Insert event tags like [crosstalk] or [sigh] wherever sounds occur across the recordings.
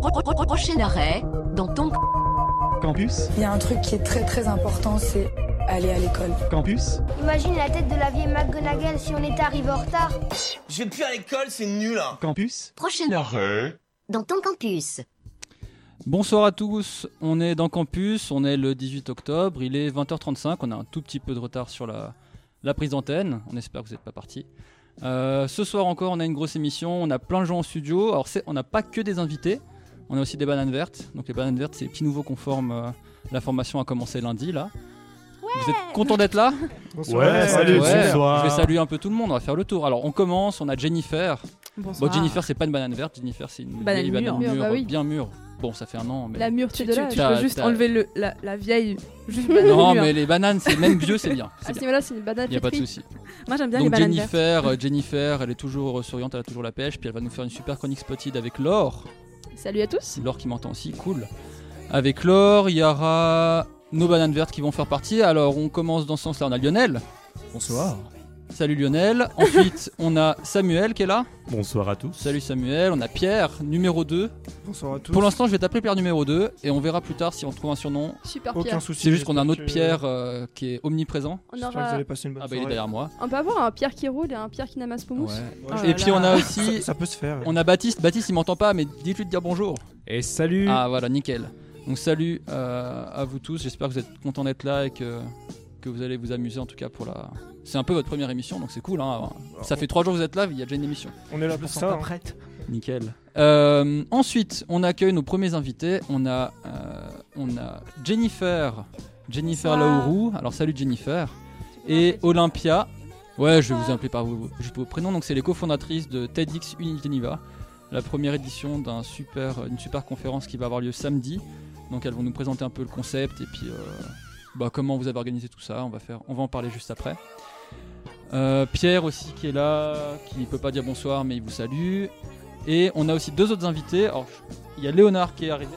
Campus Pro- pro- pro- Prochain arrêt, dans ton Campus Il y a un truc qui est très très important, c'est aller à l'école. Campus Imagine la tête de la vieille McGonagall si on était arrivé en retard. Je vais plus à l'école, c'est nul. Hein. Campus prochain arrêt, dans ton campus. Bonsoir à tous, on est dans Campus, on est le 18 octobre, il est 20h35, on a un tout petit peu de retard sur la, la prise d'antenne, on espère que vous n'êtes pas partis. Euh, ce soir encore, on a une grosse émission, on a plein de gens en studio, alors on n'a pas que des invités, on a aussi des bananes vertes, donc les bananes vertes c'est les petits nouveaux qu'on forme, euh, la formation a commencé lundi là. Vous êtes contents d'être là? Ouais, salut, Ouais, bonsoir. Je vais saluer un peu tout le monde, on va faire le tour. Alors on commence, on a Jennifer. Bonsoir. Bon, Jennifer, c'est pas une banane verte, Jennifer, c'est une Banane vieille banane mûre. mûre, Mûre, bah oui. bien mûre. Bon, ça fait un an, mais. La mûre, tu, Tu- tu, tu- t'as- peux juste enlever le, la, la vieille. Juste Non, mais les bananes, c'est même vieux, c'est bien. À C'est ce bien. niveau-là, c'est une banane Il n'y a pas de souci. Moi, j'aime bien les Donc bananes vertes. Jennifer, euh, Jennifer, elle est toujours euh, souriante, elle a toujours la pêche, puis elle va nous faire une super chronique spotted avec Laure. Salut à tous. Laure qui m'entend aussi, cool. Avec Laure, il y aura nos bananes vertes qui vont faire partie. Alors on commence dans ce sens-là, on a Lionel. Bonsoir. Salut Lionel. Ensuite, [laughs] on a Samuel qui est là. Bonsoir à tous. Salut Samuel. On a Pierre, numéro 2. Bonsoir à tous. Pour l'instant, je vais t'appeler Pierre numéro 2 et on verra plus tard si on trouve un surnom. Super aucun Pierre. souci. C'est juste qu'on a un autre Pierre euh, qui est omniprésent. On, j'espère que aura... vous allez passer une bonne Ah bah il est soirée. derrière moi. on peut avoir un Pierre qui roule et un Pierre qui n'amasse pas mousse. Ouais. Oh Et là puis on a aussi, ça peut se faire. on a Baptiste. Baptiste, il m'entend pas, mais dites-lui de dire bonjour. Et salut. Ah voilà, nickel. Donc salut euh, à vous tous. J'espère que vous êtes contents d'être là et que que vous allez vous amuser en tout cas pour la. C'est un peu votre première émission, donc c'est cool. Hein. Ça fait trois jours que vous êtes là, il y a déjà une émission. On est là pour ça. hein. Nickel. Euh, ensuite, on accueille nos premiers invités. On a, euh, on a Jennifer, Jennifer. Laourou. Alors salut Jennifer. Et Olympia. Ouais, je vais vous appeler par vos, prénoms. Donc c'est les cofondatrices de TEDx Unigeniva, la première édition d'un super, une super conférence qui va avoir lieu samedi. Donc elles vont nous présenter un peu le concept et puis euh, bah, comment vous avez organisé tout ça. On va faire, on va en parler juste après. Euh, Pierre aussi qui est là, qui peut pas dire bonsoir mais il vous salue. Et on a aussi deux autres invités. Alors, il y a Léonard qui est arrivé.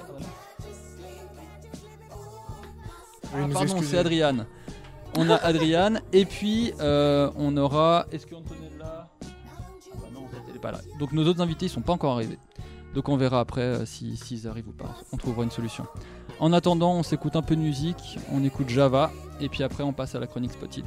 Ah, nous pardon, c'est Adriane. On a Adriane et puis euh, on aura. Est-ce qu'Antonella Ah bah non, en fait, elle est pas là. Donc nos autres invités ils sont pas encore arrivés. Donc on verra après euh, si- s'ils arrivent ou pas. On trouvera une solution. En attendant, on s'écoute un peu de musique, on écoute Java et puis après on passe à la chronique Spotted.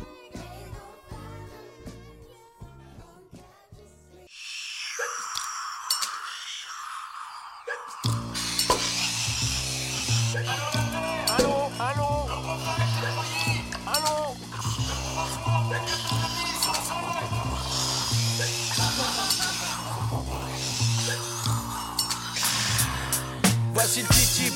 Voici le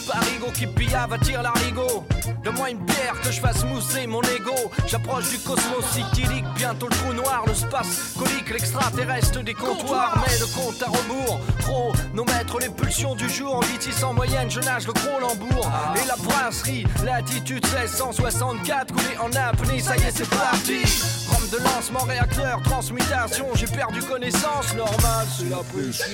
parigo qui pillave attire l'arigot. Donne-moi une bière que je fasse mousser mon ego. J'approche du cosmos cyclique, bientôt le trou noir, le space colique, l'extraterrestre des comptoirs. Mais le compte à rebours, trop, nos maîtres, les pulsions du jour. En en moyenne, je nage le gros lambourg. Et la brasserie, latitude 1664, coulé en apnée, ça y est, c'est parti. Rampe de lancement, réacteur, transmutation, j'ai perdu connaissance, normal, c'est la pression.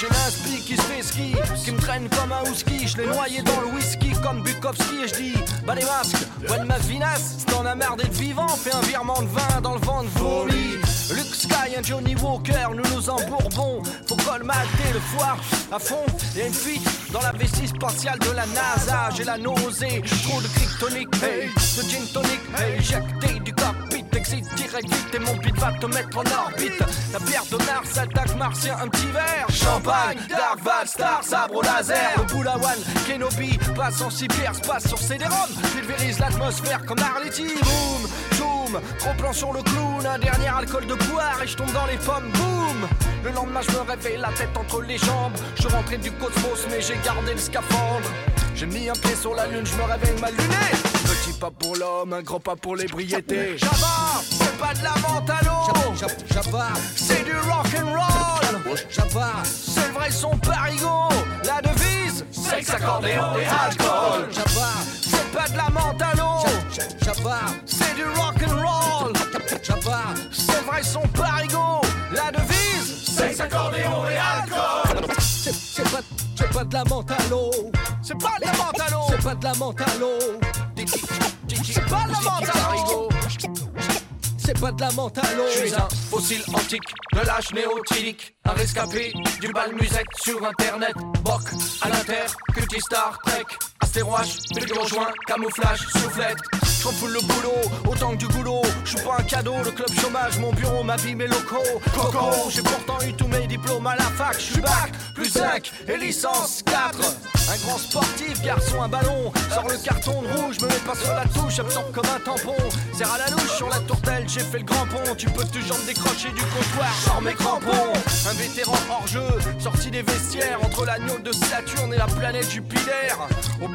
J'ai l'inspi qui se fait ski, qui me traîne comme un husky. Je l'ai noyé dans le whisky comme Bukowski et je dis Bah les masques, bonne ma vinasse. Si t'en as marre d'être vivant, fais un virement de vin dans le vent de folie. Luke Sky, un Johnny Walker, nous nous embourbons. Faut colmater le foire à fond. Y'a une fuite dans la vessie spatiale de la NASA. J'ai la nausée, trop de kryptonique, hey, de gin tonic, hey, éjecté du cockpit. Exit direct vite et mon beat va te mettre en orbite. La bière de Mars attaque martien, un petit verre. Champagne, Dark Val, Star, sabre au laser. Le Boulawan, Kenobi, passe en cyberspace sur CD-ROM. Pulvérise l'atmosphère comme Arletty. Boom, zoom, gros plan sur le clown. Un dernier alcool de poire et je tombe dans les pommes. Boum, le lendemain je me réveille la tête entre les jambes. Je rentrais du cosmos mais j'ai gardé le scaphandre. J'ai mis un pied sur la lune, je me réveille ma lunette. Petit pas pour l'homme, un grand pas pour l'ébriété. Java, c'est pas de la l'eau. Java, c'est du rock and roll. Java, c'est le vrai son parigo. La devise, sexe, accordéon et alcool. Java, c'est pas de la l'eau. Java, c'est du rock and roll. Java, c'est le vrai son parigo. La devise, sexe, accordéon et alcool. C'est pas, c'est pas de la l'eau. C'est pas de la l'eau. C'est pas de la l'eau. C'est pas de la à l'eau. c'est pas de la mentalo. Je suis un fossile antique, de l'âge néotylique. Un rescapé du bal musette sur internet. Boc à l'inter, culti Star Trek. Astéroche, au joint, camouflage, soufflette. J'en le boulot, autant que du boulot. Je suis pas un cadeau, le club chômage, mon bureau, ma vie, mes locaux. Coco, j'ai pourtant eu tous mes diplômes à la fac. Je suis bac, plus 5 et licence 4. Un grand sportif, garçon, un ballon. Sors le carton rouge, me mets pas sur la touche, absorbe comme un tampon. Serre à la louche sur la tourtelle, j'ai fait le grand pont. Tu peux toujours me décrocher du comptoir, sors mes crampons. Un vétéran hors jeu, sorti des vestiaires entre l'agneau de Saturne et la planète Jupiter.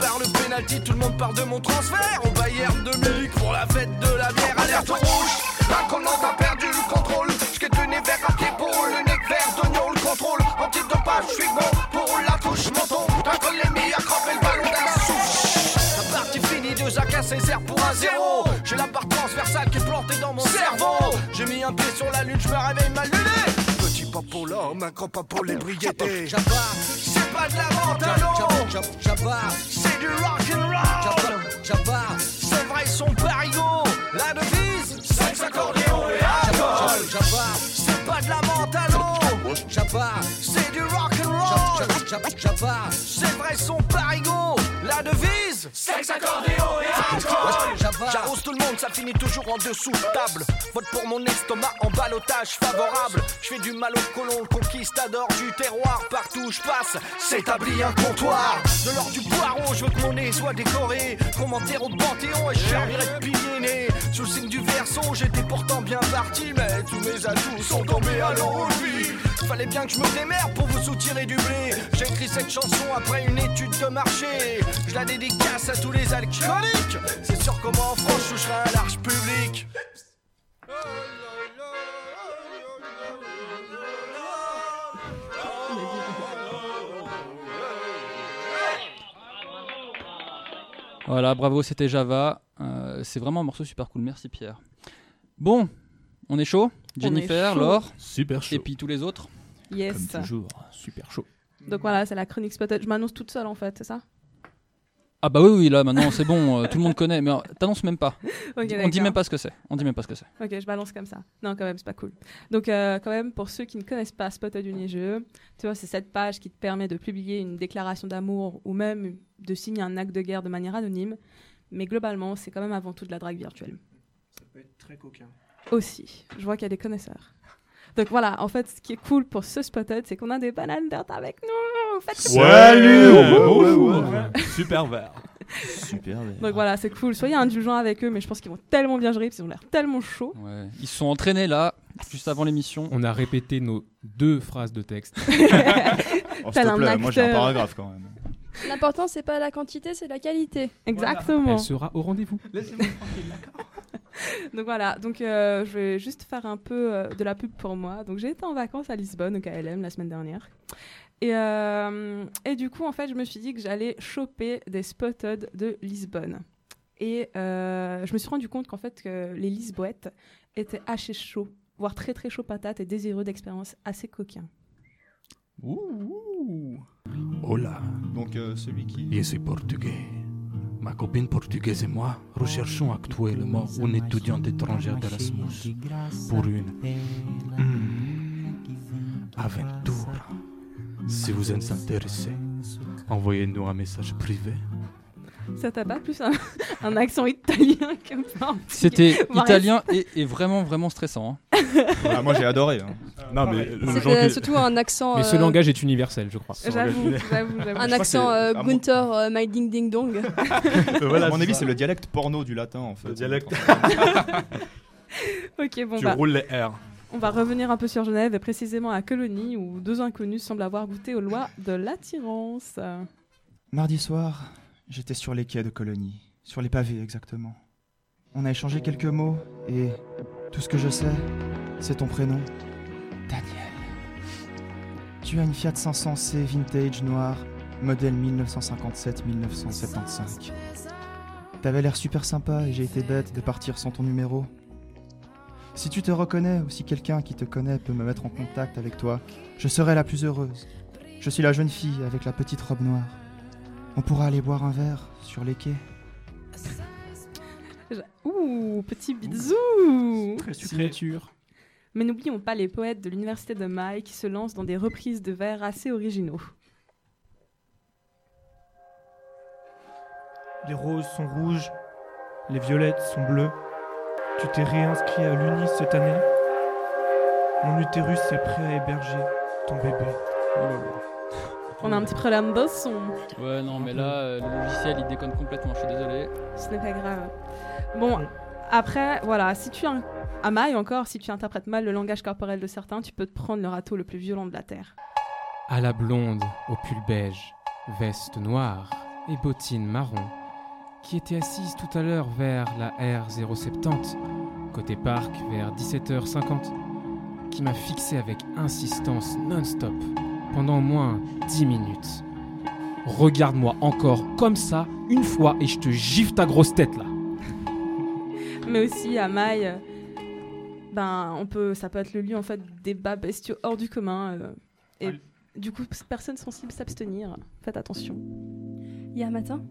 Parle penalty, tout le monde parle de mon transfert. Au Bayern de Munich pour la fête de la bière, alerte rouge. La commande a perdu le contrôle. Le nez vert à l'épaule, le nez vert d'oignon, le contrôle. En titre de page, j'suis bon pour la touche menton. D'un col les mis à cramper le ballon d'un souche. La partie finie, deux à Césaire pour un zéro. J'ai la part transversale qui est plantée dans mon cerveau. J'ai mis un pied sur la lune, j'me réveille mal luné. Pas pour l'homme, un grand pas pour l'ébriété. C'est pas de la mentalo. C'est du rock and roll. C'est vrai, son parigo. La devise, sexe, accordéon et alcool. C'est pas de la mentalo. C'est du rock and roll. C'est vrai, son parigo. La devise, sexe, accordéon et alcool. J'arrose tout le monde, ça finit toujours en dessous de table. Vote pour mon estomac en balotage favorable. Je fais du mal au colon, le conquistador du terroir. Partout où je passe, s'établit un comptoir. De l'or du poireau, je veux que mon nez soit décoré. Qu'on m'enterre au panthéon et je servirai de pilier. Sous le signe du verso, j'étais pourtant bien parti. Mais tous mes atouts sont tombés à l'envie. Fallait bien que je me démerde pour vous soutirer du blé. J'ai écrit cette chanson après une étude de marché. Je la dédicace à tous les alcooliques. C'est sûr comment en France je toucherai un large public. Voilà, bravo, c'était Java. Euh, c'est vraiment un morceau super cool. Merci Pierre. Bon, on est chaud? Jennifer, chaud. Laure, Super chaud. et puis tous les autres? Yes. Comme toujours, super chaud. Donc voilà, c'est la chronique spotted. Je m'annonce toute seule en fait, c'est ça? Ah bah oui, oui, là maintenant c'est bon, euh, tout le monde connaît, mais euh, t'annonces même pas. On dit même pas ce que c'est. On dit même pas ce que c'est. Ok, je balance comme ça. Non, quand même, c'est pas cool. Donc, euh, quand même, pour ceux qui ne connaissent pas Spotted Unigeux, tu vois, c'est cette page qui te permet de publier une déclaration d'amour ou même de signer un acte de guerre de manière anonyme. Mais globalement, c'est quand même avant tout de la drague virtuelle. Ça peut être très coquin. Aussi, je vois qu'il y a des connaisseurs. Donc voilà, en fait, ce qui est cool pour ce Spotted, c'est qu'on a des bananes vertes avec nous. Faites Salut Ouais, ouais, ouais. Super vert. Super. mais- Donc voilà, c'est cool. Soyez indulgents avec eux, mais je pense qu'ils vont tellement bien gérer parce qu'ils ont l'air tellement chauds. Ouais. Ils se sont entraînés là, juste avant l'émission. On a répété nos deux phrases de texte. [laughs] Oh, s'il te plaît, moi j'ai un paragraphe quand même. L'important, c'est pas la quantité, c'est la qualité. Exactement. Elle sera au rendez-vous. [laughs] Donc voilà, donc euh, je vais juste faire un peu euh, de la pub pour moi. Donc j'ai été en vacances à Lisbonne, au KLM, la semaine dernière. Et, euh, et du coup, en fait, je me suis dit que j'allais choper des spotted de Lisbonne. Et euh, je me suis rendu compte qu'en fait, que les Lisboètes étaient assez chauds, voire très très chauds patates et désireux d'expériences assez coquins. Ouh. Hola, Donc euh, celui qui. je suis portugais. Ma copine portugaise et moi recherchons actuellement une étudiante étrangère d'Erasmus pour une hmm, aventure. Si vous êtes intéressé, envoyez-nous un message privé. Ça t'a pas plus un, [laughs] un accent italien [laughs] qu'un C'était [laughs] italien et, et vraiment vraiment stressant. hein. Ah, moi j'ai adoré. hein. Non, mais le C'était genre que- surtout un accent. Mais ce euh, langage est universel, je crois. J'avoue, j'avoue, j'avoue. Un accent euh, Gunther, euh, my ding ding dong. à mon avis, c'est le dialecte porno du latin en fait. Le dialecte. Ok, bon tu bah. roules les R. On va revenir un peu sur Genève et précisément à Colonie où deux inconnus semblent avoir goûté aux lois de l'attirance. Mardi soir, j'étais sur les quais de Colonie, sur les pavés exactement. On a échangé quelques mots et tout ce que je sais, c'est ton prénom. Daniel. Tu as une Fiat 500C vintage noire, modèle 1957-1975. T'avais l'air super sympa et j'ai été bête de partir sans ton numéro. Si tu te reconnais ou si quelqu'un qui te connaît peut me mettre en contact avec toi, je serai la plus heureuse. Je suis la jeune fille avec la petite robe noire. On pourra aller boire un verre sur les quais. Ouh, petit bisou Très signature. Mais n'oublions pas les poètes de l'université de Maille qui se lancent dans des reprises de vers assez originaux. Les roses sont rouges, les violettes sont bleues. Tu t'es réinscrit à l'UNI cette année Mon utérus est prêt à héberger ton bébé. On a un petit problème de son. Ouais, non, mais là, euh, le logiciel il déconne complètement, je suis désolé. Ce n'est pas grave. Bon, après, voilà, si tu un... à Maille encore, si tu interprètes mal le langage corporel de certains, tu peux te prendre le râteau le plus violent de la terre. À la blonde, au pull beige, veste noire et bottines marron, qui était assise tout à l'heure vers la R070, côté parc vers 17h50, qui m'a fixé avec insistance non-stop pendant au moins 10 minutes. Regarde-moi encore comme ça une fois et je te gifle ta grosse tête là. [laughs] Mais aussi à Maille, euh, ben, on peut, ça peut être le lieu en fait des bas bestiaux hors du commun. euh, et du coup, personne sensible s'abstenir. Faites attention. Hier matin,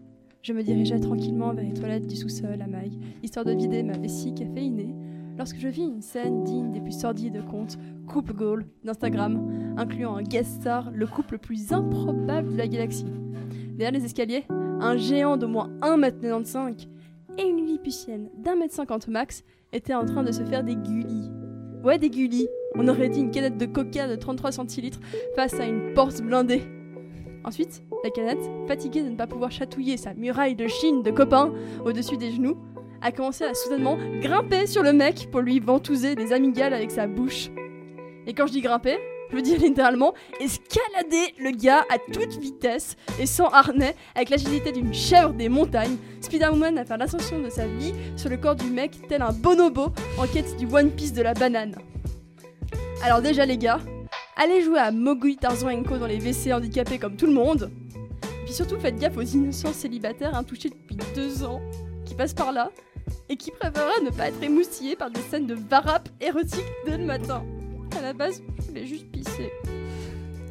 je me dirigeais tranquillement vers les toilettes du sous-sol à Maille, histoire de vider ma vessie caféinée, lorsque je vis une scène digne des plus sordides comptes couple goal d'Instagram, incluant un guest star, le couple le plus improbable de la galaxie. Derrière les escaliers, un géant d'au moins 1m95 et une lilliputienne d'1m50 max étaient en train de se faire des gulis. Ouais, des gulis. On aurait dit une canette de coca de 33 centilitres face à une Porsche blindée. Ensuite, la canette, fatiguée de ne pas pouvoir chatouiller sa muraille de Chine de copain au-dessus des genoux, a commencé à soudainement grimper sur le mec pour lui ventouser des amygales avec sa bouche. Et quand je dis grimper, je veux dire [laughs] littéralement escalader le gars à toute vitesse et sans harnais avec l'agilité d'une chèvre des montagnes. Spider-Woman a fait l'ascension de sa vie sur le corps du mec tel un bonobo en quête du One Piece de la banane. Alors déjà les gars, allez jouer à Mogui Tarzan Co dans les WC handicapés comme tout le monde. Puis surtout faites gaffe aux innocents célibataires intouchés depuis deux ans qui passent par là et qui préféreraient ne pas être émoustillés par des scènes de varap érotiques dès le matin. À la base, je voulais juste pisser.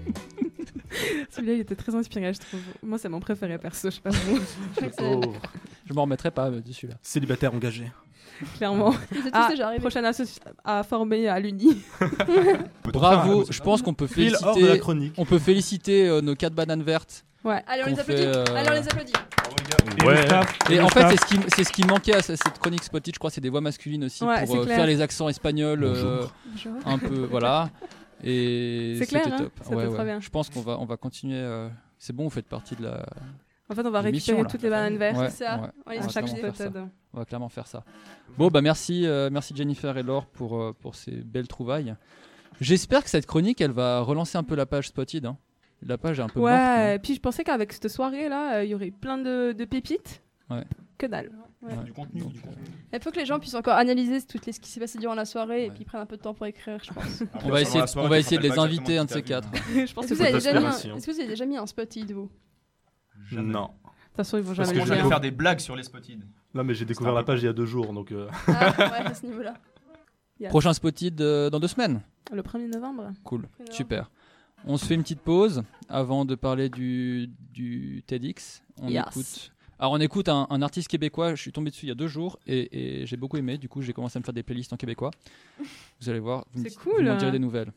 [laughs] Celui-là, il était très inspiré, je trouve. Moi, c'est mon préféré perso, je sais pas vous. Je m'en remettrai pas euh, dessus là. Célibataire engagé. [laughs] Clairement. [laughs] Ah, prochaine association à former à l'Uni. [laughs] Bravo, je pense qu'on peut féliciter, la chronique. on peut féliciter euh, nos quatre bananes vertes. Ouais. Allez, on les applaudit. fait, euh, Allez, on les applaudit. Et en fait, c'est ce qui, c'est ce qui manquait à ce- cette chronique Spotted, je crois, c'est des voix masculines aussi Ouais, pour euh, faire les accents espagnols euh, Bonjour. un peu, voilà. Et C'est clair, hein top. Ça bien. Je pense qu'on va, on va continuer. euh, C'est bon, vous faites partie de la. En fait, on va récupérer toutes les bananes vertes. Ouais, c'est ça. ouais. On les On va chaque clairement faire ça. spotted. On va clairement faire ça. Bon, bah merci, euh, merci Jennifer et Laure pour, euh, pour ces belles trouvailles. J'espère que cette chronique, elle va relancer un peu la page Spotted. hein. La page est un peu morte. Ouais, puis je pensais qu'avec cette soirée-là, euh, il y aurait plein de, de pépites. Ouais. Que dalle. Ouais. Du contenu, du contenu. Il faut que les gens puissent encore analyser toutes les, ce qui s'est passé durant la soirée et puis prennent un peu de temps pour écrire, je pense. On va essayer, de- on va essayer de les inviter, un de ces quatre. je pense Est-ce que vous avez déjà mis un- que vous? Non. De toute façon, ils vont Parce jamais que je vais faire des blagues sur les spotted. Non, mais j'ai découvert la page il y a deux jours, donc. euh, Ah, ouais, à ce niveau-là. [laughs] Prochain Spotted euh, dans deux semaines. Le 1er novembre. Cool, novembre. super. On se fait une petite pause avant de parler du, du TEDx. On Yes. écoute. Alors on écoute un, un artiste québécois. Je suis tombé dessus il y a deux jours et, et j'ai beaucoup aimé. Du coup, j'ai commencé à me faire des playlists en québécois. Vous allez voir. Vous me cool. Vous m'en direz des nouvelles.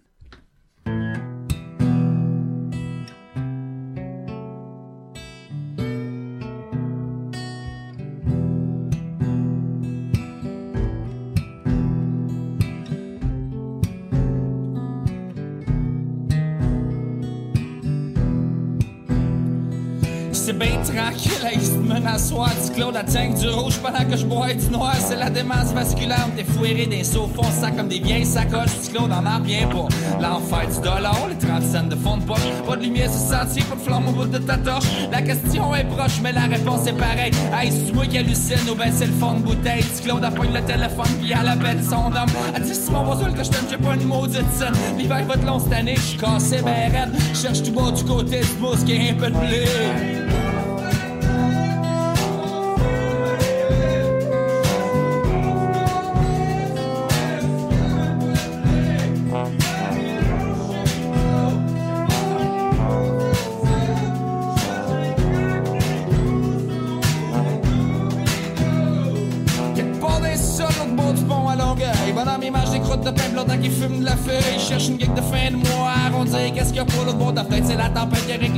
Se mène à soir du Claude à tank du rouge pendant que je bois du noir. C'est la démence vasculaire, t'es fouéré des sauts ça comme des vieilles sacoches. Du Claude en a bien pas. L'enfer du dollar, les 30 cents de fond de poche. Pas de lumière sur sentier, pas de flamme au bout de ta torche. La question est proche, mais la réponse est pareille. Hey, c'est moi qui hallucine ou ben c'est le fond de bouteille. Du Claude appogne le téléphone, puis elle appelle son homme. Elle dit, c'est mon voisin que je t'aime, j'ai pas une maudite scène. L'hiver va être long cette année, je suis cassé, ben. Cherche tout bas du côté du pouce qui est un peu de blé.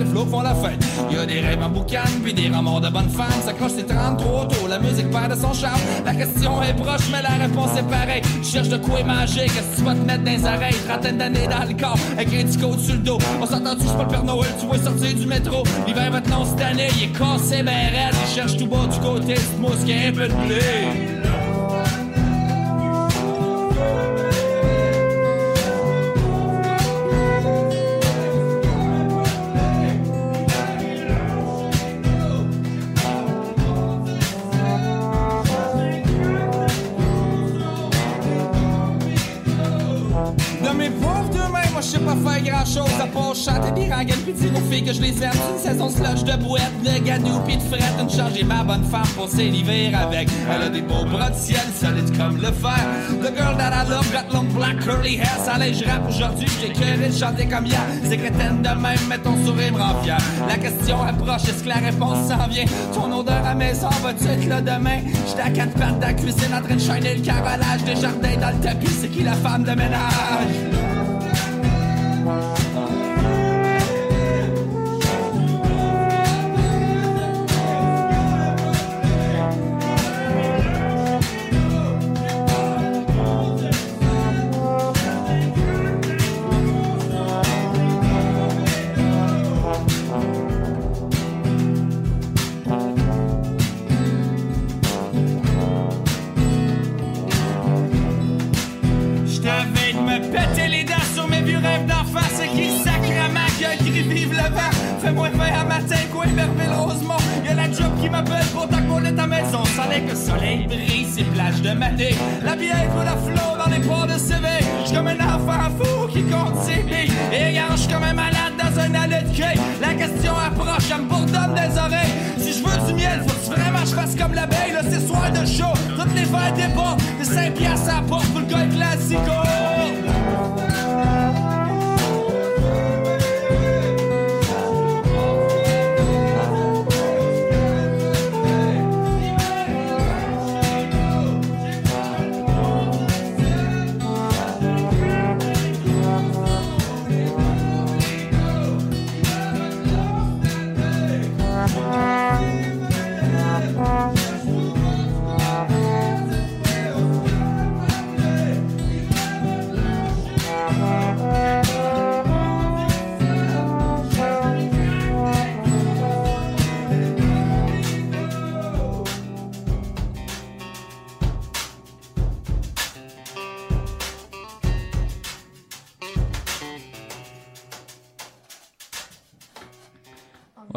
Flow font la fête. Y a des rêves en boucan, puis des remords de bonnes femmes. Ça croche, c'est 30 trop tôt, la musique perd de son charme. La question est proche, mais la réponse est pareille. Tu cherches de quoi manger, qu'est-ce que tu vas te mettre dans les oreilles? Trentaine d'années dans le corps, avec un petit code sur le dos. On s'entend-tu, c'est pas le Père Noël, tu vois sortir du métro. L'hiver maintenant cette année, il est cassé, ben raide. Il cherche tout bas du côté, cette mousse qui a un peu de blé. Que je les aime. Une saison slush de bouette, de gadou pis de frette. Une charge et ma bonne femme pour l'hiver avec. Elle a des beaux bras de ciel solides comme le fer. The girl that I love got long black curly hair. Ça je rappe aujourd'hui, j'ai cœuré de chanter comme hier. C'est crétaine de même, mais ton sourire me rend. La question approche, est-ce que la réponse s'en vient? Ton odeur à maison, va-tu être là demain? J'étais à quatre pattes de la cuisine en train de shiner le carrelage des jardins dans le tapis. C'est qui la femme de ménage?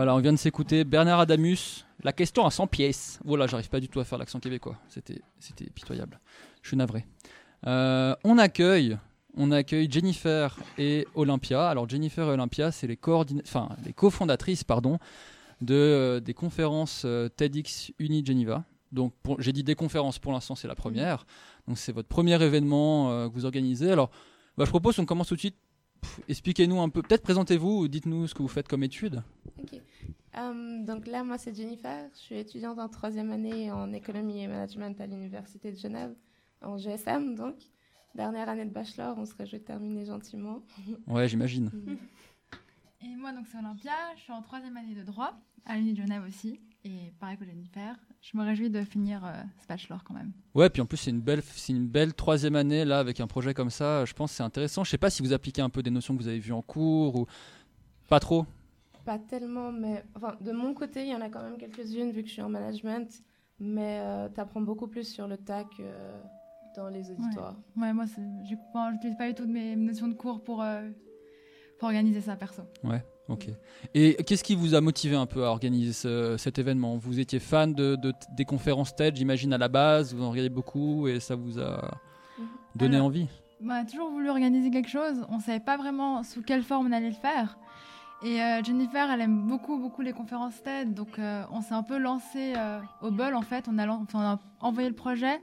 Voilà, on vient de s'écouter Bernard Adamus. La question à 100 pièces. Voilà, j'arrive pas du tout à faire l'accent québécois. C'était, pitoyable. Je suis navré. Euh, on accueille, on accueille Jennifer et Olympia. Alors Jennifer et Olympia, c'est les enfin les cofondatrices, pardon, de euh, des conférences euh, TEDx Uni Geneva. Donc j'ai dit des conférences pour l'instant, c'est la première. Donc c'est votre premier événement que vous organisez. Alors, bah, je propose qu'on commence tout de suite. Expliquez-nous un peu, peut-être présentez-vous, ou dites-nous ce que vous faites comme études. Ok. Euh, donc là, moi, c'est Jennifer. Je suis étudiante en troisième année en économie et management à l'Université de Genève, en GSM, donc. Dernière année de bachelor, on se réjouit de terminer gentiment. [laughs] Ouais, j'imagine. Et moi, donc, c'est Olympia. Je suis en troisième année de droit à l'Uni de Genève aussi. Et pareil que Jennifer, je me réjouis de finir euh, ce bachelor quand même. Ouais, puis en plus c'est une belle, c'est une belle troisième année là avec un projet comme ça. Je pense que c'est intéressant. Je sais pas si vous appliquez un peu des notions que vous avez vues en cours ou pas trop. Pas tellement, mais enfin, de mon côté, il y en a quand même quelques-unes vu que je suis en management, mais tu apprends beaucoup plus sur le tas que euh, dans les auditoires. Ouais, ouais moi, bon, j'utilise pas du tout de mes notions de cours pour, euh, pour organiser ça perso. Ouais, ok. Et qu'est-ce qui vous a motivé un peu à organiser ce- cet événement? Vous étiez fan de, de- des conférences TED, j'imagine à la base. Vous en regardez beaucoup et ça vous a donné Alors, envie? On a toujours voulu organiser quelque chose. On savait pas vraiment sous quelle forme on allait le faire. Et euh, Jennifer, elle aime beaucoup, beaucoup les conférences TED. Donc, euh, on s'est un peu lancé euh, au bol, en fait. A, on a envoyé le projet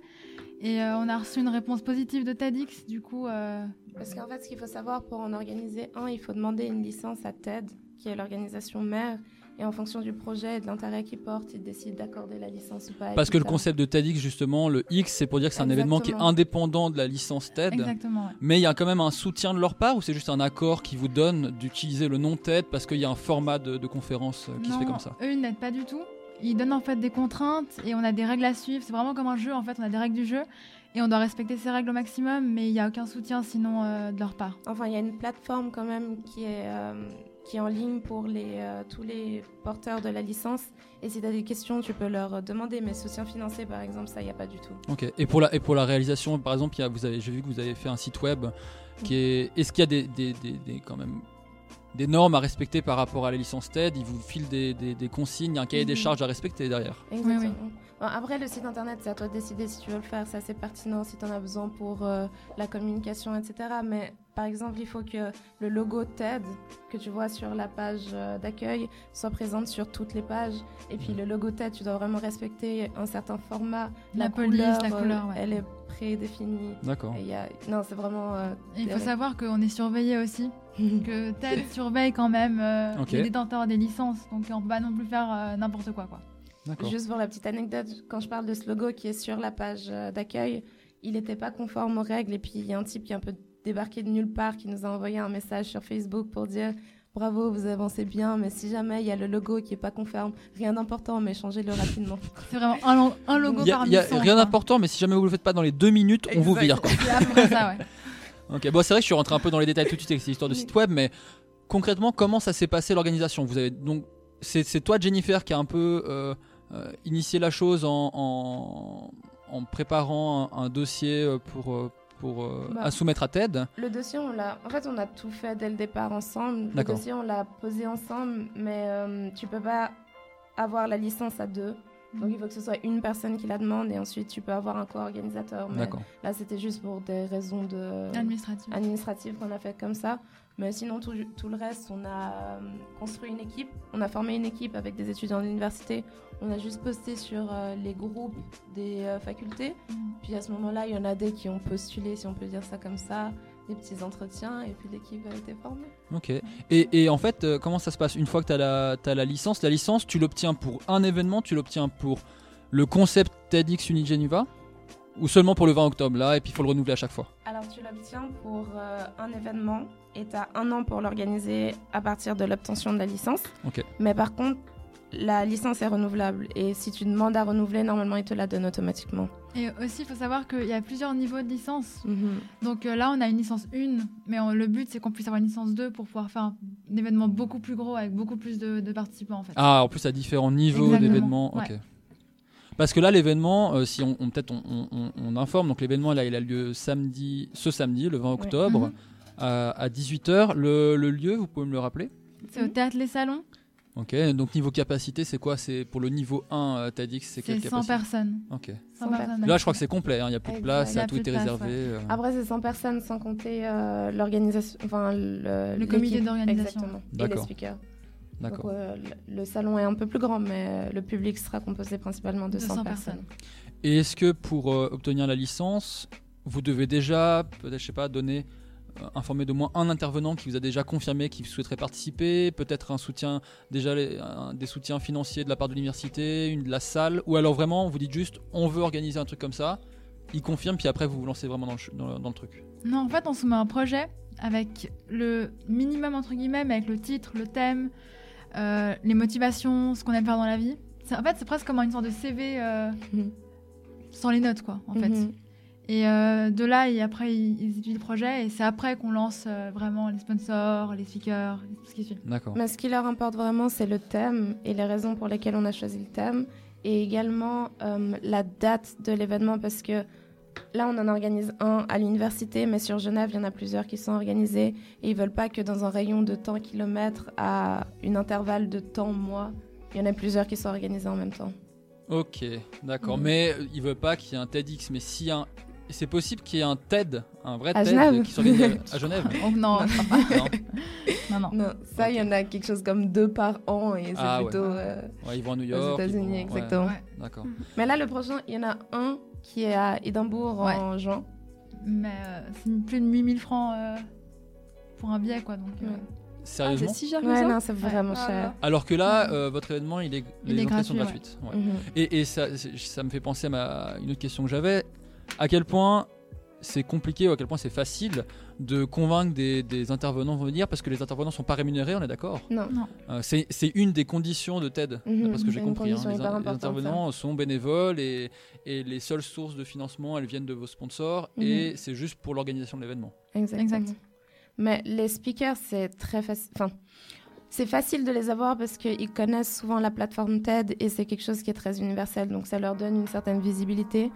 et euh, on a reçu une réponse positive de TEDx. Du coup, euh, Parce qu'en fait, ce qu'il faut savoir pour en organiser un, il faut demander une licence à TED, qui est l'organisation mère. Et en fonction du projet et de l'intérêt qu'il porte, ils décident d'accorder la licence ou pas. Parce que le concept de TEDx, justement, le X, c'est pour dire que c'est un événement qui est indépendant de la licence TED. Exactement, ouais. Mais il y a quand même un soutien de leur part ou c'est juste un accord qui vous donne d'utiliser le nom TED parce qu'il y a un format de, de conférence euh, qui se fait comme ça? Eux, ils n'aident pas du tout. Ils donnent en fait des contraintes et on a des règles à suivre. C'est vraiment comme un jeu en fait. On a des règles du jeu et on doit respecter ces règles au maximum, mais il n'y a aucun soutien sinon euh, de leur part. Enfin, il y a une plateforme quand même qui est, euh, qui est en ligne pour les, euh, tous les porteurs de la licence. Et si tu as des questions, tu peux leur demander. Mais soutien financier, par exemple, ça, il n'y a pas du tout. Ok. Et pour la, et pour la réalisation, par exemple, il y a- vous avez, j'ai vu que vous avez fait un site web qui est. Est-ce qu'il y a des, des, des- des- quand même des normes à respecter par rapport à la licence TED Ils vous filent des, des- des consignes, il y a un cahier des Mhm. charges à respecter derrière. Exactement. Bon, après, le site internet, c'est à toi de décider si tu veux le faire. C'est assez pertinent si tu en as besoin pour euh, la communication, etc. Mais par exemple, il faut que le logo TED que tu vois sur la page euh, d'accueil soit présent sur toutes les pages. Et puis le logo TED, tu dois vraiment respecter un certain format. La police, la euh, couleur, ouais. elle est prédéfinie. D'accord. Et il y a- Non, c'est vraiment. euh, il faut savoir qu'on est surveillé aussi, [laughs] que TED surveille quand même euh, Ok. les détenteurs des licences, donc on peut pas non plus faire euh, n'importe quoi quoi. Juste pour la petite anecdote, quand je parle de ce logo qui est sur la page euh, d'accueil, il n'était pas conforme aux règles. Et puis il y a un type qui est un peu débarqué de nulle part qui nous a envoyé un message sur Facebook pour dire bravo, vous avancez bien, mais si jamais il y a le logo qui est pas conforme, rien d'important, mais changez-le rapidement. [laughs] C'est vraiment un, lo- un logo Il y a, par il y a mission, rien d'important, mais si jamais vous le faites pas dans les deux minutes, on vous vire. quoi. Ça, ouais. [laughs] Ok, bon, c'est vrai que je suis rentré un peu dans les détails tout de suite avec cette histoire de site web, mais concrètement, comment ça s'est passé l'organisation? Vous avez donc, c'est c'est toi, Jennifer, qui a un peu euh, euh, initié la chose en, en, en préparant un, un dossier euh, pour, pour euh, Bah. à soumettre à TED. Le dossier, on l'a. En fait, on a tout fait dès le départ ensemble. Le dossier, on l'a posé ensemble, mais euh, tu peux pas avoir la licence à deux. Donc, il faut que ce soit une personne qui la demande et ensuite tu peux avoir un co-organisateur. Mais D'accord. Là, c'était juste pour des raisons de... Administratives. administratives qu'on a fait comme ça. Mais sinon, tout, tout le reste, on a euh, construit une équipe. On a formé une équipe avec des étudiants de l'université. On a juste posté sur euh, les groupes des euh, facultés. Puis à ce moment-là, il y en a des qui ont postulé, si on peut dire ça comme ça, des petits entretiens. Et puis l'équipe a été formée. Ok. Et, et en fait, euh, comment ça se passe? Une fois que tu as, la t'as la licence, la licence, tu l'obtiens pour un événement, tu l'obtiens pour le concept TEDx Unigeneva ou seulement pour le 20 octobre là, et puis il faut le renouveler à chaque fois? Alors tu l'obtiens pour euh, un événement et tu as un an pour l'organiser à partir de l'obtention de la licence. Mais par contre, la licence est renouvelable. Et si tu demandes à renouveler, normalement, ils te la donnent automatiquement. Et aussi, il faut savoir qu'il y a plusieurs niveaux de licence. Mhm. Donc euh, là, on a une licence 1, mais on- le but, c'est qu'on puisse avoir une licence 2 pour pouvoir faire un, un événement beaucoup plus gros avec beaucoup plus de, de participants, en fait. Ah, en plus à différents niveaux d'événements. Ok. Parce que là, l'événement, euh, si on, on- peut-être on, on- on- on informe, donc l'événement là, il a lieu samedi, ce samedi, le 20 octobre, Mhm. À, à 18h. Le, le lieu, vous pouvez me le rappeler? C'est au théâtre Les Salons, Ok, donc niveau capacité, c'est quoi? C'est pour le niveau 1, euh, t'as dit que c'est quelle c'est 100 capacité? personnes. Ok. 100 personnes. Là, je crois que c'est complet, hein, il n'y a plus de place, Exact. tout était réservé. euh. Après, c'est 100 personnes sans compter euh, l'organisation, enfin le, Le comité d'organisation. Exactement. Et les D'accord. speakers. D'accord. Donc, euh, le, salon est un peu plus grand, mais le public sera composé principalement de 100, 200 personnes. personnes. Et est-ce que pour euh, obtenir la licence, vous devez déjà, peut-être, je sais pas, donner, euh, informer de moins un intervenant qui vous a déjà confirmé qu'il souhaiterait participer, peut-être un soutien, déjà les- un- des soutiens financiers de la part de l'université, une de la salle, ou alors vraiment, vous dites juste, on veut organiser un truc comme ça, il confirme, puis après vous vous lancez vraiment dans le, ch- dans le- dans le truc. Non, en fait, on soumet un projet avec le minimum, entre guillemets, mais avec le titre, le thème, euh, les motivations, ce qu'on aime faire dans la vie. En fait, c'est presque comme une sorte de CV euh, sans les notes, quoi, en fait. Et euh, de là, et après, ils, étudient le projet, et c'est après qu'on lance euh, vraiment les sponsors, les speakers, tout ce qui suit. D'accord. Mais ce qui leur importe vraiment, c'est le thème et les raisons pour lesquelles on a choisi le thème. Et également euh, la date de l'événement, parce que là, on en organise un à l'université, mais sur Genève, il y en a plusieurs qui sont organisés. Et ils veulent pas que dans un rayon de temps kilomètres à une intervalle de temps mois, il y en a plusieurs qui sont organisés en même temps. Ok, d'accord. Mhm. Mais euh, il veut pas qu'il y ait un TEDx, mais si un. C'est possible qu'il y ait un TED, un vrai À TED Genève qui s'organise à- [laughs] à Genève. Oh, non. Non. [laughs] non, non. Non, ça, il y en a quelque chose comme deux par an et c'est Ah, ouais. plutôt euh, Ouais, ils vont à New York. aux États-Unis, vont- ouais, exactement. Ouais. D'accord. Mais là, le prochain, il y en a un qui est à Édimbourg en juin. Mais euh, c'est plus de 8000 francs euh, pour un billet, quoi. Donc, euh, Sérieusement c'est si cher que Ouais, ça? non, c'est vraiment Ah, cher. Alors que là, euh, votre événement, il est, Il les est sont gratuit, gratuites. ouais. ouais. Mhm. Et, et ça, ça me fait penser à ma, une autre question que j'avais. À quel point c'est compliqué ou à quel point c'est facile de convaincre des, des intervenants de venir parce que les intervenants sont pas rémunérés, on est d'accord Non. Non. Euh, c'est une des conditions de TED, Mhm, d'après ce que j'ai compris. hein. Les, intervenants sont bénévoles et, et les seules sources de financement, elles viennent de vos sponsors Mhm. et c'est juste pour l'organisation de l'événement. Exactement. Exact. Mais les speakers, c'est très facile. Enfin, c'est facile de les avoir parce qu'ils connaissent souvent la plateforme TED et c'est quelque chose qui est très universel. Donc ça leur donne une certaine visibilité.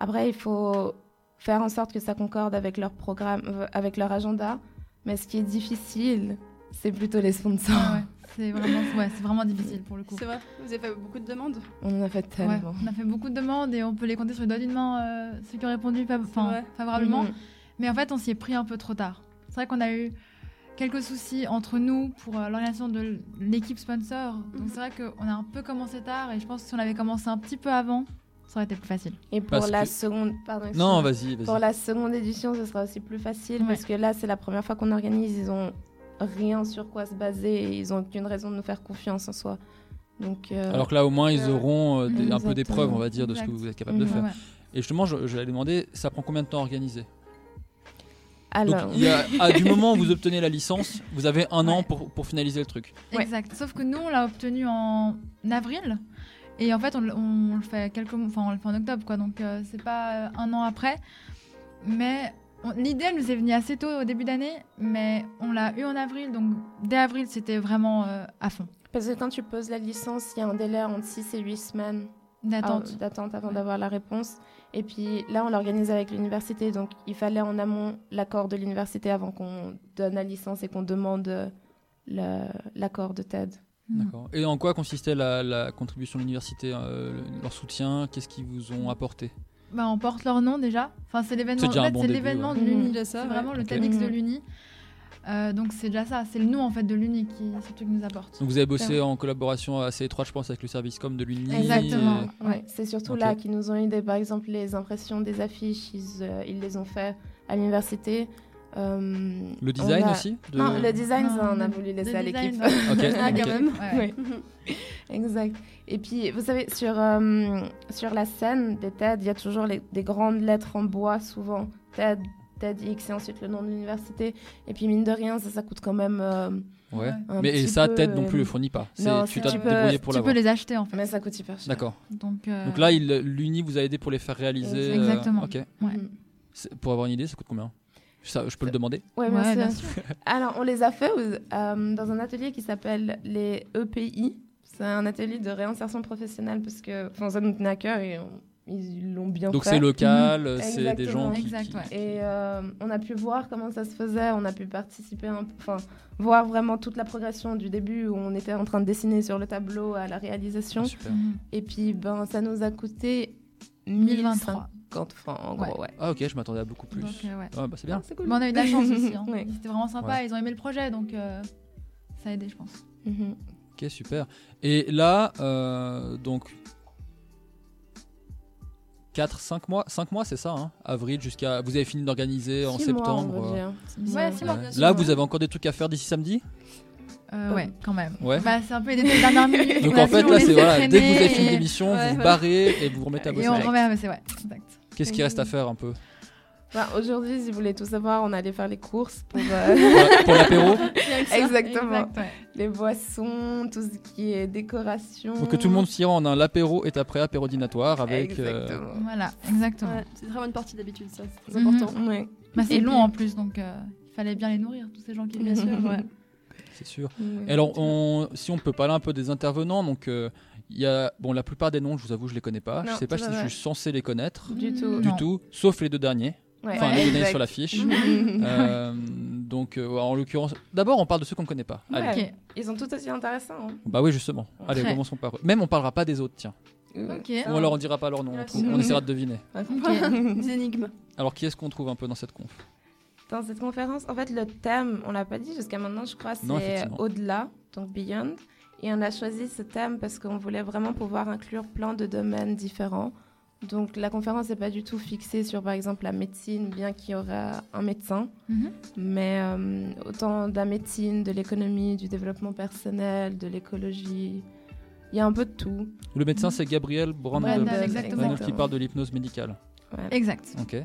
Après, il faut faire en sorte que ça concorde avec leur programme, euh, avec leur agenda. Mais ce qui est difficile, c'est plutôt les sponsors. Ah ouais, c'est vraiment, ouais, c'est vraiment difficile pour le coup. C'est vrai, vous avez fait beaucoup de demandes On en a fait tellement. Ouais, on a fait beaucoup de demandes et on peut les compter sur les doigts d'une main, euh, ceux qui ont répondu fav- favorablement. Mhm. Mais en fait, on s'y est pris un peu trop tard. C'est vrai qu'on a eu quelques soucis entre nous pour euh, l'organisation de l'équipe sponsor. Donc c'est vrai qu'on a un peu commencé tard et je pense que si on avait commencé un petit peu avant, ça aurait été plus facile. Et pour Parce la que- seconde, pardon. Non, excuse-moi. vas-y, vas-y. Pour la seconde édition, ce sera aussi plus facile Ouais. parce que là, c'est la première fois qu'on organise. Ils ont rien sur quoi se baser et ils ont aucune raison de nous faire confiance en soi. Donc, euh, Alors que là, au moins, ils euh, auront euh, des- un peu des preuves, on va dire, de ce que vous êtes capable de faire. Ouais. Et justement, je, je vais demander, ça prend combien de temps à organiser? Alors, Donc, il y a, à, du moment où vous obtenez la licence, vous avez un an pour, pour finaliser le truc. Ouais. Exact. Sauf que nous, on l'a obtenu en avril. Et en fait, on, le- on le fait quelques mois, enfin, on le fait en octobre, quoi. Donc, euh, c'est pas euh, un an après. Mais l'idée, elle nous est venue assez tôt au début d'année. Mais on l'a eu en avril. Donc, dès avril, c'était vraiment euh, à fond. parce que quand tu poses la licence, il y a un délai entre 6 et 8 semaines D'attente. ah, d'attente avant Ouais. d'avoir la réponse. Et puis là, on l'organise avec l'université. Donc, il fallait en amont l'accord de l'université avant qu'on donne la licence et qu'on demande euh, l'accord de TED. Mm. D'accord. Et en quoi consistait la, la contribution de l'université, euh, le- leur soutien? Qu'est-ce qu'ils vous ont apporté? Bah, on porte leur nom déjà. Enfin, c'est l'événement. C'est déjà en un fait, bon c'est début, l'événement ouais. de l'Uni. Déjà ça, C'est ouais. vraiment le Ok. TEDx de Mhm. l'Uni. Euh, donc c'est déjà ça. C'est le nom en fait de l'Uni qui, qui nous apporte. Donc vous avez bossé en collaboration assez étroite, je pense, avec le service com de l'Uni. Exactement. et- Ouais, c'est surtout Ok. là qu'ils nous ont aidé. Par exemple, les impressions des affiches, ils, euh, ils les ont fait à l'université. Euh, Le design a- aussi de- Non, le design, Non, ça, on a voulu laisser le à l'équipe. [laughs] ah, quand même. Ouais. Oui. [laughs] exact. Et puis, vous savez, sur, euh, sur la scène des TED, il y a toujours les- des grandes lettres en bois, souvent. TED, TEDx, et ensuite le nom de l'université. Et puis, mine de rien, ça, ça coûte quand même. euh, Ouais. un Mais et ça, peu, TED non plus euh, le fournit pas. Non, tu dois te peux- débrouiller pour Tu peux les acheter en fait. Mais ça coûte hyper cher. D'accord. Donc, euh, Donc là, l'Uni vous a aidé pour les faire réaliser. euh, Exactement. ok. Ouais. C'est- Pour avoir une idée, ça coûte combien? Ça, Je peux le demander Ouais, bien Ouais, sûr. bien sûr. [laughs] Alors, on les a fait euh, dans un atelier qui s'appelle les EPI. C'est un atelier de réinsertion professionnelle parce que enfin, ça nous tenait à cœur et on- ils l'ont bien Donc fait. c'est local, euh, c'est des gens qui. Exact, qui- ouais. Et euh, on a pu voir comment ça se faisait, on a pu participer, enfin, voir vraiment toute la progression du début où on était en train de dessiner sur le tableau à la réalisation. Ah, super. Mhm. Et puis, ben, ça nous a coûté 1023. 1050 francs, en gros, ouais. Ah ok, je m'attendais à beaucoup plus. Donc, euh, ouais. Ah, bah, c'est bien. C'est cool. Mais on a eu de la chance aussi. hein. [laughs] Ouais. C'était vraiment sympa. Ouais. Ils ont aimé le projet, donc euh, ça a aidé, je pense. Mhm. Ok, super. Et là, euh, donc 4, 5 mois, 5 mois c'est ça, hein avril jusqu'à... Vous avez fini d'organiser en mois, septembre. euh. Ouais, six mois. Là, vous avez encore des trucs à faire d'ici samedi? Euh, ouais, quand même. Ouais. Bah, c'est un peu les détails de dernière minute. Donc en fait, là, c'est voilà, dès que vous avez fini l'émission, Ouais, vous vous barrez et vous vous remettez à bosser. Et on remet, mais c'est ouais, exact. Qu'est-ce qui reste à faire un peu Bah, Aujourd'hui, si vous voulez tout savoir, on allait faire les courses pour, euh, [laughs] Pour- pour l'apéro [laughs] Exactement. Exact, ouais. Les boissons, tout ce qui est décoration. Donc que tout le monde s'y rende, hein. l'apéro est après apéro dînatoire avec... euh, Exactement. Voilà, exactement. Ouais, c'est une très bonne partie d'habitude, ça. C'est très Mhm. important. Ouais. Bah, c'est long puis- en plus, donc euh, il fallait bien les nourrir, tous ces gens qui Bien sûr, [laughs] ouais. c'est sûr. Et alors, on- si on peut parler un peu des intervenants, donc euh, il y a, bon, la plupart des noms, je vous avoue, je les connais pas. je Non, sais pas si je suis censé les connaître Du tout. du Non. tout, sauf les deux derniers. Ouais. Enfin, Ouais, les deux derniers sur la fiche. Mhm. Euh, donc, euh, en l'occurrence, d'abord, on parle de ceux qu'on ne connaît pas. Allez. Ouais. Ok. Ils sont tout aussi intéressants. hein. Bah oui, justement. Allez, commençons par eux. Même on parlera pas des autres, tiens. Ok. Ou alors on dira pas leur nom. On, trouve- c'est- on essaiera de deviner. [laughs] Des énigmes. Alors, qui est-ce qu'on trouve un peu dans cette conf? Dans cette conférence, en fait, le thème, on l'a pas dit jusqu'à maintenant, je crois, c'est au-delà, donc beyond. Et on a choisi ce thème parce qu'on voulait vraiment pouvoir inclure plein de domaines différents. Donc la conférence n'est pas du tout fixée sur par exemple la médecine, bien qu'il y aura un médecin, Mhm. mais euh, autant de la médecine, de l'économie, du développement personnel, de l'écologie. Il y a un peu de tout. Le médecin, c'est Gabriel Brandel, Brandel, exactement. qui parle de l'hypnose médicale. Ouais. Exact. Ok.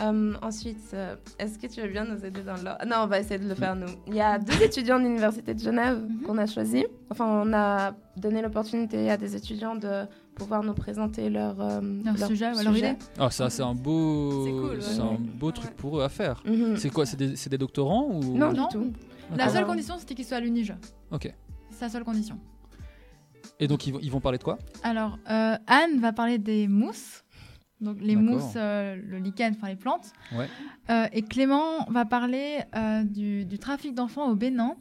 Euh, ensuite, euh, est-ce que tu veux bien nous aider dans l'ordre Non, on va essayer de le faire nous. Il y a deux étudiants de l'Université de Genève qu'on a choisis. Enfin, on a donné l'opportunité à des étudiants de pouvoir nous présenter leur, euh, Leur sujet ou leur idée. Ah, ça, c'est un beau, C'est cool, ouais. un beau truc pour eux à faire. Mhm. C'est quoi C'est des, doctorants ou? Non, du Non. tout. La seule condition, c'était qu'il soit à l'Unige. Ok. C'est la seule condition. Et donc ils vont, ils vont parler de quoi? Alors, euh, Anne va parler des mousses. Donc, les mousses, euh, le lichen, enfin les plantes. Ouais. Euh, et Clément va parler euh, du, du trafic d'enfants au Bénin.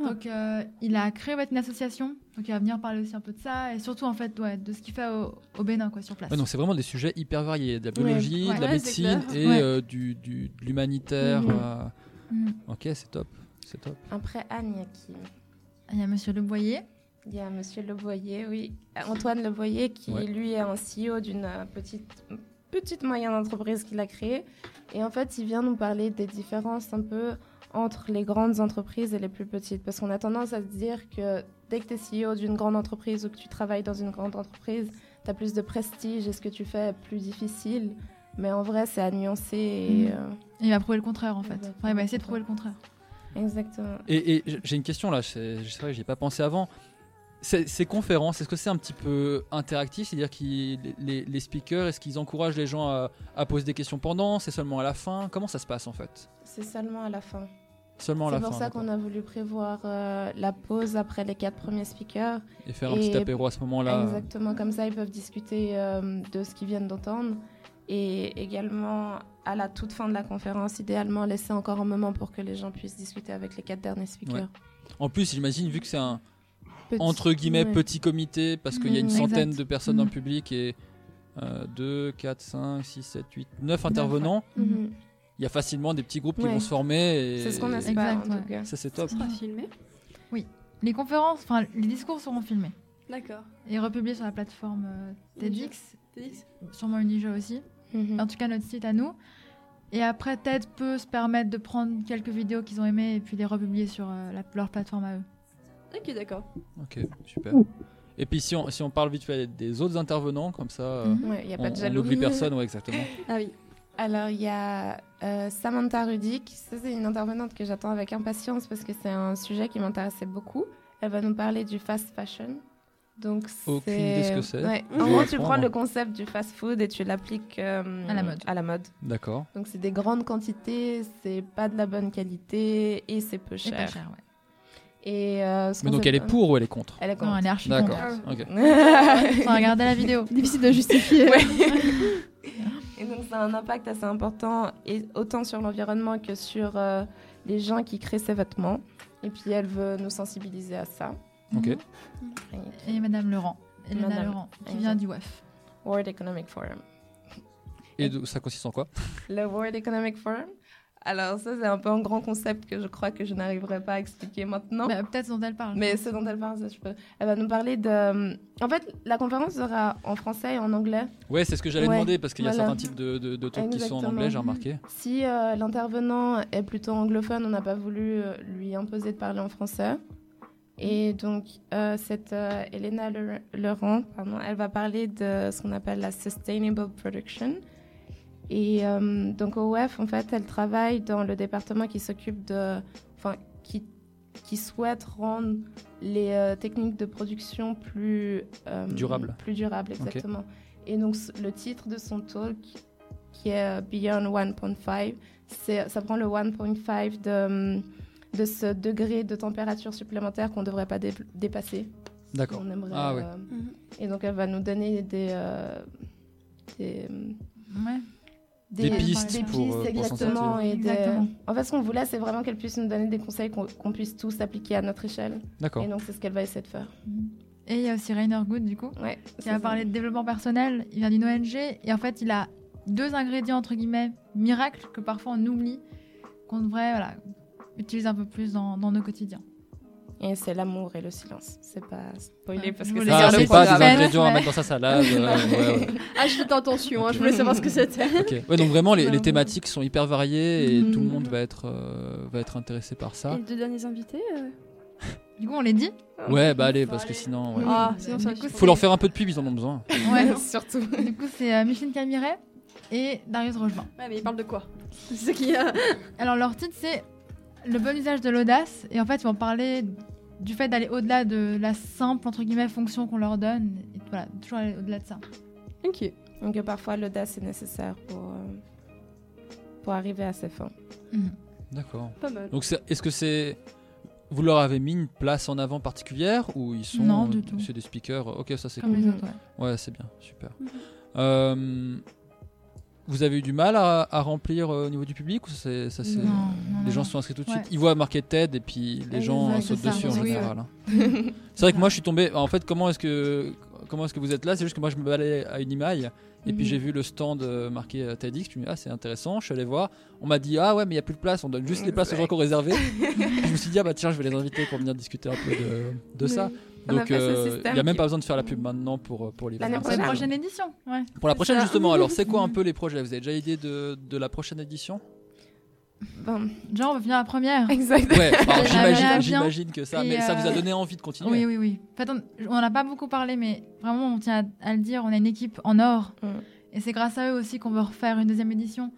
Ah. Donc, euh, il a créé une association. Donc, il va venir parler aussi un peu de ça. Et surtout, en fait, ouais, de ce qu'il fait au, au Bénin, quoi, sur place. Ouais, donc c'est vraiment des sujets hyper variés, de la biologie, Ouais. de la médecine et Ouais. euh, du, du- de l'humanitaire. Mhm. euh, Mhm. Ok, c'est top, c'est top. Après Anne, il y a qui? Il y a Monsieur Le Boyer. Il y a Monsieur Leboyer, oui. Antoine Leboyer, qui Ouais. lui est un CEO d'une euh, petite, petite moyenne entreprise qu'il a créée. Et en fait, il vient nous parler des différences un peu entre les grandes entreprises et les plus petites. Parce qu'on a tendance à se dire que dès que tu es CEO d'une grande entreprise ou que tu travailles dans une grande entreprise, tu as plus de prestige et ce que tu fais est plus difficile. Mais en vrai, c'est à nuancer. Et, euh, Et il va prouver le contraire, en fait. Enfin, il va essayer de prouver le contraire. Exactement. Et, j'ai une question là, c'est vrai que j'y ai pas pensé avant. Ces, ces conférences, est-ce que c'est un petit peu interactif? C'est-à-dire que les, les speakers, est-ce qu'ils encouragent les gens à, à poser des questions pendant? C'est seulement à la fin? Comment ça se passe en fait? C'est seulement à la fin. Seulement à la C'est pour ça qu'on a voulu prévoir euh, la pause après les quatre premiers speakers. Et faire un petit apéro à ce moment-là. Exactement, comme ça ils peuvent discuter euh, de ce qu'ils viennent d'entendre. Et également, à la toute fin de la conférence, idéalement, laisser encore un moment pour que les gens puissent discuter avec les quatre derniers speakers. Ouais. En plus, j'imagine, vu que c'est un Petit- entre guillemets ouais. petit comité, parce qu'il y a une centaine Exact. de personnes dans le Mhm. public et 2, 4, 5, 6, 7, 8, 9 intervenants, Mhm. il y a facilement des petits groupes qui vont se former. et- C'est ce qu'on espère, Exact, en ouais. Ça, c'est top. filmé Oui. Les conférences, enfin, les discours seront filmés. D'accord. Et republiés sur la plateforme euh, TEDx. TEDx Sûrement Unija aussi. Mhm. En tout cas, notre site à nous. Et après, TED peut se permettre de prendre quelques vidéos qu'ils ont aimées et puis les republier sur euh, la- leur plateforme à eux. Ok, d'accord. Ok, super. Et puis si on, si on parle vite fait des autres intervenants, comme ça, euh, Mhm. Ouais, y a pas on, de on n'oublie personne, ouais, exactement. [laughs] Ah oui. Alors, il y a euh, Samantha Rudick. Ça, c'est une intervenante que j'attends avec impatience parce que c'est un sujet qui m'intéressait beaucoup. Elle va nous parler du fast fashion. Donc, Aucune idée ce que c'est. Ouais. En gros, tu prends le concept du fast food et tu l'appliques euh, À la mode. À la mode. D'accord. Donc, c'est des grandes quantités, c'est pas de la bonne qualité et c'est peu Et cher. pas cher, ouais. Et, euh, Mais donc elle est pour ou elle est contre Elle est contre. Non, elle est archi D'accord. contre. ok. Faut regarder la vidéo. [laughs] Difficile de justifier. Ouais. et donc, ça a un impact assez important, et autant sur l'environnement que sur euh, les gens qui créent ces vêtements. Et puis, elle veut nous sensibiliser à ça. Ok. Et Madame Laurent. Elena Madame, Laurent, qui vient du WEF. World Economic Forum. Et ça consiste en quoi? Le World Economic Forum. Alors, ça, c'est un peu un grand concept que je crois que je n'arriverai pas à expliquer maintenant. Bah, Peut-être dont elle parle. Mais ce dont elle parle, ça, je peux. Elle va nous parler de. En fait, la conférence sera en français et en anglais. Ouais, c'est ce que j'allais Ouais, demander parce qu'il y a certains types de, de, de talks qui sont en anglais, j'ai remarqué. Si euh, l'intervenant est plutôt anglophone, on n'a pas voulu euh, lui imposer de parler en français. Et donc, euh, cette euh, Elena Le- Laurent, pardon, elle va parler de ce qu'on appelle la Sustainable Production. Et euh, donc, au WEF, en fait, elle travaille dans le département qui s'occupe de. Enfin, qui, qui souhaite rendre les euh, techniques de production plus. euh, Durables. Plus durables, exactement. Et donc, le titre de son talk, qui est euh, Beyond 1.5, c'est- ça prend le 1.5 de, de ce degré de température supplémentaire qu'on ne devrait pas dé- dépasser. D'accord. On aimerait, Ah ouais. Et donc, elle va nous donner des. euh, des Ouais. Des pistes des pour, euh, pistes, pour s'en exactement. Et des- Exactement. En fait, ce qu'on voulait, c'est vraiment qu'elle puisse nous donner des conseils qu'on puisse tous appliquer à notre échelle. D'accord. Et donc, c'est ce qu'elle va essayer de faire. Et il y a aussi Rainer Good, du coup, Ouais, qui a ça. parlé de développement personnel. Il vient d'une ONG et en fait, il a deux ingrédients, entre guillemets, miracles que parfois on oublie, qu'on devrait voilà, utiliser un peu plus dans, dans nos quotidiens. Et c'est l'amour et le silence. C'est pas spoilé Ouais, parce je que c'est Ah, le pas des programme. ingrédients à mettre dans sa salade. euh, [laughs] ouais, ouais. Ah, j'étais en tension, hein, je voulais savoir ce que c'était. Ok. Ouais, donc vraiment, les, les thématiques sont hyper variées et Mhm. tout le monde va être, euh, va être intéressé par Et ça. les deux derniers invités euh, [laughs] Du coup, on les dit Ouais, bah allez, parce que sinon. ouais. Ah, sinon ça coup, Faut leur faire un peu de pub, ils en ont besoin. Ouais, [laughs] surtout. Du coup, c'est euh, Micheline Camiret et Darius Rochebin. Ouais, mais ils parlent de quoi? C'est qui a. Alors, leur titre, c'est Le bon usage de l'audace. Et en fait, ils vont parler du fait d'aller au-delà de la simple, entre guillemets, fonction qu'on leur donne. Et voilà, toujours aller au-delà de ça. Ok. Donc parfois l'audace est nécessaire pour, euh, pour arriver à ses fins. D'accord. Pas mal. Donc est-ce que c'est. Vous leur avez mis une place en avant particulière ou ils sont. Non, du tout. C'est des speakers. Ok, ça c'est Comme cool. les autres, ouais. Ouais, c'est bien, super. Euh, vous avez eu du mal à, à remplir euh, au niveau du public ou ça Non, non, les non, gens se sont inscrits tout de Ouais. suite? Ils voient marqué TED et puis les gens sautent ça. dessus en Oui, général. ouais. hein. [laughs] [laughs] c'est vrai que moi je suis tombé. En fait, comment est-ce que comment est-ce que vous êtes là? C'est juste que moi je me baladais à une imaille et puis Mhm. j'ai vu le stand euh, marqué euh, TEDx. Je me suis dit ah c'est intéressant. Je suis allé voir. On m'a dit ah ouais mais il y a plus de place. On donne juste les places aux gens qui ont réservé. [laughs] Je me suis dit ah bah tiens je vais les inviter pour venir discuter un peu de, de ça. Donc euh, il n'y a même pas besoin de faire la pub maintenant pour euh, pour les Pour la prochaine édition, ouais. pour la prochaine, justement, alors c'est quoi un [laughs] peu les projets? Vous avez déjà idée de, de la prochaine édition? Ben, Genre, on va finir la première. Exact. Ouais, [laughs] j'imagine, que ça, Et, mais ça vous a euh, donné envie de continuer? Oui, oui, oui. En fait, on n'en a pas beaucoup parlé, mais vraiment, on tient à, à le dire, on a une équipe en or. Et c'est grâce à eux aussi qu'on veut refaire une deuxième édition.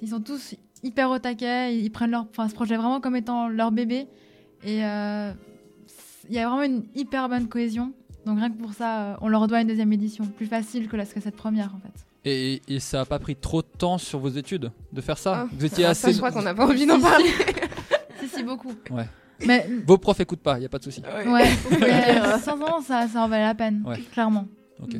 Ils sont tous hyper au taquet, ils prennent leur, ce projet vraiment comme étant leur bébé. Et euh, il y a vraiment une hyper bonne cohésion. Donc rien que pour ça, euh, on leur doit une deuxième édition, plus facile que, la, que cette première en fait. Et, et ça a pas pris trop de temps sur vos études de faire ça Ah, Vous étiez ça, assez. je crois qu'on n'a [laughs] pas envie d'en parler. [laughs] si, si, beaucoup. Ouais. Mais Vos profs écoutent pas, il y a pas de souci. ouais, [laughs] mais sincèrement, ça, ça en valait la peine, Ouais. clairement. Ok.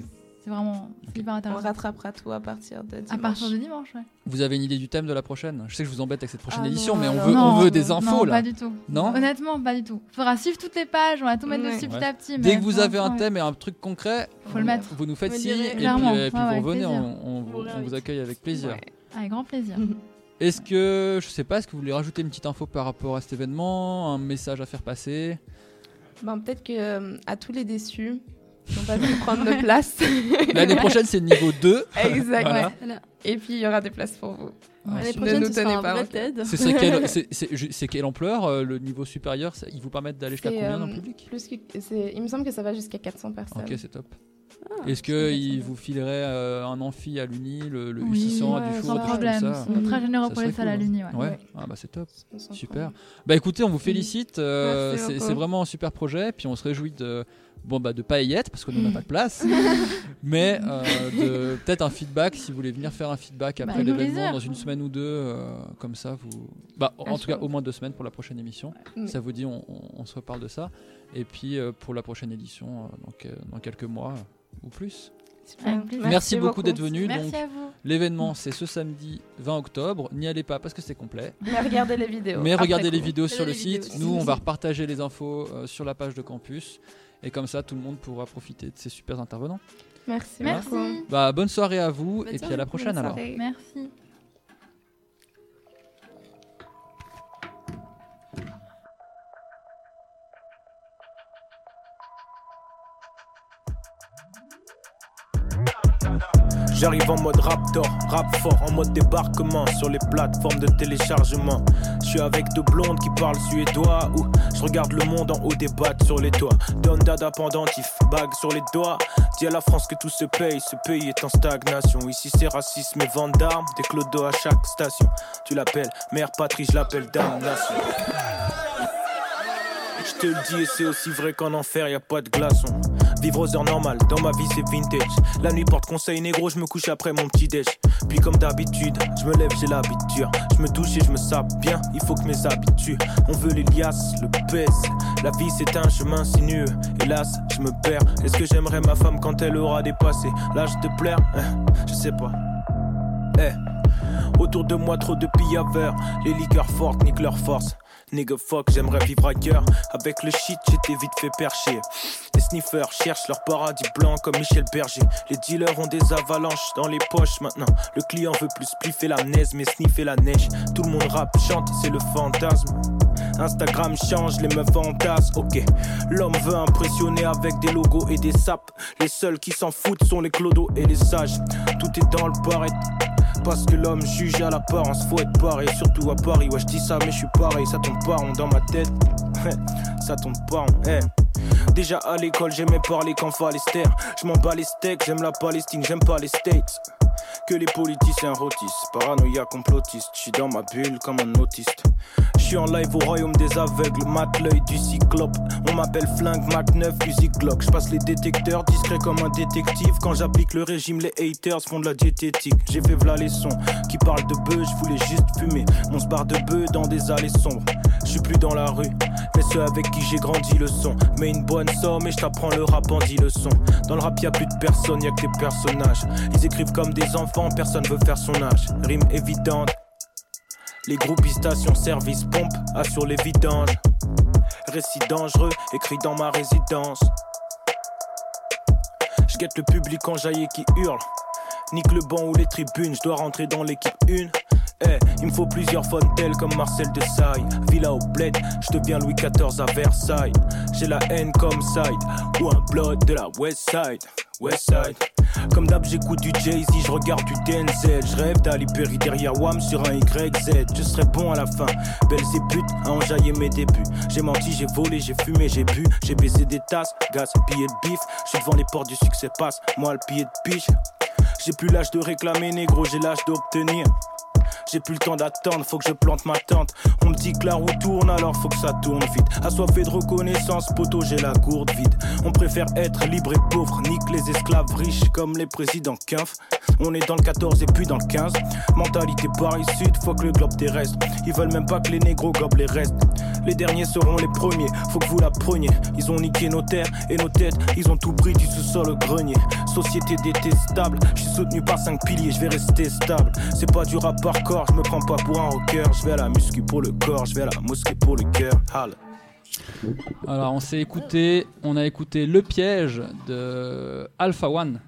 C'est vraiment c'est hyper On intéressant. rattrapera tout à partir de dimanche. À partir de dimanche, ouais. Vous avez une idée du thème de la prochaine? Je sais que je vous embête avec cette prochaine Ah édition, non, mais on veut, on des infos non, là. pas du tout. Non? Honnêtement, pas du tout. Faudra suivre toutes les pages, on va tout mettre Ouais. dessus petit à petit. Dès que vous avez un thème et un truc concret, Faut le mettre. vous nous faites signe et puis, et puis Ouais, vous revenez, on, on vous- on vous accueille avec plaisir. Ouais. Avec grand plaisir. [laughs] Est-ce que, je sais pas, est-ce que vous voulez rajouter une petite info par rapport à cet événement, un message à faire passer? Ben, peut-être que euh, à tous les déçus qui n'ont pas pu prendre de place. [laughs] L'année prochaine, c'est le niveau 2. Exact. Voilà. Et puis il y aura des places pour vous. L'année Ne prochaine, nous ce sera tenez un pas quelle, c'est, quelle [laughs] ampleur euh, le niveau supérieur? Ça- Il vous permettent d'aller jusqu'à combien euh, dans le public? plus Il me semble que ça va jusqu'à 400 personnes. Ok, c'est top. Ah, Est-ce qu'il vous filerait euh, un amphi à l'Uni, le, le Oui, U600 ouais, du sans four, Sans tout problème. ça? Ils sont très généreux Ça pour les salles à cool. l'Uni. Ouais. Ouais, ah bah c'est top. Super. problème. Bah écoutez, on vous félicite. euh, c'est vraiment un super projet. Puis on se réjouit de bon bah de pas y être parce que nous on n'a pas de place, [laughs] mais euh, de peut-être un feedback si vous voulez venir faire un feedback après avec l'événement dans une semaine ou deux, euh, comme ça vous. Bah en tout cas au moins deux semaines pour la prochaine émission. Ça vous dit, on, on- on se reparle de ça. Et puis euh, pour la prochaine édition, euh, donc, euh, dans quelques mois euh, ou plus. Super. Merci, beaucoup d'être venu. Merci Donc à vous. l'événement c'est ce samedi 20 octobre. N'y allez pas parce que c'est complet. Mais regardez les vidéos. Mais après regardez les coup. vidéos sur le vidéos site. Nous, on va [laughs] repartager les infos euh, sur la page de campus. Et comme ça, tout le monde pourra profiter de ces super intervenants. Merci. Merci. Bah, bonne soirée à vous. Bonne et puis à la prochaine alors. Merci. J'arrive en mode raptor, rap fort, en mode débarquement sur les plateformes de téléchargement. Je suis avec deux blondes qui parlent suédois ou je regarde le monde en haut des battes sur les toits. Don dada pendentif, bague sur les doigts. Dis à la France que tout se paye, ce pays est en stagnation. Ici c'est racisme et vente d'armes, des clodos à chaque station. Tu l'appelles mère patrie, je l'appelle damnation. Je te le dis et c'est aussi vrai qu'en enfer y a pas de glaçon. Vivre aux heures normales, dans ma vie c'est vintage. La nuit porte conseil négro, je me couche après mon petit déj. Puis comme d'habitude, je me lève, j'ai l'habitude. Je me douche et je me sape bien, il faut que mes habitudes. On veut les liasses, le pèse. La vie c'est un chemin sinueux. Hélas, je me perds. Est-ce que j'aimerais ma femme quand elle aura dépassé l'âge de plaire Hein, Je sais pas. Eh. Autour de moi trop de pillaveurs Les liqueurs fortes niquent leur force Nigga fuck, j'aimerais vivre ailleurs Avec le shit, j'étais vite fait percher Les sniffers cherchent leur paradis blanc comme Michel Berger. Les dealers ont des avalanches dans les poches maintenant. Le client veut plus spliffer la neige mais sniffer la neige. Tout le monde rap, chante, c'est le fantasme. Instagram change, les meufs en tasse, ok. L'homme veut impressionner avec des logos et des sapes. Les seuls qui s'en foutent sont les clodos et les sages. Tout est dans le Parce que l'homme juge à l'apparence, faut être pareil, surtout à Paris. Ouais, je dis ça, mais je suis pareil, ça tombe pas rond dans ma tête. [laughs] ça tombe pas rond, eh. Déjà à l'école, j'aimais parler se taire. Je m'en bats les steaks, j'aime la Palestine, j'aime pas les States. Que les politiciens rôtissent, paranoïa complotiste. J'suis dans ma bulle comme un autiste. J'suis en live au royaume des aveugles, mate l'œil du cyclope. On m'appelle flingue Mac 9, fusil Glock. J'passe les détecteurs, discret comme un détective. Quand j'applique le régime, les haters font de la diététique. J'ai fait v'là les sons qui parlent de bœuf, j'voulais juste fumer. Mon spar de bœuf dans des allées sombres. J'suis plus dans la rue, mais ceux avec qui j'ai grandi le son. Mais une bonne somme et j't'apprends le rap en dit le son. Dans le rap y'a plus de personnes, y'a que des personnages. Ils écrivent comme des enfants, personne veut faire son âge. Rime évidente. Les groupes station service pompe assurent les vidanges. Récit dangereux, écrit dans ma résidence. Je le public enjaillé qui hurle. Nique le banc ou les tribunes, je dois rentrer dans l'équipe 1. Eh, il me faut plusieurs telles comme Marcel de. Villa au bled, je deviens Louis XIV à Versailles. J'ai la haine comme Side, ou un blood de la West Side. West Side. Comme d'hab, j'écoute du Jay-Z, je regarde du DNZ. Je rêve d'aller Perry derrière Wam sur un YZ. Je serai bon à la fin. Belles et putes à enjailler mes débuts. J'ai menti, j'ai volé, j'ai fumé, j'ai bu. J'ai baisé des tasses, gaz, billets de bif. Je suis devant les portes du succès, passe. Moi, le billet de piche. J'ai plus l'âge de réclamer, négro, j'ai l'âge d'obtenir. J'ai plus le temps d'attendre, faut que je plante ma tente. On me dit que la roue tourne, alors faut que ça tourne vite. Assoiffé de reconnaissance, poteau, j'ai la gourde vide. On préfère être libre et pauvre, nique les esclaves riches comme les présidents Quinf. On est dans le 14 et puis dans le 15. Mentalité Paris-Sud, faut que le globe terrestre. Ils veulent même pas que les négros gobent les restes. Les derniers seront les premiers, faut que vous la preniez. Ils ont niqué nos terres et nos têtes, ils ont tout pris du sous-sol au grenier. Société détestable, je suis soutenu par 5 piliers, je vais rester stable. C'est pas du rap je me prends pas pour un rocker. Je vais à la muscu pour le corps, je vais à la mosquée pour le cœur. Alors on s'est écouté, on a écouté Le Piège de Alpha One.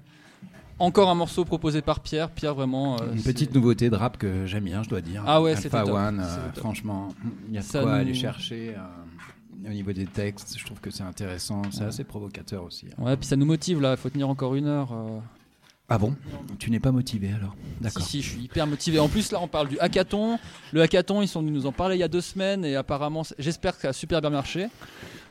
Encore un morceau proposé par Pierre. Pierre, vraiment. euh, Une petite nouveauté de rap que j'aime bien, je dois dire. Ah ouais, Alpha top. One, euh, franchement, il y a de Ça quoi nous- aller chercher. euh, au niveau des textes, je trouve que c'est intéressant, c'est Ouais. assez provocateur aussi. hein. Ouais, puis ça nous motive là, il faut tenir encore une heure. Ah bon? Tu n'es pas motivé alors D'accord. Si, si, je suis hyper motivé. En plus, là, on parle du hackathon. Le hackathon, ils sont venus nous en parler il y a deux semaines et apparemment, j'espère que ça a super bien marché.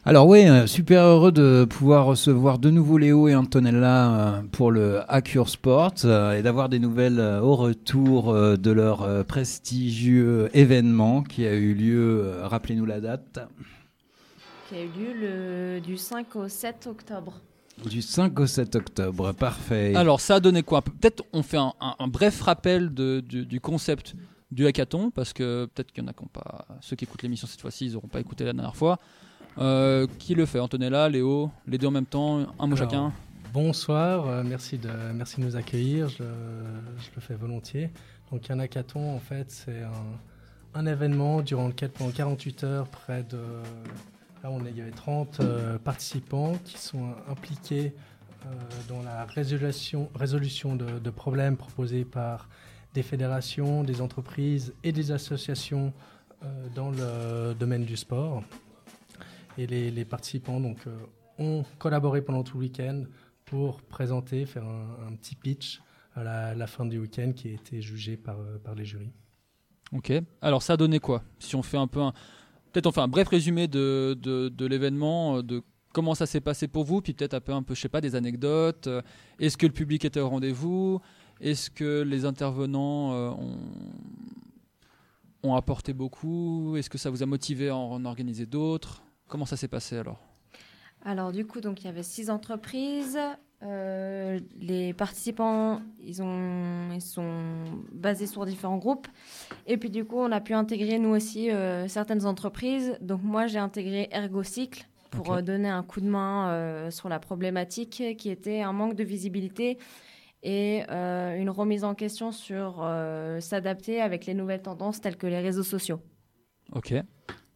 Alors oui, euh, super heureux de pouvoir recevoir de nouveau Léo et Antonella euh, pour le Hack Your Sport euh, et d'avoir des nouvelles au retour de leur prestigieux événement qui a eu lieu, rappelez-nous la date, qui a eu lieu le, du 5 au 7 octobre. Du 5 au 7 octobre, parfait. Alors, ça a donné quoi Peut-être on fait un, un- un bref rappel de- du, du concept du hackathon, parce que peut-être qu'il y en a qui n'ont pas. Ceux qui écoutent l'émission cette fois-ci, ils n'auront pas écouté la dernière fois. Euh, qui le fait Antonella, Léo, les deux en même temps, un mot Alors, chacun Bonsoir, euh, merci, de, merci de nous accueillir, je, je le fais volontiers. Donc un hackathon, en fait, c'est un, un événement durant lequel pendant 48 heures, près de... Là, on il y avait 30 euh, participants qui sont impliqués euh, dans la résolution, de, problèmes proposés par des fédérations, des entreprises et des associations euh, dans le domaine du sport. Et les, participants euh, ont collaboré pendant tout le week-end pour présenter, faire un, petit pitch à la, fin du week-end qui a été jugé par, euh, par les jurys. Ok. Alors, ça a donné quoi? Si on fait un peu un. Peut-être on fait un bref résumé de, de, l'événement, euh, de comment ça s'est passé pour vous, puis peut-être un peu, un peu, je sais pas, des anecdotes. euh, Est-ce que le public était au rendez-vous? Est-ce que les intervenants euh, ont, ont apporté beaucoup? Est-ce que ça vous a motivé à en organiser d'autres? Comment ça s'est passé alors? Alors du coup, donc il y avait six entreprises. Euh, les participants, ils, ont, ils sont basés sur différents groupes. Et puis du coup, on a pu intégrer nous aussi euh, certaines entreprises. Donc moi, j'ai intégré ErgoCycle pour euh, donner un coup de main euh, sur la problématique qui était un manque de visibilité et une remise en question sur s'adapter avec les nouvelles tendances telles que les réseaux sociaux. Ok.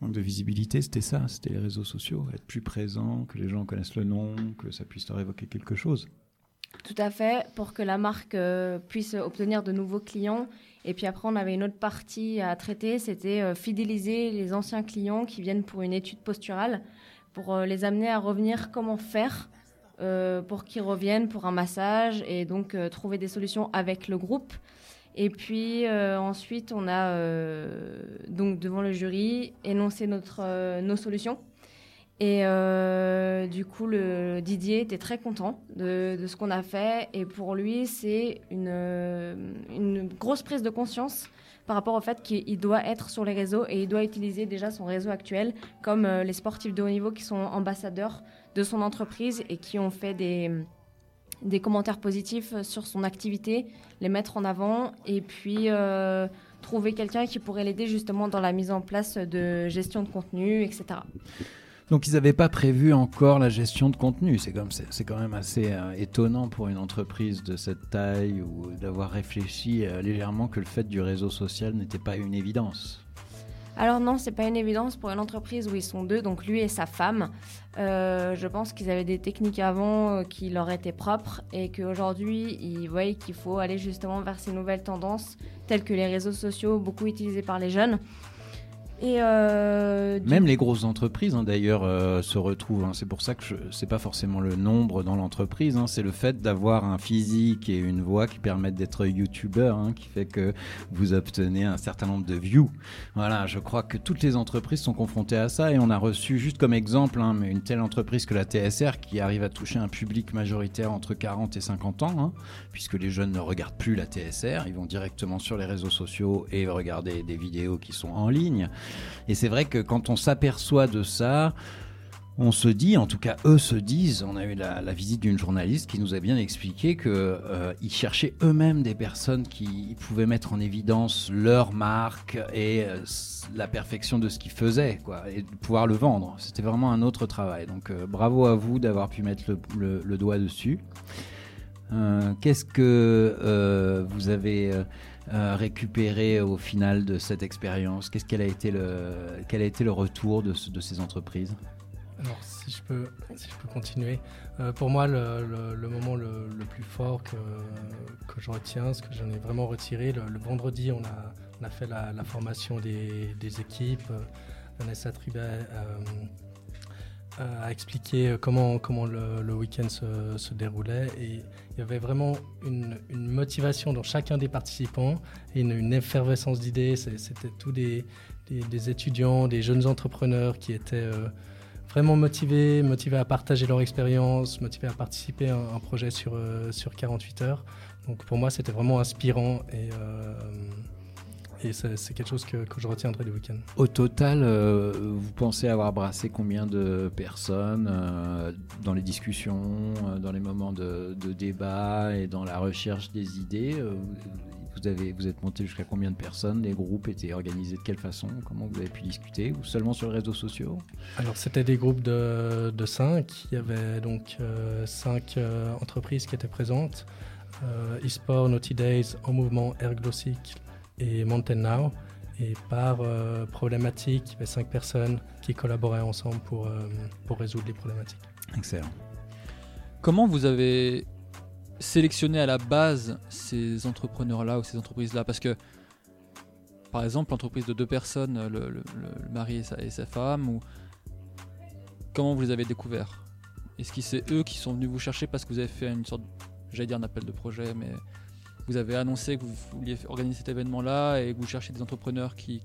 Manque de visibilité, c'était ça, c'était les réseaux sociaux, être plus présent, que les gens connaissent le nom, que ça puisse leur évoquer quelque chose. Tout à fait, pour que la marque euh, puisse obtenir de nouveaux clients. Et puis après, on avait une autre partie à traiter, c'était euh, fidéliser les anciens clients qui viennent pour une étude posturale, pour euh, les amener à revenir comment faire pour qu'ils reviennent pour un massage et donc trouver des solutions avec le groupe. Et puis euh, ensuite, on a euh, donc devant le jury énoncé notre, euh, nos solutions. Et du coup, Didier était très content de, de ce qu'on a fait. Et pour lui, c'est une, une grosse prise de conscience par rapport au fait qu'il doit être sur les réseaux et il doit utiliser déjà son réseau actuel, comme les sportifs de haut niveau qui sont ambassadeurs de son entreprise et qui ont fait des, des commentaires positifs sur son activité, les mettre en avant et puis euh, trouver quelqu'un qui pourrait l'aider justement dans la mise en place de gestion de contenu, etc. Donc ils n'avaient pas prévu encore la gestion de contenu. C'est comme c'est quand même assez euh, étonnant pour une entreprise de cette taille ou d'avoir réfléchi euh, légèrement que le fait du réseau social n'était pas une évidence. Alors non, c'est pas une évidence pour une entreprise où ils sont deux, donc lui et sa femme. Euh, je pense qu'ils avaient des techniques avant euh, qui leur étaient propres et qu'aujourd'hui ils voient qu'il faut aller justement vers ces nouvelles tendances telles que les réseaux sociaux beaucoup utilisés par les jeunes. Et euh, Même les grosses entreprises, hein, d'ailleurs, euh, se retrouvent. hein. C'est pour ça que je- c'est pas forcément le nombre dans l'entreprise. hein. C'est le fait d'avoir un physique et une voix qui permettent d'être youtubeur, qui fait que vous obtenez un certain nombre de views. Voilà, je crois que toutes les entreprises sont confrontées à ça et on a reçu juste comme exemple mais une telle entreprise que la TSR qui arrive à toucher un public majoritaire entre 40 et 50 ans, puisque les jeunes ne regardent plus la TSR, ils vont directement sur les réseaux sociaux et regarder des vidéos qui sont en ligne. Et c'est vrai que quand on s'aperçoit de ça, on se dit, en tout cas eux se disent, on a eu la, visite d'une journaliste qui nous a bien expliqué que euh, cherchaient eux-mêmes des personnes qui pouvaient mettre en évidence leur marque et euh, la perfection de ce qu'ils faisaient, quoi, et de pouvoir le vendre. C'était vraiment un autre travail. Donc euh, bravo à vous d'avoir pu mettre le, doigt dessus. Euh, Qu'est-ce que vous avez euh, récupéré au final de cette expérience. Qu'est-ce qu'elle a été le quel a été le retour de, ce- de ces entreprises? Alors, si je peux, si je peux continuer, euh, pour moi, le, moment le, plus fort que, que je retiens, ce que j'en ai vraiment retiré, le, vendredi, on a, on a fait la, formation des, des équipes. Euh, Vanessa Tribet euh, euh, a expliqué comment, comment le, week-end se, déroulait et il y avait vraiment une, motivation dans chacun des participants et une, effervescence d'idées. C'était tous des, des- étudiants, des jeunes entrepreneurs qui étaient euh, vraiment motivés, motivés à partager leur expérience, motivés à participer à un, projet sur, euh, sur 48 heures. Donc pour moi, c'était vraiment inspirant et, euh, et c'est quelque chose que, que je retiendrai du week-end. Au total, euh, vous pensez avoir brassé combien de personnes euh, dans les discussions, euh, dans les moments de, de débat et dans la recherche des idées vous, avez, vous êtes monté jusqu'à combien de personnes Les groupes étaient organisés de quelle façon Comment vous avez pu discuter Ou seulement sur les réseaux sociaux? Alors c'était des groupes de, de cinq. Il y avait donc euh, cinq euh, entreprises qui étaient présentes. Euh, eSport, Naughty Days, En Mouvement, Erglocycle et Mountain Now. Et par euh, problématique, il y avait cinq personnes qui collaboraient ensemble pour, euh, pour résoudre les problématiques. Excellent. Comment vous avez sélectionné à la base ces entrepreneurs-là ou ces entreprises-là? Parce que, par exemple, l'entreprise de deux personnes, le, le- le- le mari et sa, et sa femme, ou comment vous les avez découverts? Est-ce que c'est eux qui sont venus vous chercher parce que vous avez fait une sorte, j'allais dire un appel de projet, mais vous avez annoncé que vous vouliez organiser cet événement-là et que vous cherchez des entrepreneurs qui,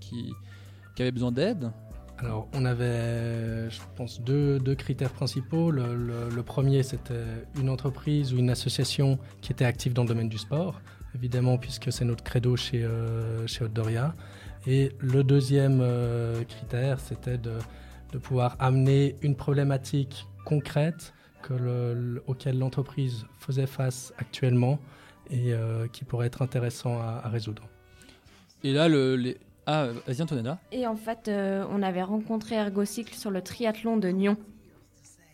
avaient besoin d'aide Alors, on avait, je pense, deux, critères principaux. Le, premier, c'était une entreprise ou une association qui était active dans le domaine du sport, évidemment, puisque c'est notre credo chez, euh, chez Oddoria. Et le deuxième euh, critère, c'était de, pouvoir amener une problématique concrète auquel l'entreprise faisait face actuellement et euh, qui pourrait être intéressant à, à résoudre. Et là, le, les... Ah, vas-y Antonella. Et en fait, euh, on avait rencontré Ergocycle sur le triathlon de Nyon.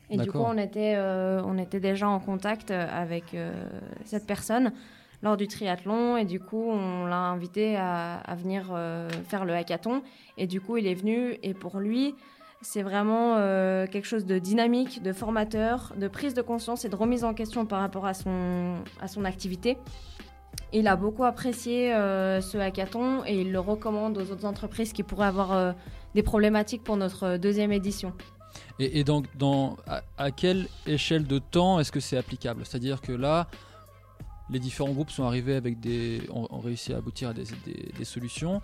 Et du coup, on était, euh, on était déjà en contact avec euh, cette personne lors du triathlon. Et du coup, on l'a invité à, à venir euh, faire le hackathon. Et du coup, il est venu. Et pour lui, C'est vraiment euh, quelque chose de dynamique, de formateur, de prise de conscience et de remise en question par rapport à son, à son activité. Il a beaucoup apprécié euh, ce hackathon et il le recommande aux autres entreprises qui pourraient avoir euh, des problématiques pour notre deuxième édition. Et, donc, à, quelle échelle de temps est-ce que c'est applicable? C'est-à-dire que là, les différents groupes sont arrivés avec des. ont, réussi à aboutir à des, des- des solutions.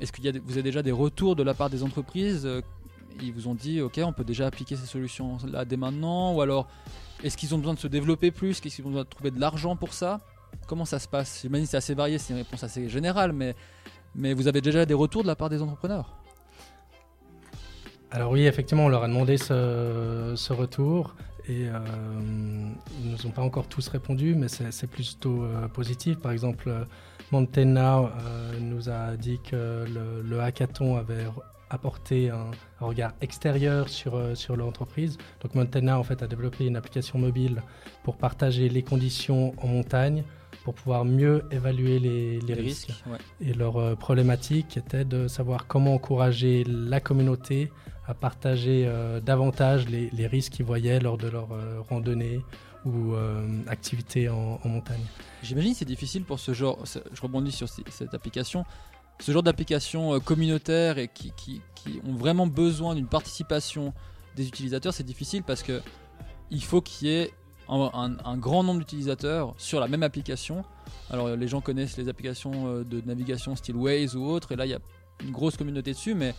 Est-ce que vous avez déjà des retours de la part des entreprises? Ils vous ont dit, ok, on peut déjà appliquer ces solutions-là dès maintenant Ou alors, est-ce qu'ils ont besoin de se développer plus? Est-ce qu'ils ont besoin de trouver de l'argent pour ça? Comment ça se passe? J'imagine que c'est assez varié, c'est une réponse assez générale, mais, mais vous avez déjà des retours de la part des entrepreneurs? Alors oui, effectivement, on leur a demandé ce, retour et euh, ils nous ont pas encore tous répondu, mais c'est plutôt euh, positif. Par exemple, Now euh, nous a dit que le hackathon avait apporté un, regard extérieur sur, euh, sur l'entreprise. Donc Mountain Now en fait a développé une application mobile pour partager les conditions en montagne pour pouvoir mieux évaluer les, les Les risques. risques, ouais. Et leur euh, problématique était de savoir comment encourager la communauté à partager euh, davantage les, les risques qu'ils voyaient lors de leur euh, randonnée ou euh, activité en, en montagne. J'imagine que c'est difficile pour ce genre, je rebondis sur cette application, ce genre d'application euh, communautaire et qui, ont vraiment besoin d'une participation des utilisateurs, c'est difficile parce que il faut qu'il y ait un, grand nombre d'utilisateurs sur la même application. Alors les gens connaissent les applications euh, de navigation style Waze ou autres, et là il y a une grosse communauté dessus, mais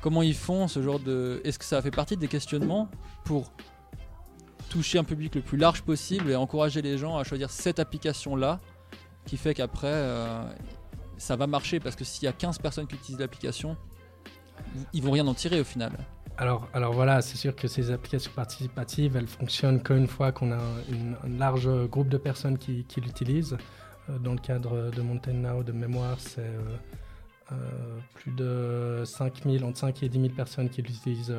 comment ils font ce genre de... Est-ce que ça fait partie des questionnements pour toucher un public le plus large possible et encourager les gens à choisir cette application-là qui fait qu'après euh, ça va marcher parce que s'il y a 15 personnes qui utilisent l'application, ils vont rien en tirer au final. Alors, alors voilà, c'est sûr que ces applications participatives, elles fonctionnent qu'une fois qu'on a un, large groupe de personnes qui, l'utilisent. Euh, dans le cadre de Mountain Now, de mémoire, c'est euh, euh, plus de 5000, entre 5 et 10 000 personnes qui l'utilisent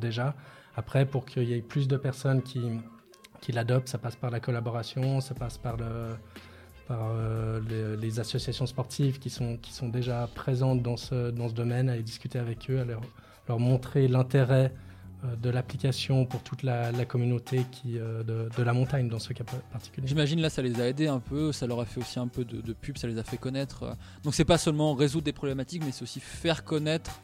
déjà. Après, pour qu'il y ait plus de personnes qui, qui l'adoptent, ça passe par la collaboration, ça passe par, le, par euh, les, associations sportives qui sont, qui sont déjà présentes dans ce, dans ce domaine, aller discuter avec eux, à leur, leur montrer l'intérêt euh, de l'application pour toute la, communauté qui, euh, de, la montagne dans ce cas particulier. J'imagine là ça les a aidés un peu, ça leur a fait aussi un peu de, pub, ça les a fait connaître. Donc c'est pas seulement résoudre des problématiques, mais c'est aussi faire connaître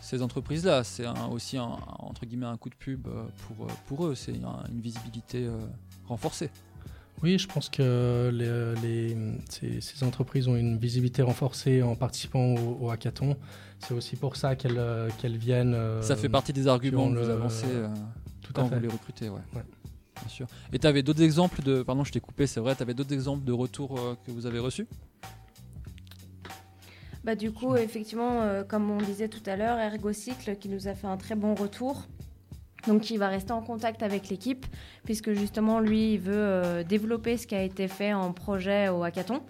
ces entreprises-là. C'est aussi un, entre guillemets un coup de pub pour, pour eux, c'est un- une visibilité renforcée. Oui, je pense que les, les- ces, ces entreprises ont une visibilité renforcée en participant au, au hackathon. C'est aussi pour ça qu'elles qu'elles viennent. euh, Ça fait partie des arguments que vous avancez euh, Tout quand à fait. vous les recrutez. Ouais. Ouais. Bien sûr. Et tu avais d'autres exemples de. Pardon, je t'ai coupé, c'est vrai, tu avais d'autres exemples de retours euh, que vous avez reçus? Bah, du coup, effectivement, euh, comme on disait tout à l'heure, Ergocycle qui nous a fait un très bon retour. Donc, il va rester en contact avec l'équipe, puisque justement, lui, il veut euh, développer ce qui a été fait en projet au hackathon.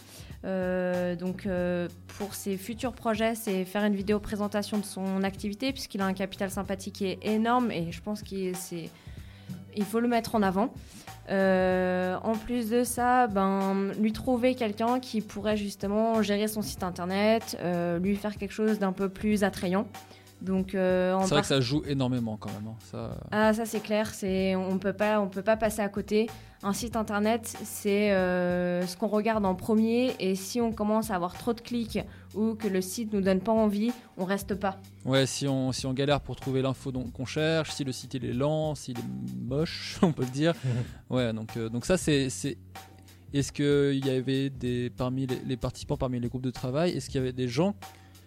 Euh, donc, euh, pour ses futurs projets, c'est faire une vidéo présentation de son activité, puisqu'il a un capital sympathique qui est énorme et je pense qu'il il faut le mettre en avant. En plus de ça, ben, lui trouver quelqu'un qui pourrait justement gérer son site internet, lui faire quelque chose d'un peu plus attrayant. Donc, euh, C'est vrai que ça joue énormément quand même. hein. Ça, ah, ça c'est clair, c'est on peut pas on peut pas passer à côté. Un site internet, c'est euh, ce qu'on regarde en premier et si on commence à avoir trop de clics ou que le site nous donne pas envie, on reste pas. Ouais, si on, si on galère pour trouver l'info qu'on cherche, si le site il est lent, s'il est moche, [laughs] on peut le dire. [laughs] ouais, donc, euh, donc ça c'est. c'est- Est-ce qu'il y avait des, parmi les, les participants, parmi les groupes de travail, est-ce qu'il y avait des gens,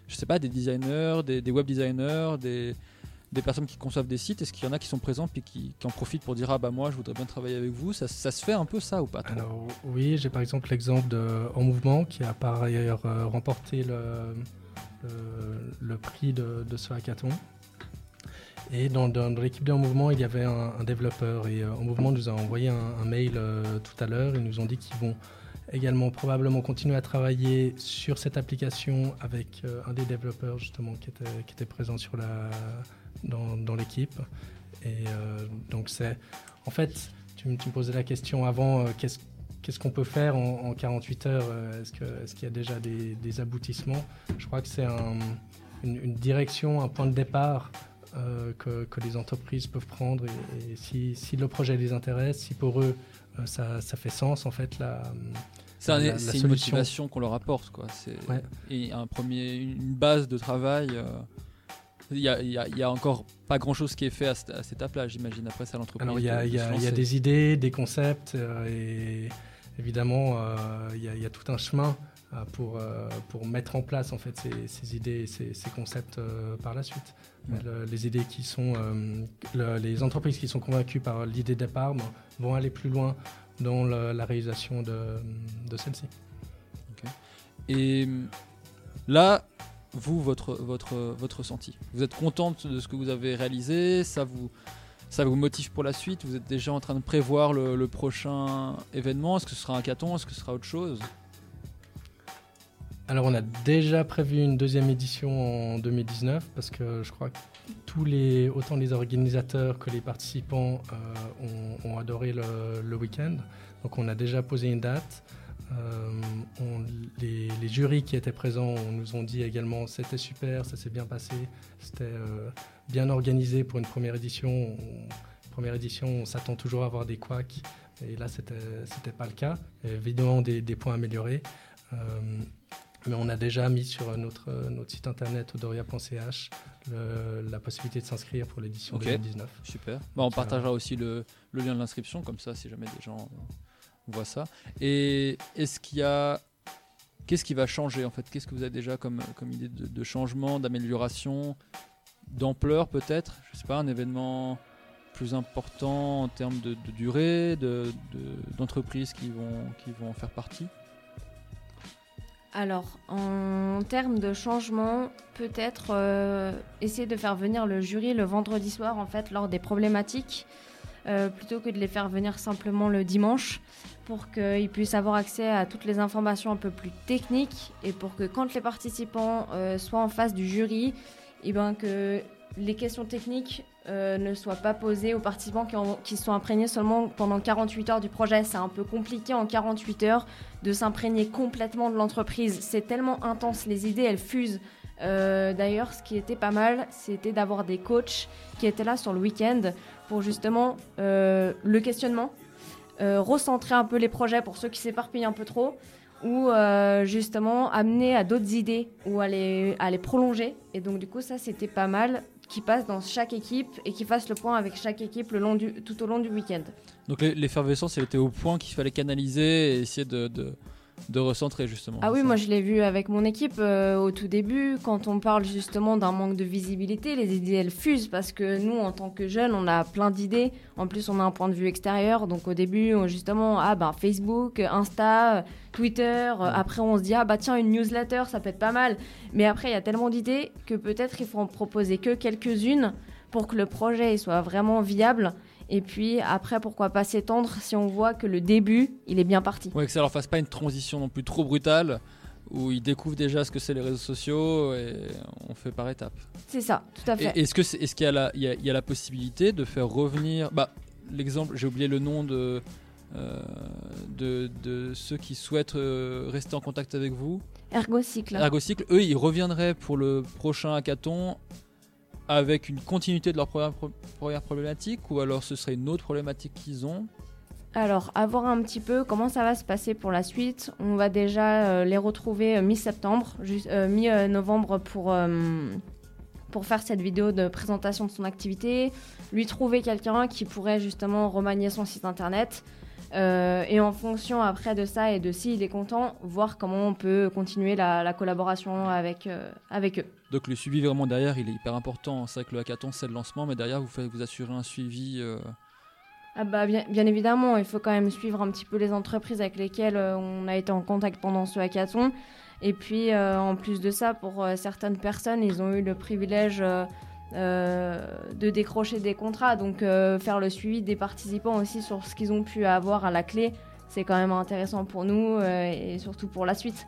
je sais pas, des designers, des, web designers, des, des personnes qui conçoivent des sites Est-ce qu'il y en a qui sont présents puis qui, en profitent pour dire Ah bah moi je voudrais bien travailler avec vous? Ça, se fait un peu ça ou pas Alors oui, j'ai par exemple l'exemple de En Mouvement qui a par ailleurs euh, remporté le, le, prix de, ce hackathon. Et dans, l'équipe de En Mouvement, il y avait un, développeur et euh, En Mouvement nous a envoyé un, un mail euh, tout à l'heure. Ils nous ont dit qu'ils vont également probablement continuer à travailler sur cette application avec euh, un des développeurs justement qui était, présent sur la, dans, dans l'équipe. Et euh, donc c'est, en fait, tu, tu me posais la question avant, euh, qu'est-ce qu'est-ce qu'on peut faire en, en 48 heures Est-ce que- est-ce qu'il y a déjà des, aboutissements? Je crois que c'est un, une, direction, un point de départ que, que les entreprises peuvent prendre. Et, et si, si le projet les intéresse, si pour eux ça, ça fait sens, en fait, la, C'est un- une motivation qu'on leur apporte, quoi. C'est Ouais. et un premier, une base de travail. euh, Il y, y y a encore pas grand chose qui est fait à à cette étape-là, j'imagine. Après, c'est à l'entreprise. Alors il y, y a- des idées, des concepts, euh, et évidemment euh, il, y a, tout un chemin euh, pour, euh, pour mettre en place en fait ces, ces idées, et ces, ces concepts euh, par la suite. Le- les idées qui sont, euh, le- les entreprises qui sont convaincues par l'idée départ vont aller plus loin dans le- la réalisation de, de celle-ci. Et hum, là, vous, votre, votre, votre ressenti. Vous êtes contente de ce que vous avez réalisé Ça vous, ça vous motive pour la suite Vous êtes déjà en train de prévoir le, le prochain événement Est-ce que ce sera un hackathon Est-ce que ce sera autre chose? Alors on a déjà prévu une deuxième édition en 2019 parce que je crois que tous les, autant les organisateurs que les participants euh, ont, adoré le, week-end. Donc on a déjà posé une date. Euh, les, jurys qui étaient présents nous ont dit également c'était super, ça s'est bien passé, c'était euh, bien organisé pour une première édition. On- première édition, on s'attend toujours à avoir des couacs et là c'était pas le cas. Évidemment des, points améliorés. Mais on a déjà mis sur notre, notre site internet odoria.ch la possibilité de s'inscrire pour l'édition Ok, 2019. Super. Bah, on euh, partagera aussi le, le lien de l'inscription, comme ça, si jamais des gens euh, voient ça. Et est-ce qu'il y a. Qu'est-ce qui va changer en fait? Qu'est-ce que vous avez déjà comme, comme idée de, de changement, d'amélioration, d'ampleur peut-être? Je sais pas, un événement plus important en termes de, de durée, de- de- d'entreprises qui, vont, qui vont en faire partie? Alors, en termes de changement, peut-être euh, essayer de faire venir le jury le vendredi soir, en fait, lors des problématiques, euh, plutôt que de les faire venir simplement le dimanche, pour qu'ils puissent avoir accès à toutes les informations un peu plus techniques, et pour que quand les participants euh, soient en face du jury, et ben que les questions techniques euh, ne soient pas posées aux participants qui, ont- qui sont imprégnés seulement pendant 48 heures du projet. C'est un peu compliqué en 48 heures de s'imprégner complètement de l'entreprise. C'est tellement intense, les idées, elles fusent. Euh, D'ailleurs, ce qui était pas mal, c'était d'avoir des coachs qui étaient là sur le week-end pour justement euh, le questionnement, recentrer un peu les projets pour ceux qui s'éparpillent un peu trop, ou justement amener à d'autres idées ou à les, à les prolonger. Et donc du coup, ça, c'était pas mal qui passe dans chaque équipe et qui fasse le point avec chaque équipe tout au long du week-end. Donc l'e- l'effervescence, elle était au point qu'il fallait canaliser et essayer de, de recentrer justement. Ah oui, moi je l'ai vu avec mon équipe euh, au tout début, quand on parle justement d'un manque de visibilité, les idées elles fusent parce que nous en tant que jeunes on a plein d'idées, en plus on a un point de vue extérieur, donc au début on- justement ah ben Facebook, Insta, Twitter, après on se dit ah bah tiens une newsletter ça peut être pas mal, mais après il y a tellement d'idées que peut-être il faut en proposer que quelques-unes pour que le projet soit vraiment viable. Et puis après, pourquoi pas s'étendre si on voit que le début, il est bien parti. Ouais, que ça leur fasse pas une transition non plus trop brutale où ils découvrent déjà ce que c'est les réseaux sociaux et on fait par étapes. C'est ça, tout à fait. Est-ce que c'est- est-ce qu'il y a la il y a, il y a la possibilité de faire revenir bah l'exemple j'ai oublié le nom de euh, de, de ceux qui souhaitent euh, rester en contact avec vous? Ergocycle. Ergocycle, eux, ils reviendraient pour le prochain hackathon avec une continuité de leur première, pro- première problématique ou alors ce serait une autre problématique qu'ils ont? Alors, à voir un petit peu comment ça va se passer pour la suite. On va déjà euh, les retrouver euh, mi-septembre, euh, mi-novembre pour, pour faire cette vidéo de présentation de son activité, lui trouver quelqu'un qui pourrait justement remanier son site internet. Euh, et en fonction après de ça et de s'il est content, voir comment on peut continuer la, la collaboration avec, euh, avec eux. Donc le suivi vraiment derrière, il est hyper important. C'est vrai que le hackathon, c'est le lancement, mais derrière, vous faites vous assurez un suivi. euh, Ah bah bien, bien évidemment, il faut quand même suivre un petit peu les entreprises avec lesquelles on a été en contact pendant ce hackathon. Et puis en plus de ça, pour certaines personnes, ils ont eu le privilège euh, de décrocher des contrats. Donc euh, faire le suivi des participants aussi sur ce qu'ils ont pu avoir à la clé, c'est quand même intéressant pour nous euh, et surtout pour la suite.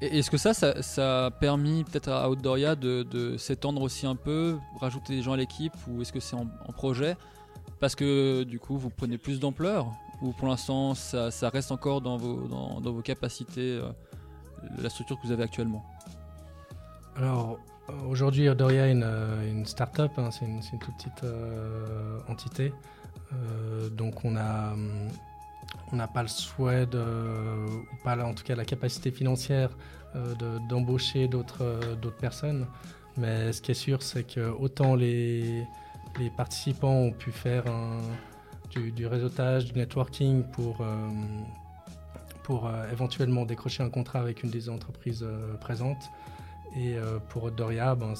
Est-ce que ça, ça, ça a permis peut-être à Outdooria de, de s'étendre aussi un peu, rajouter des gens à l'équipe, ou est-ce que c'est en, en projet? Parce que du coup, vous prenez plus d'ampleur, ou pour l'instant, ça, ça reste encore dans vos, dans, dans vos capacités, euh, la structure que vous avez actuellement? Alors, Aujourd'hui, Odoria est une, euh, une start-up, hein, c'est une, toute petite euh, entité. Euh, donc on n'a pas le souhait, de, ou pas en tout cas la capacité financière euh, de- d'embaucher d'autres euh, personnes. Mais ce qui est sûr, c'est que autant les, participants ont pu faire du, réseautage, du networking pour, euh, pour euh, éventuellement décrocher un contrat avec une des entreprises euh, présentes. Et euh, pour Doria, ben,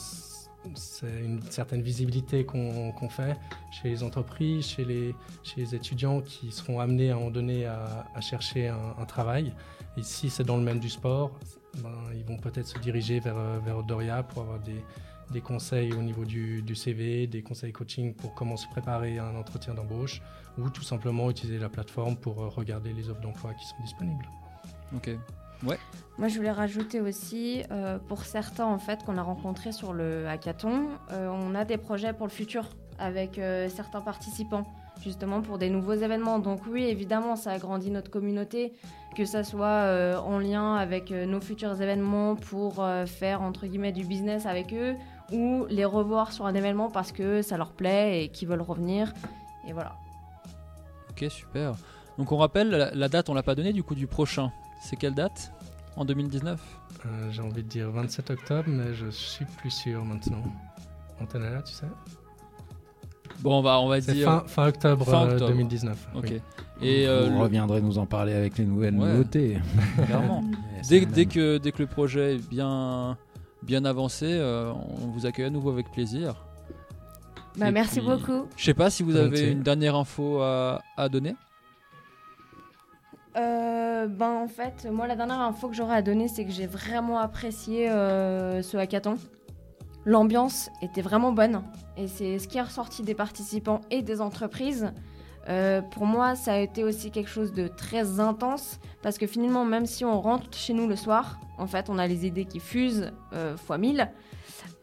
c'est une certaine visibilité qu'on fait chez les entreprises, chez les, chez les étudiants qui seront amenés à un moment donné à, chercher un, travail. Et si c'est dans le domaine du sport, ben, ils vont peut-être se diriger vers, euh, vers Doria pour avoir des, des conseils au niveau du, du CV, des conseils coaching pour comment se préparer à un entretien d'embauche ou tout simplement utiliser la plateforme pour euh, regarder les offres d'emploi qui sont disponibles. Ok. Ouais. Moi, je voulais rajouter aussi, euh, pour certains en fait qu'on a rencontrés sur le hackathon, euh, on a des projets pour le futur avec euh, certains participants, justement pour des nouveaux événements. Donc oui, évidemment, ça agrandit notre communauté, que ça soit en lien avec nos futurs événements pour faire entre guillemets du business avec eux, ou les revoir sur un événement parce que ça leur plaît et qu'ils veulent revenir. Et voilà. Ok, super. Donc on rappelle, la, la date, on l'a pas donnée du coup du prochain. C'est quelle date? En 2019 Euh, J'ai envie de dire 27 octobre, mais je suis plus sûr maintenant. Antonella, tu sais? Bon, on va, on va C'est dire. fin- fin octobre, Fin euh, octobre. 2019, Ok. oui. Et Vous euh, reviendrez nous en parler avec les nouvelles Ouais, nouveautés. [laughs] Clairement. [laughs] Yes, dès, que, dès que le projet est bien, bien avancé, euh, on vous accueille à nouveau avec plaisir. Bah, merci puis, beaucoup. Je sais pas si vous avez une dernière info à, à donner. Euh, ben en fait, moi la dernière info que j'aurais à donner, c'est que j'ai vraiment apprécié euh, ce hackathon. L'ambiance était vraiment bonne et c'est ce qui est ressorti des participants et des entreprises. Euh, pour moi, ça a été aussi quelque chose de très intense parce que finalement, même si on rentre chez nous le soir, en fait, on a les idées qui fusent fois 1000.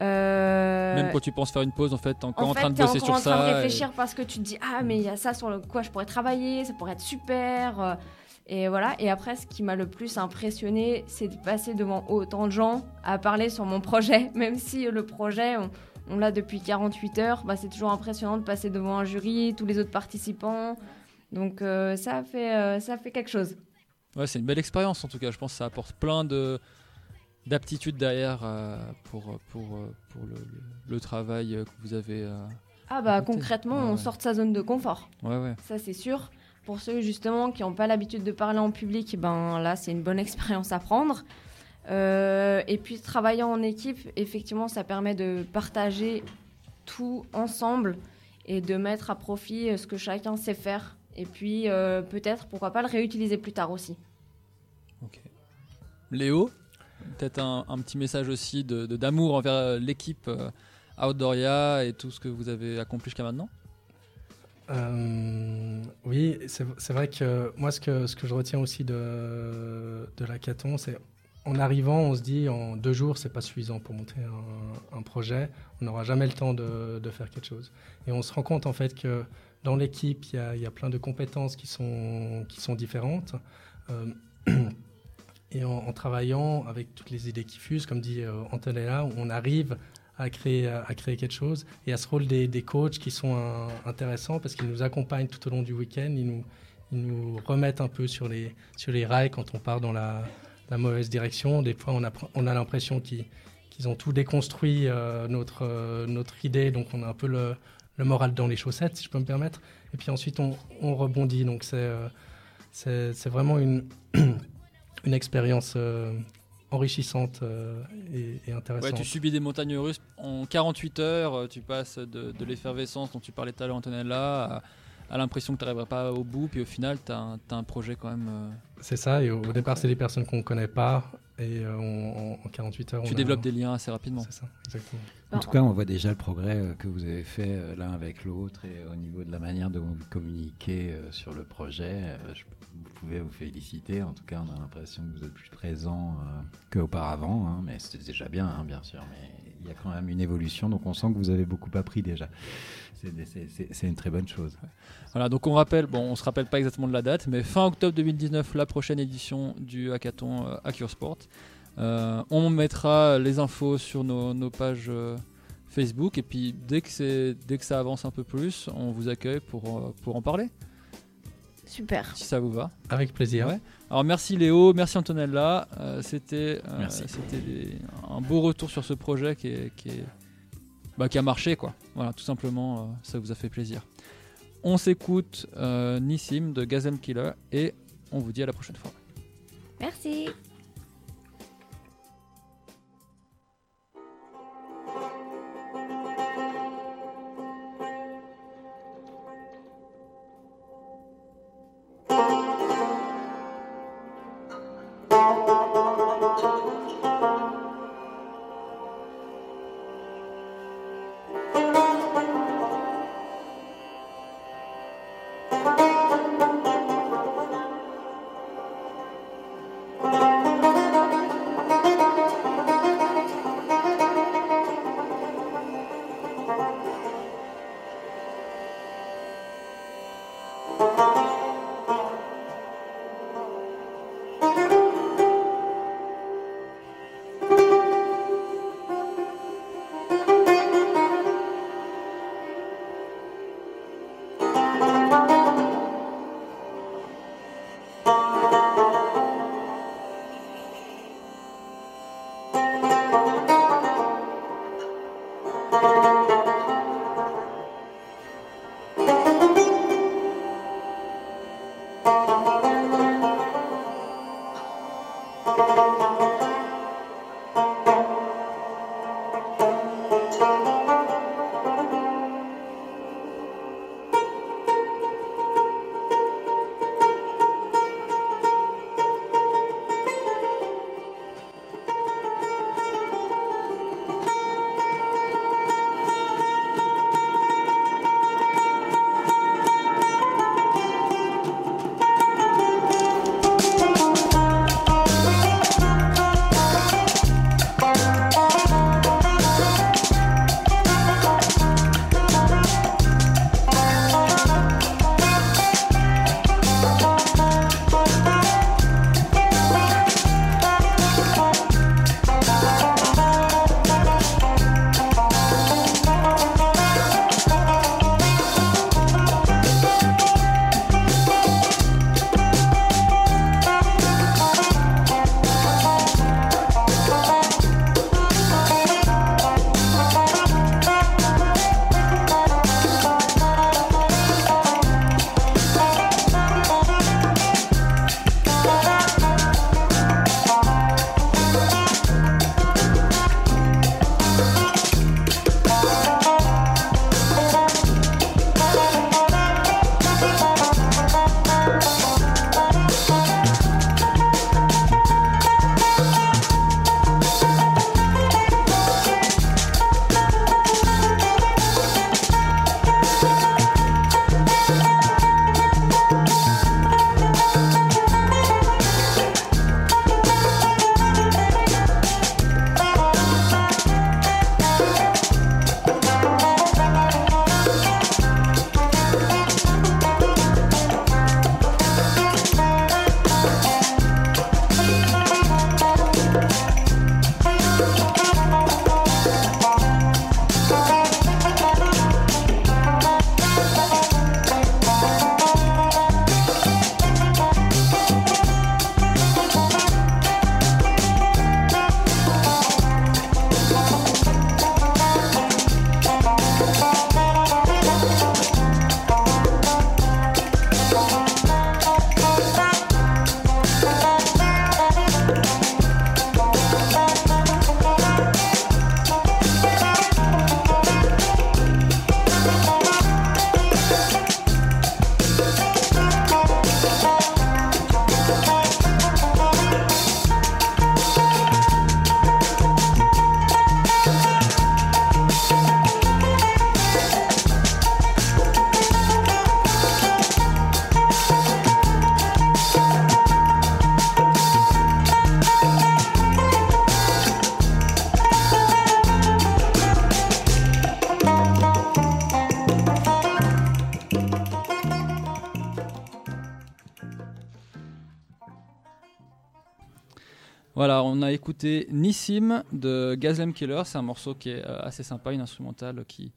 Euh, Même quand tu penses faire une pause, en fait, t'es encore en, fait, train de bosser sur en train ça. de et- réfléchir parce que tu te dis ah mais il y a ça sur le quoi je pourrais travailler, ça pourrait être super. Et voilà. Et après, ce qui m'a le plus impressionné, c'est de passer devant autant de gens à parler sur mon projet, [laughs] même si le projet on, on l'a depuis 48 heures. Bah, c'est toujours impressionnant de passer devant un jury, tous les autres participants. Donc euh, ça fait euh, ça fait quelque chose. Ouais, c'est une belle expérience en tout cas. Je pense que ça apporte plein de d'aptitudes derrière euh, pour, pour, pour le, travail que vous avez. Ah bah concrètement, Ouais, on ouais. sort de sa zone de confort. Ouais, ouais. Ça c'est sûr. Pour ceux justement qui n'ont pas l'habitude de parler en public, ben là c'est une bonne [laughs] expérience à prendre. Euh, et puis travailler en équipe, effectivement, ça permet de partager tout ensemble et de mettre à profit euh, ce que chacun sait faire. Et puis euh, peut-être, pourquoi pas, le réutiliser plus tard aussi. Léo, peut-être un, petit message aussi de de- d'amour envers l'équipe Outdooria et tout ce que vous avez accompli jusqu'à maintenant? Euh, oui, c'est vrai que moi, ce que, je retiens aussi de, de l'hackathon, c'est en arrivant, on se dit en deux jours, c'est pas suffisant pour monter un, projet. On n'aura jamais le temps de, faire quelque chose. Et on se rend compte en fait que dans l'équipe, il y a, plein de compétences qui sont, différentes. Euh, [clears throat] et en, en travaillant avec toutes les idées qui fusent, comme dit euh, Antonella, on arrive à créer, quelque chose. Et à ce rôle des, coachs qui sont un- intéressants parce qu'ils nous accompagnent tout au long du week-end, ils nous, ils nous remettent un peu sur les, sur les rails quand on part dans la, mauvaise direction. Des fois, on a, on a l'impression qu'ils qu'ils ont tout déconstruit, euh, notre, euh, notre idée, donc on a un peu le, le moral dans les chaussettes, si je peux me permettre. Et puis ensuite, on, on rebondit. Donc c'est euh, vraiment une, [clears throat] une expérience euh, enrichissante euh, et, et Ouais, intéressante. tu subis des montagnes russes en 48 heures, euh, tu passes de, de l'effervescence dont tu parlais tout à l'heure, Antonella, à, à l'impression que tu n'arriverais pas au bout, puis au final, tu as, un projet quand même. euh, C'est ça, et au, au départ, c'est des personnes qu'on ne connaît pas, et euh, on- en, en 48 heures, tu on a- développes des liens assez rapidement. C'est ça, exactement. En tout cas, on voit déjà le progrès euh, que vous avez fait euh, l'un avec l'autre et au niveau de la manière dont vous communiquez sur le projet. je- vous pouvez vous féliciter. En tout cas, on a l'impression que vous êtes plus présent euh, qu'auparavant, hein, mais c'est déjà bien, hein, bien sûr. Mais il y a quand même une évolution, donc on sent que vous avez beaucoup appris déjà. C'est une très bonne chose. Voilà, donc on rappelle, bon, on se rappelle pas exactement de la date, mais fin octobre 2019, la prochaine édition du hackathon euh, Hack Your Sport. Euh, on mettra les infos sur nos, nos pages euh, Facebook et puis dès que, c'est, dès que ça avance un peu plus, on vous accueille pour, euh, pour en parler. Super. Si ça vous va. Avec plaisir. Ouais. Alors merci Léo, merci Antonella. Euh, c'était euh, des- un beau retour sur ce projet qui, est, qui, est- bah, qui a marché quoi. Voilà, tout simplement, euh, ça vous a fait plaisir. On s'écoute euh, Nissim de Gazem Killer et on vous dit à la prochaine fois. Merci. Voilà, on a écouté Nissim de Gazlem Killer. C'est un morceau qui est euh, assez sympa, une instrumentale qui,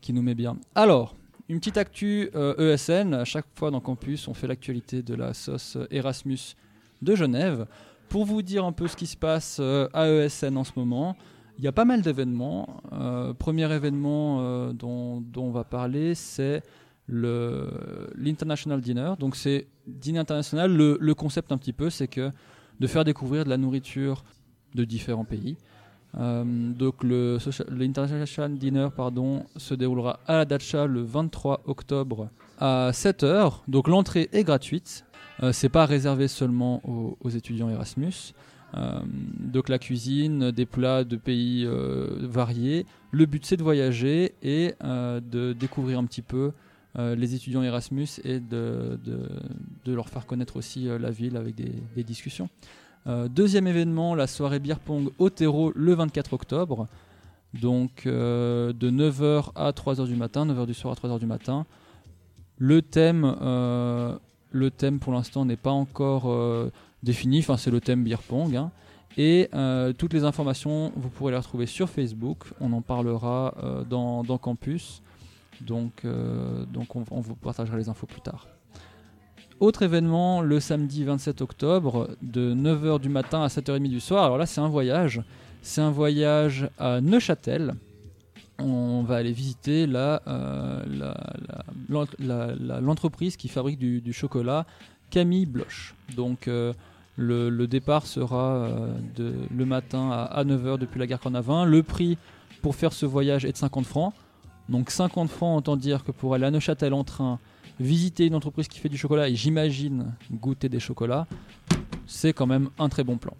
qui nous met bien. Alors, une petite actu euh, ESN. À chaque fois dans Campus, on fait l'actualité de la sauce Erasmus de Genève. Pour vous dire un peu ce qui se passe euh, à ESN en ce moment, il y a pas mal d'événements. Euh, premier événement euh, dont, dont on va parler, c'est l'International Dinner. Donc c'est dîner international. Le, le concept un petit peu, c'est que de faire découvrir de la nourriture de différents pays. Euh, donc le l'International Dinner pardon, se déroulera à la Dacha le 23 octobre à 7h. Donc l'entrée est gratuite. Euh, c'est pas réservé seulement aux, étudiants Erasmus. Euh, donc la cuisine, des plats de pays euh, variés. Le but c'est de voyager et de découvrir un petit peu les étudiants Erasmus et de, leur faire connaître aussi euh, la ville avec des, discussions. Euh, deuxième événement, la soirée beer pong au terreau le 24 octobre. Donc euh, de 9h à 3h du matin, 9h du soir à 3h du matin. Le thème, euh, le thème pour l'instant n'est pas encore euh, défini, enfin c'est le thème beer pong. hein. Et euh, toutes les informations, vous pourrez les retrouver sur Facebook. On en parlera euh, dans Campus. Donc, euh, on, vous partagera les infos plus tard. Autre événement, le samedi 27 octobre, de 9h du matin à 7h30 du soir. Alors là, c'est un voyage. C'est un voyage à Neuchâtel. On va aller visiter euh, l'entreprise qui fabrique du, chocolat, Camille Bloch. Donc euh, le, départ sera le matin à, à 9h depuis la gare Cornavin. Le prix pour faire ce voyage est de 50 francs. Donc 50 francs, autant dire que pour aller à Neuchâtel en train, visiter une entreprise qui fait du chocolat et j'imagine goûter des chocolats, c'est quand même un très bon plan.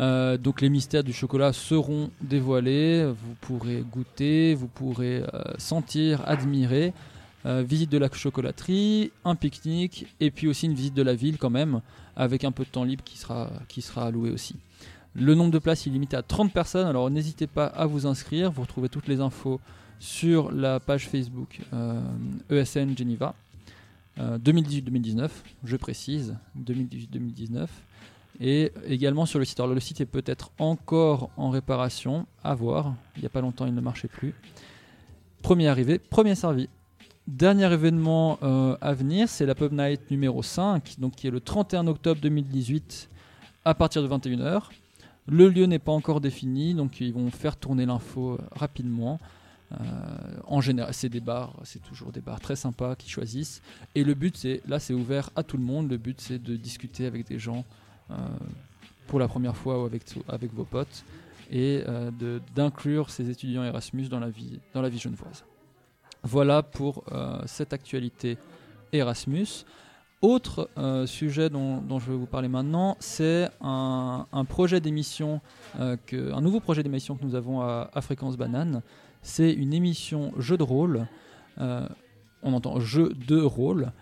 Euh, donc les mystères du chocolat seront dévoilés, vous pourrez goûter, vous pourrez euh, sentir, admirer. Euh, visite de la chocolaterie, un pique-nique et puis aussi une visite de la ville quand même, avec un peu de temps libre qui sera, qui sera alloué aussi. Le nombre de places est limité à 30 personnes, alors n'hésitez pas à vous inscrire, vous retrouvez toutes les infos sur la page Facebook euh, ESN Geneva. Euh, 2018-2019, je précise, 2018-2019. Et également sur le site. Alors le site est peut-être encore en réparation, à voir. Il n'y a pas longtemps, il ne marchait plus. Premier arrivé, premier servi. Dernier événement euh, à venir, c'est la Pub Night numéro 5, donc qui est le 31 octobre 2018 à partir de 21h. Le lieu n'est pas encore défini, donc ils vont faire tourner l'info euh, rapidement. Euh, en général, c'est des bars, c'est toujours des bars très sympas qui choisissent. Et le but, c'est là, c'est ouvert à tout le monde. Le but, c'est de discuter avec des gens euh, pour la première fois ou avec, vos potes et euh, d'inclure ces étudiants Erasmus dans la vie, dans la vie genevoise. Voilà pour euh, cette actualité Erasmus. Autre sujet dont, je vais vous parler maintenant, c'est un, projet d'émission, un nouveau projet d'émission que nous avons à, à Fréquence Banane. C'est une émission jeu de rôle. euh, on entend jeu de rôle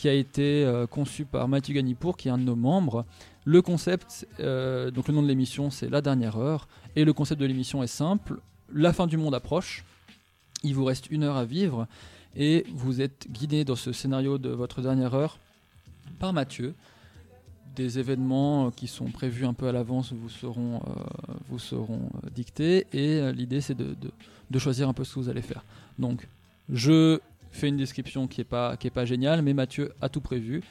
qui a été euh, conçu par Mathieu Ganipour, qui est un de nos membres. Le concept, euh, donc le nom de l'émission, c'est La Dernière Heure, et le concept de l'émission est simple. La fin du monde approche. Il vous reste une heure à vivre, et vous êtes guidé dans ce scénario de votre dernière heure par Mathieu. Des événements euh, qui sont prévus un peu à l'avance vous seront, euh, euh, dictés, et l'idée c'est de, choisir un peu ce que vous allez faire. Donc, je fais une description qui est pas géniale, mais Mathieu a tout prévu.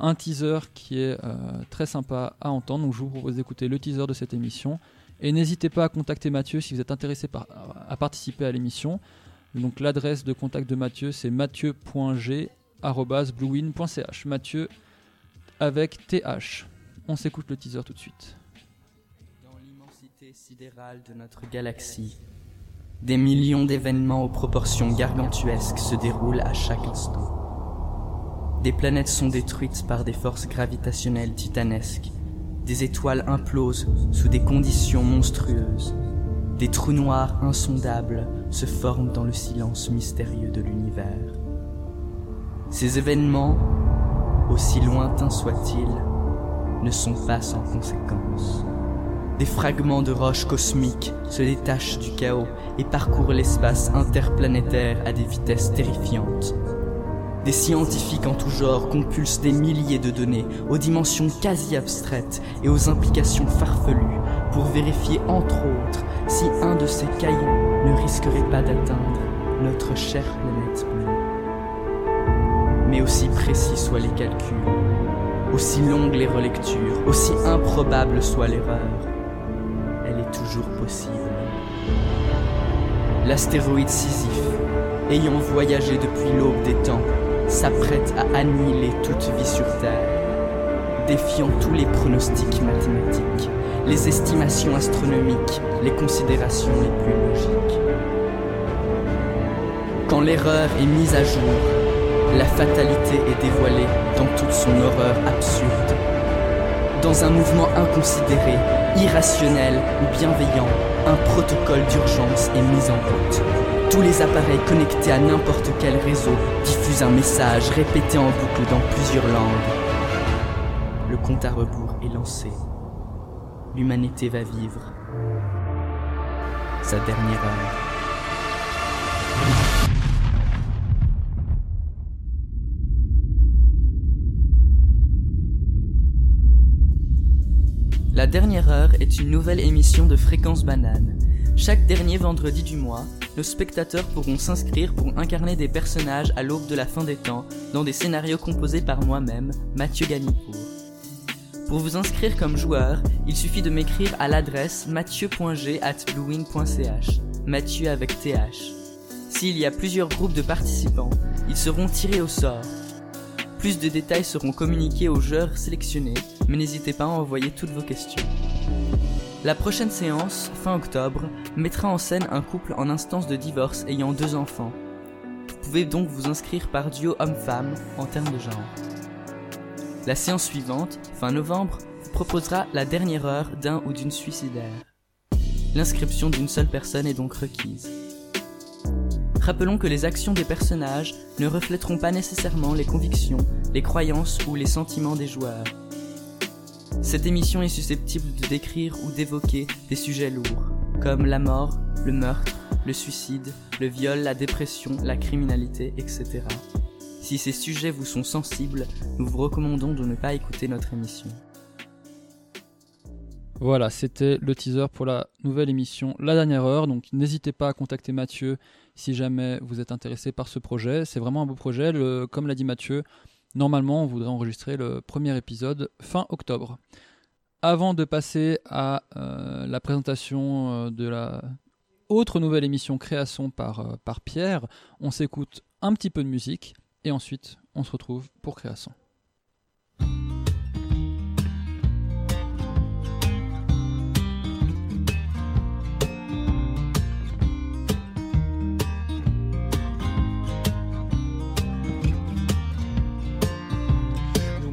Un teaser qui est très sympa à entendre. Donc je vous propose d'écouter le teaser de cette émission. Et n'hésitez pas à contacter Mathieu si vous êtes intéressé par, à participer à l'émission. Donc l'adresse de contact de Mathieu c'est mathieu.g@bluewin.ch. Mathieu avec TH. On s'écoute le teaser tout de suite. Dans l'immensité sidérale de notre galaxie, des millions d'événements aux proportions gargantuesques se déroulent à chaque instant. Des planètes sont détruites par des forces gravitationnelles titanesques. Des étoiles implosent sous des conditions monstrueuses. Des trous noirs insondables se forment dans le silence mystérieux de l'univers. Ces événements, aussi lointains soient-ils, ne sont pas sans conséquences. Des fragments de roches cosmiques se détachent du chaos et parcourent l'espace interplanétaire à des vitesses terrifiantes. Des scientifiques en tout genre compulsent des milliers de données aux dimensions quasi abstraites et aux implications farfelues pour vérifier entre autres si un de ces cailloux ne risquerait pas d'atteindre notre chère planète bleue. Mais aussi précis soient les calculs, aussi longues les relectures, aussi improbable soit l'erreur, elle est toujours possible. L'astéroïde Sisyphe, ayant voyagé depuis l'aube des temps, s'apprête à annihiler toute vie sur Terre, défiant tous les pronostics mathématiques, les estimations astronomiques, les considérations les plus logiques. Quand l'erreur est mise à jour, la fatalité est dévoilée dans toute son horreur absurde. Dans un mouvement inconsidéré, irrationnel ou bienveillant, un protocole d'urgence est mis en route. Tous les appareils connectés à n'importe quel réseau diffusent un message répété en boucle dans plusieurs langues. Le compte à rebours est lancé. L'humanité va vivre sa dernière heure. Une nouvelle émission de Fréquence Banane. Chaque dernier vendredi du mois, nos spectateurs pourront s'inscrire pour incarner des personnages à l'aube de la fin des temps dans des scénarios composés par moi-même, Mathieu Ganipour. Pour vous inscrire comme joueur, il suffit de m'écrire à l'adresse mathieu.g@bluewing.ch. Mathieu avec TH. S'il y a plusieurs groupes de participants, ils seront tirés au sort. Plus de détails seront communiqués aux joueurs sélectionnés, mais n'hésitez pas à envoyer toutes vos questions. La prochaine séance, fin octobre, mettra en scène un couple en instance de divorce ayant deux enfants. Vous pouvez donc vous inscrire par duo homme-femme en termes de genre. La séance suivante, fin novembre, vous proposera la dernière heure d'un ou d'une suicidaire. L'inscription d'une seule personne est donc requise. Rappelons que les actions des personnages ne reflèteront pas nécessairement les convictions, les croyances ou les sentiments des joueurs. Cette émission est susceptible de décrire ou d'évoquer des sujets lourds, comme la mort, le meurtre, le suicide, le viol, la dépression, la criminalité, etc. Si ces sujets vous sont sensibles, nous vous recommandons de ne pas écouter notre émission. Voilà, c'était le teaser pour la nouvelle émission La Dernière Heure. Donc n'hésitez pas à contacter Mathieu si jamais vous êtes intéressé par ce projet. C'est vraiment un beau projet. Comme l'a dit Mathieu, normalement on voudrait enregistrer le premier épisode fin octobre. Avant de passer à euh, la présentation euh, de la autre nouvelle émission Création euh, par Pierre, on s'écoute un petit peu de musique et ensuite on se retrouve pour Création.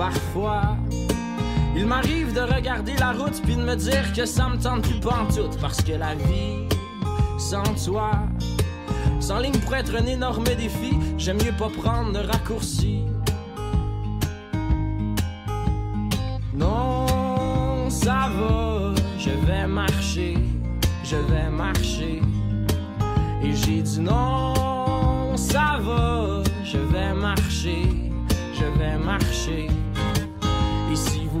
Parfois, il m'arrive de regarder la route puis de me dire que ça me tente plus pantoute parce que la vie, sans toi, sans ligne pour être un énorme défi, j'aime mieux pas prendre de raccourci. Non, ça va, je vais marcher, je vais marcher. Et j'ai dit non, ça va, je vais marcher, je vais marcher.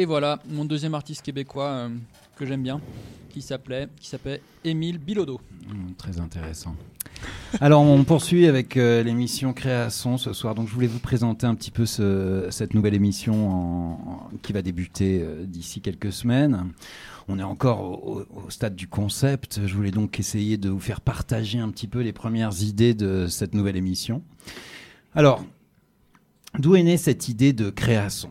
Et voilà, mon deuxième artiste québécois euh, que j'aime bien, qui s'appelait, qui s'appelle Émile Bilodeau. Mmh, très intéressant. [laughs] Alors, on poursuit avec euh, l'émission Création ce soir. Donc, je voulais vous présenter un petit peu ce- cette nouvelle émission en- en- qui va débuter euh, d'ici quelques semaines. On est encore au, au- au stade du concept. Je voulais donc essayer de vous faire partager un petit peu les premières idées de cette nouvelle émission. Alors, d'où est née cette idée de création?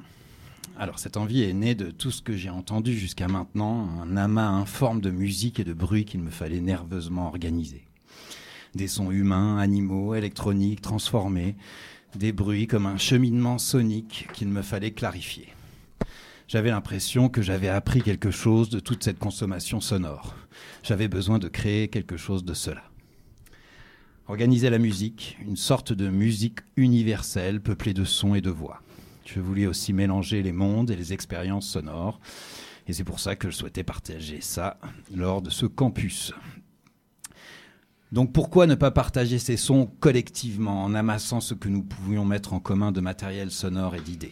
Alors cette envie est née de tout ce que j'ai entendu jusqu'à maintenant, un amas informe de musique et de bruit qu'il me fallait nerveusement organiser. Des sons humains, animaux, électroniques, transformés, des bruits comme un cheminement sonique qu'il me fallait clarifier. J'avais l'impression que j'avais appris quelque chose de toute cette consommation sonore. J'avais besoin de créer quelque chose de cela. Organiser la musique, une sorte de musique universelle peuplée de sons et de voix. Je voulais aussi mélanger les mondes et les expériences sonores. Et c'est pour ça que je souhaitais partager ça lors de ce campus. Donc pourquoi ne pas partager ces sons collectivement en amassant ce que nous pouvions mettre en commun de matériel sonore et d'idées?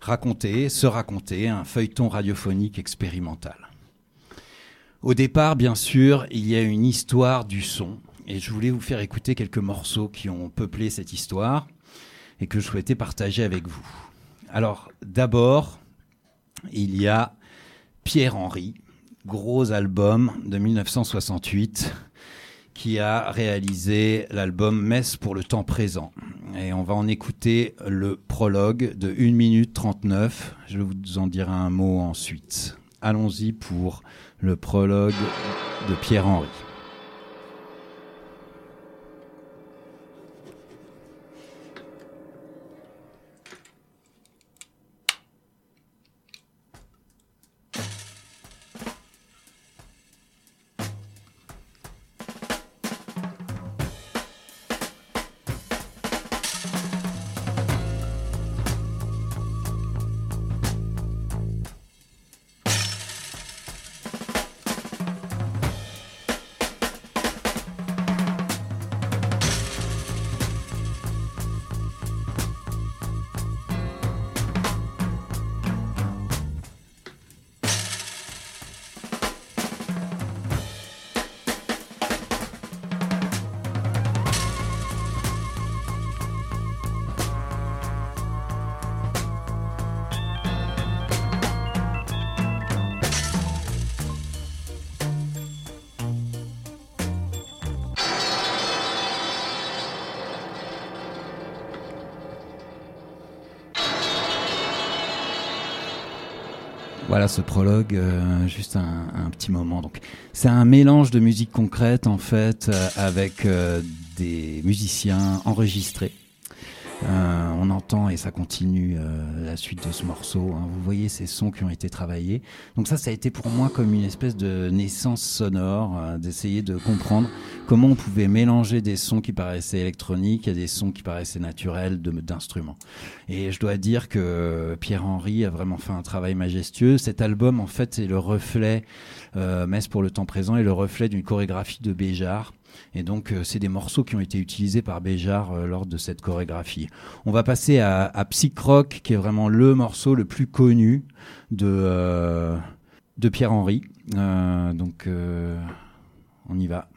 Raconter, se raconter, un feuilleton radiophonique expérimental. Au départ, bien sûr, il y a une histoire du son, et je voulais vous faire écouter quelques morceaux qui ont peuplé cette histoire et que je souhaitais partager avec vous. Alors, d'abord, il y a Pierre-Henri, gros album de 1968, qui a réalisé l'album Messe pour le temps présent. Et on va en écouter le prologue de 1 minute 39. Je vous en dirai un mot ensuite. Allons-y pour le prologue de Pierre-Henri. Voilà ce prologue, euh, juste un, petit moment. Donc, c'est un mélange de musique concrète en fait, euh, avec euh, des musiciens enregistrés. On entend et ça continue euh, la suite de ce morceau. hein. Vous voyez ces sons qui ont été travaillés. Donc ça, ça a été pour moi comme une espèce de naissance sonore, euh, d'essayer de comprendre comment on pouvait mélanger des sons qui paraissaient électroniques à des sons qui paraissaient naturels d'instruments. Et je dois dire que Pierre-Henri a vraiment fait un travail majestueux. Cet album, en fait, est le reflet, euh, Messe pour le temps présent, est le reflet d'une chorégraphie de Béjart. Et donc, euh, c'est des morceaux qui ont été utilisés par Béjart euh, lors de cette chorégraphie. On va passer à, à Psych qui est vraiment le morceau le plus connu de, euh, de Pierre-Henri. Donc, on y va.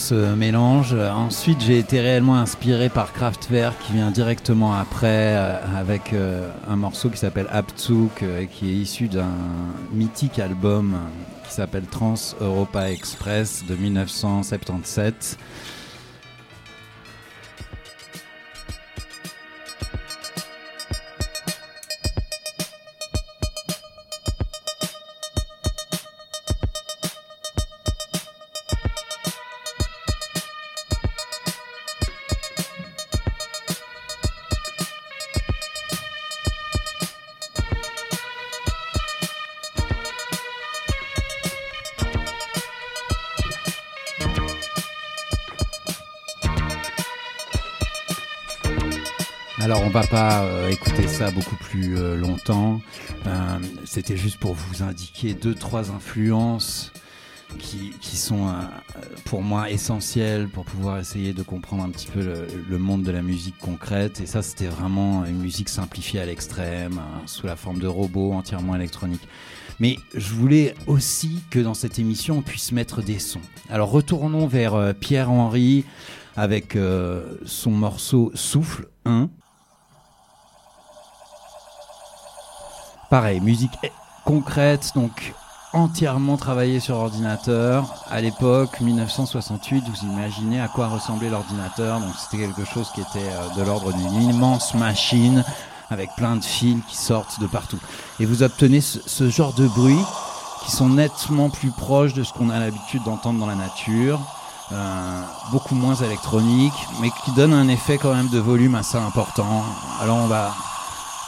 Ce mélange. Ensuite, j'ai été réellement inspiré par Kraftwerk qui vient directement après euh, avec euh, un morceau qui s'appelle Abzug euh, qui est issu d'un mythique album qui s'appelle Trans Europa Express de 1977. Euh, C'était juste pour vous indiquer deux trois influences qui, qui sont euh, pour moi essentielles pour pouvoir essayer de comprendre un petit peu le, monde de la musique concrète. Et ça c'était vraiment une musique simplifiée à l'extrême, hein, sous la forme de robots entièrement électroniques. Mais je voulais aussi que dans cette émission on puisse mettre des sons. Alors retournons vers euh, Pierre-Henri avec son morceau Souffle 1. Pareil, musique concrète, donc entièrement travaillée sur ordinateur. À l'époque, 1968, vous imaginez à quoi ressemblait l'ordinateur. Donc c'était quelque chose qui était euh, de l'ordre d'une immense machine avec plein de fils qui sortent de partout. Et vous obtenez ce, genre de bruits qui sont nettement plus proches de ce qu'on a l'habitude d'entendre dans la nature. Euh, beaucoup moins électronique, mais qui donne un effet quand même de volume assez important. Alors on va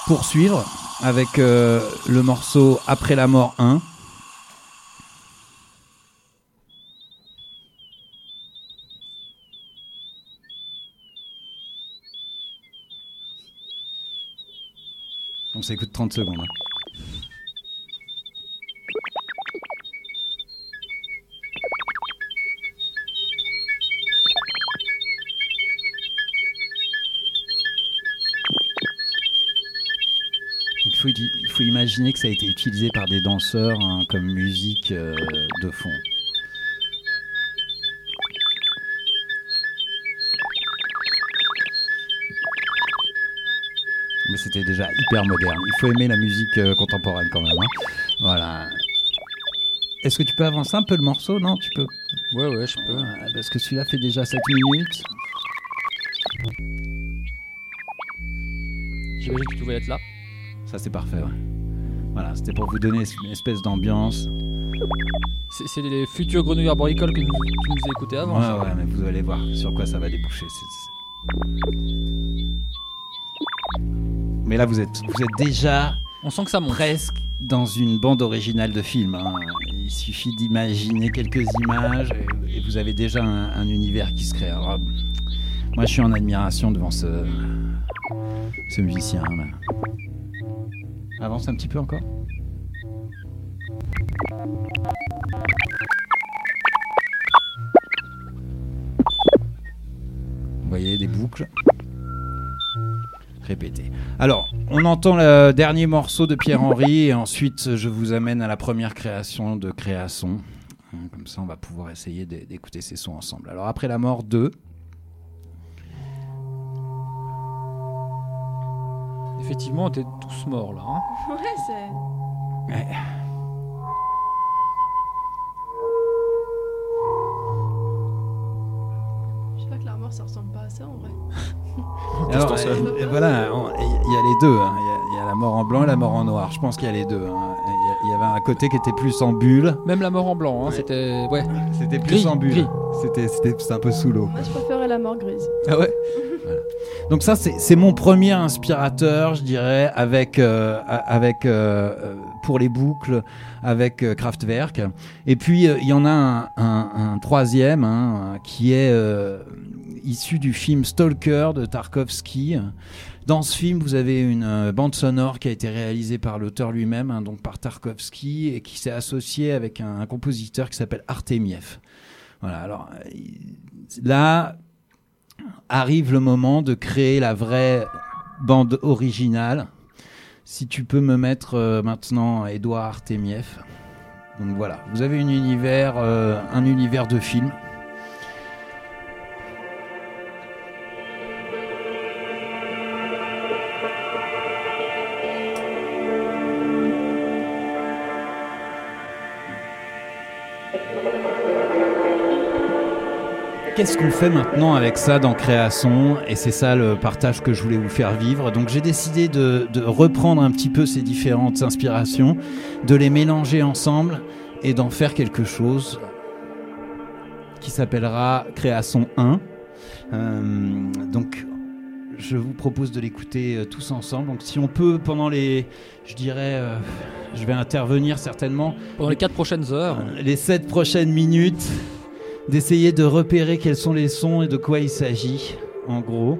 poursuivre avec euh, le morceau Après la mort 1. On s'écoute 30 secondes. hein. Faut, il faut imaginer que ça a été utilisé par des danseurs hein, comme musique euh, de fond. mais c'était déjà hyper moderne. Il faut aimer la musique euh, contemporaine quand même. hein. Voilà. Est-ce que tu peux avancer un peu le morceau? Non, tu peux. Ouais, ouais, je peux. Parce que celui-là fait déjà 7 minutes. J'imagine que tu voulais être là. Ça, c'est parfait, ouais. Voilà, c'était pour vous donner une espèce d'ambiance. C'est- les futurs grenouilles arboricoles que nous, tu nous as écoutés avant. Ouais, ouais, mais vous allez voir sur quoi ça va déboucher. Mais là, vous êtes, vous êtes déjà. On sent que ça monte. Presque dans une bande originale de film. hein. Il suffit d'imaginer quelques images et, et vous avez déjà un, un univers qui se crée. Alors, moi, je suis en admiration devant ce, ce musicien. là. Avance un petit peu encore. Vous voyez des boucles répétées. Alors, on entend le dernier morceau de Pierre-Henri et ensuite je vous amène à la première création de Créason. Comme ça, on va pouvoir essayer d'é- d'écouter ces sons ensemble. Alors, après la mort de... Effectivement, t'es tous morts là. hein. [laughs] Ouais, c'est. Ouais. Je sais pas que la mort ça ressemble pas à ça en vrai. [laughs] Alors, euh, et voilà, il y a les deux. hein. Il y a- il y, a la mort en blanc et la mort en noir. Je pense qu'il y a les deux. hein. Il y il y avait un côté qui était plus en bulle. Même la mort en blanc, hein, c'était. Ouais. C'était plus Gris, en bulle. gris. C'était c'était- c'était un peu sous l'eau. Moi je préférais la mort grise. Ah ouais? [laughs] Donc ça, c'est mon premier inspirateur, je dirais, avec, euh, avec euh, euh, pour les boucles, avec Kraftwerk. Et puis, il y en a un, troisième hein, qui est issu du film Stalker de Tarkovsky. Dans ce film, vous avez une bande sonore qui a été réalisée par l'auteur lui-même, hein, donc par Tarkovsky, et qui s'est associé avec un, un compositeur qui s'appelle Artemiev. Voilà, alors là, arrive le moment de créer la vraie bande originale. Si tu peux me mettre euh, maintenant Edouard Artemiev. Donc voilà, vous avez un univers, euh, un univers de film. Qu'est-ce qu'on fait maintenant avec ça dans Création Et c'est ça le partage que je voulais vous faire vivre. Donc j'ai décidé de, de reprendre un petit peu ces différentes inspirations, de les mélanger ensemble et d'en faire quelque chose qui s'appellera Création 1. Euh, donc je vous propose de l'écouter euh, tous ensemble. Donc si on peut pendant les, je dirais, euh, je vais intervenir certainement Pendant les 4 prochaines heures. les 7 prochaines minutes, d'essayer de repérer quels sont les sons et de quoi il s'agit. En gros,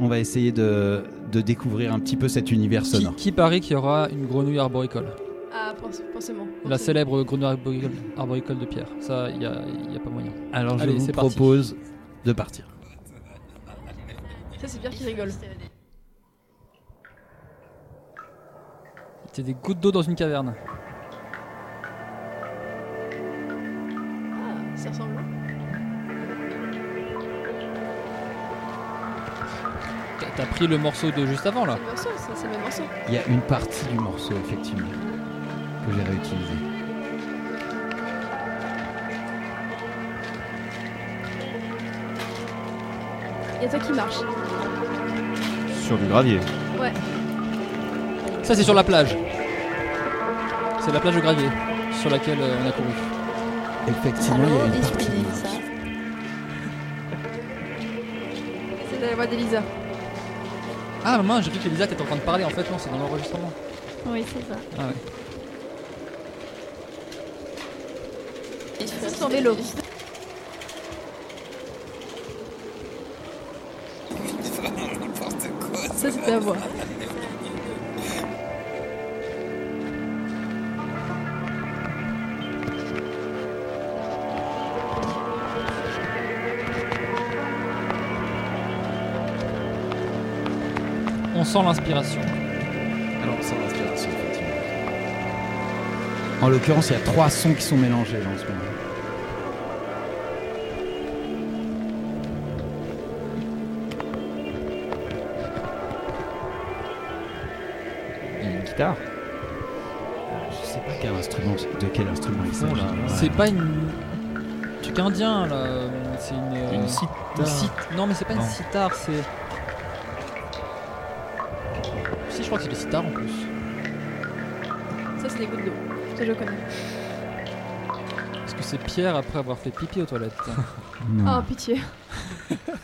on va essayer de, de découvrir un petit peu cet univers Qui, sonore. qui parie qu'il y aura une grenouille arboricole Ah, forcément. La célèbre grenouille arboricole, arboricole de Pierre. Ça, il n'y a, y a pas moyen. Alors je Allez, vous parti. propose de partir. Ça c'est Pierre qui rigole. C'est des gouttes d'eau dans une caverne. Ça ressemble. T'as- T'as pris le morceau de juste avant là C'est le morceau, ça, c'est le même morceau. Il y a une partie du morceau, effectivement, que j'ai réutilisé. Il y a toi qui marche. Sur du gravier. Ouais. Ça, c'est sur la plage. C'est la plage de gravier sur laquelle euh, on a couru. Effectivement, il y a une partie. C'est la voix d'Elisa. Ah, mince, j'ai cru qu'Elisa était en train de parler. En fait, non, c'est dans l'enregistrement. Oui, c'est ça. Ah ouais. C'est son vélo. Ça, c'est ta voix. L'inspiration. Alors, sans l'inspiration, effectivement. En l'occurrence, il y a trois sons qui sont mélangés dans ce moment. guitare. Je sais pas quel instrument, de quel instrument il s'agit. C'est pas une. truc indien là. C'est une. Une une sit- Non, mais c'est pas Non. une sitar, c'est. Sitars en plus. Ça, c'est des gouttes d'eau. Ça, je connais. Est-ce que c'est Pierre après avoir fait pipi aux toilettes [laughs] Oh, pitié.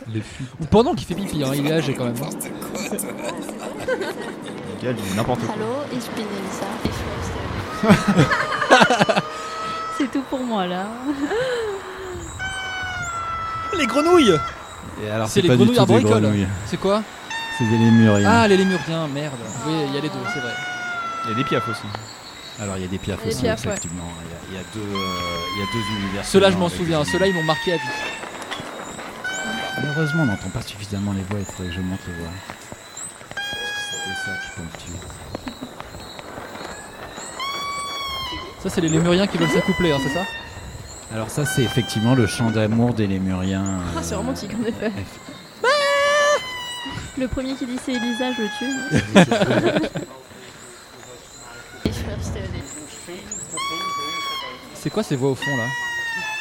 Les fuites. Ou pendant qu'il fait pipi, hein, il est âgé quand même. Miguel dit n'importe quoi. Hallo, ich bin Elisa. Ich [laughs] C'est tout pour moi là. Les grenouilles Et alors, C'est les pas du grenouilles tout des arboricoles. grenouilles. C'est quoi C'est des lémuriens. Ah, les lémuriens, merde. Oui, il y a les deux, c'est vrai. Il y a des piafs aussi. Alors il y a des piafs aussi, effectivement. Il y a- il y, a deux, il y a deux univers. Ceux-là, je m'en souviens. Ceux-là, ils m'ont marqué à vie. Malheureusement, on n'entend pas suffisamment les voix. Il faudrait que je monte les voix. Parce que C'était ça qui. Ça, c'est les lémuriens qui veulent s'accoupler, hein, c'est ça? Alors ça, c'est effectivement le chant d'amour des lémuriens. Ah, c'est euh, romantique en effet. Le premier qui dit c'est Elisa, je le tue. [laughs] C'est quoi ces voix au fond là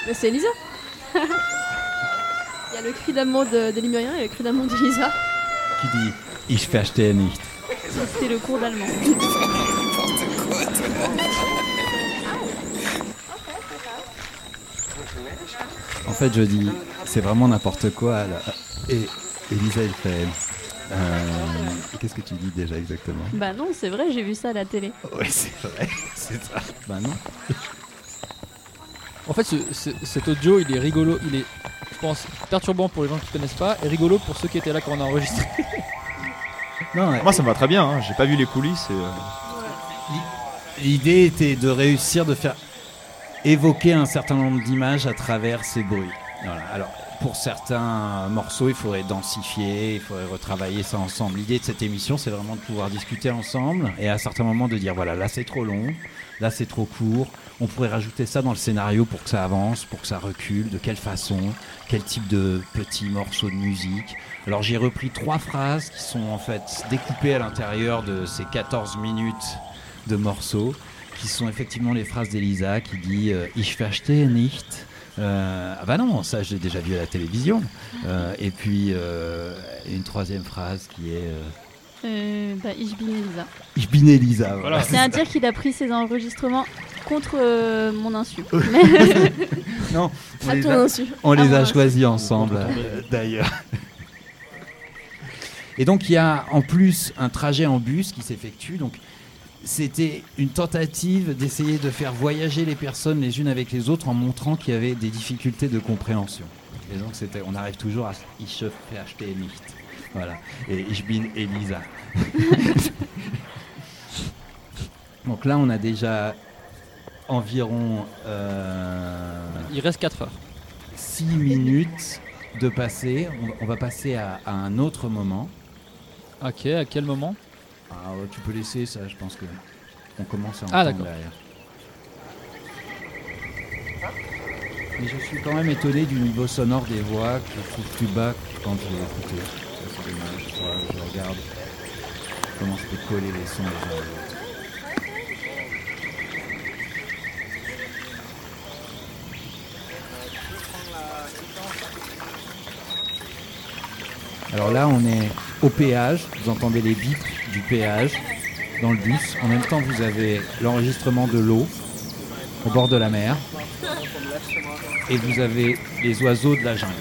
Mais c'est Elisa. [laughs] Il y a le cri d'amour de, des Lémuriens et le cri d'amour d'Elisa. Qui dit Ich verstehe nicht. C'était le cours d'allemand. En fait, je dis, c'est vraiment n'importe quoi. Là. Et Elisa, elle fait. Euh, Qu'est-ce que tu dis déjà exactement? Bah non, c'est vrai, j'ai vu ça à la télé. Oui, c'est vrai, [laughs] c'est ça. Bah non. En fait, ce- ce- cet audio, il est rigolo, il est, je pense, perturbant pour les gens qui connaissent pas, et rigolo pour ceux qui étaient là quand on a enregistré. [laughs] Moi, ça me va très bien. hein. J'ai pas vu les coulisses. Et, euh, L'idée était de réussir de faire évoquer un certain nombre d'images à travers ces bruits. Voilà. Alors, pour certains morceaux, il faudrait densifier, il faudrait retravailler ça ensemble. L'idée de cette émission, c'est vraiment de pouvoir discuter ensemble et à certains moments de dire voilà, là c'est trop long, là c'est trop court. On pourrait rajouter ça dans le scénario pour que ça avance, pour que ça recule, de quelle façon, quel type de petits morceaux de musique? Alors j'ai repris trois phrases qui sont en fait découpées à l'intérieur de ces 14 minutes de morceaux, qui sont effectivement les phrases d'Elisa qui dit euh, Ich verstehe nicht. Euh, ah bah non, ça je l'ai déjà vu à la télévision. Euh, et puis euh, une troisième phrase qui est euh, Euh, bah, ich bin Elisa. Ich bin Elisa. Voilà. C'est à dire qu'il a pris ses enregistrements contre euh, mon insu. [laughs] [laughs] non, on À les ton a, insu. on À les a insu. choisis ensemble euh, d'ailleurs. Et donc il y a en plus un trajet en bus qui s'effectue. Donc c'était une tentative d'essayer de faire voyager les personnes les unes avec les autres en montrant qu'il y avait des difficultés de compréhension. Et donc c'était, on arrive toujours à Ich verstehe nicht. Voilà. Et Ich bin Elisa. [laughs] donc là on a déjà environ. euh, Il reste 4 heures. 6 minutes de passer. On, on va passer à, à un autre moment. Ok, à quel moment? Ah, ouais, Tu peux laisser ça, je pense que on commence à Ah, entendre d'accord. derrière. Mais je suis quand même étonné du niveau sonore des voix que je trouve plus bas que quand je l'ai écouté. Ça, C'est dommage. Je regarde comment je peux coller les sons les uns Alors là, on est au péage. Vous entendez les bips du péage dans le bus. En même temps, vous avez l'enregistrement de l'eau au bord de la mer. Et vous avez les oiseaux de la jungle.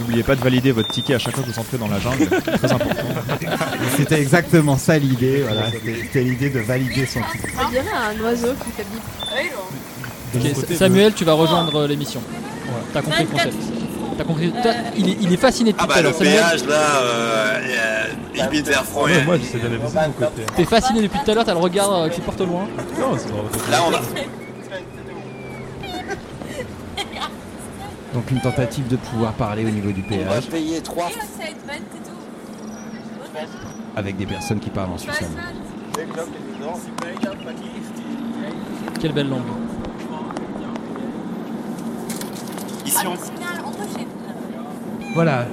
N'oubliez pas de valider votre ticket à chaque fois que vous entrez dans la jungle. C'est [laughs] très important. C'était exactement ça l'idée. Voilà, c'était l'idée de valider son. Ça dirait un oiseau qui fait bip. Ok, Samuel, tu vas rejoindre euh, T'as compris le concept. T'as compris. toi, il, est, il est fasciné depuis Ah tout à bah le l'heure. Samuel. péage là, euh, euh, bin sehr froh. Ouais, moi j'essaie d'analyser de mon côté. T'es fasciné depuis tout à l'heure, t'as le regard euh, qui porte loin. Non, c'est dans Là on va. [laughs] Donc une tentative de pouvoir parler au niveau du On va péage payer 3 avec des personnes qui parlent en suisse allemand. Quelle belle langue. Voilà,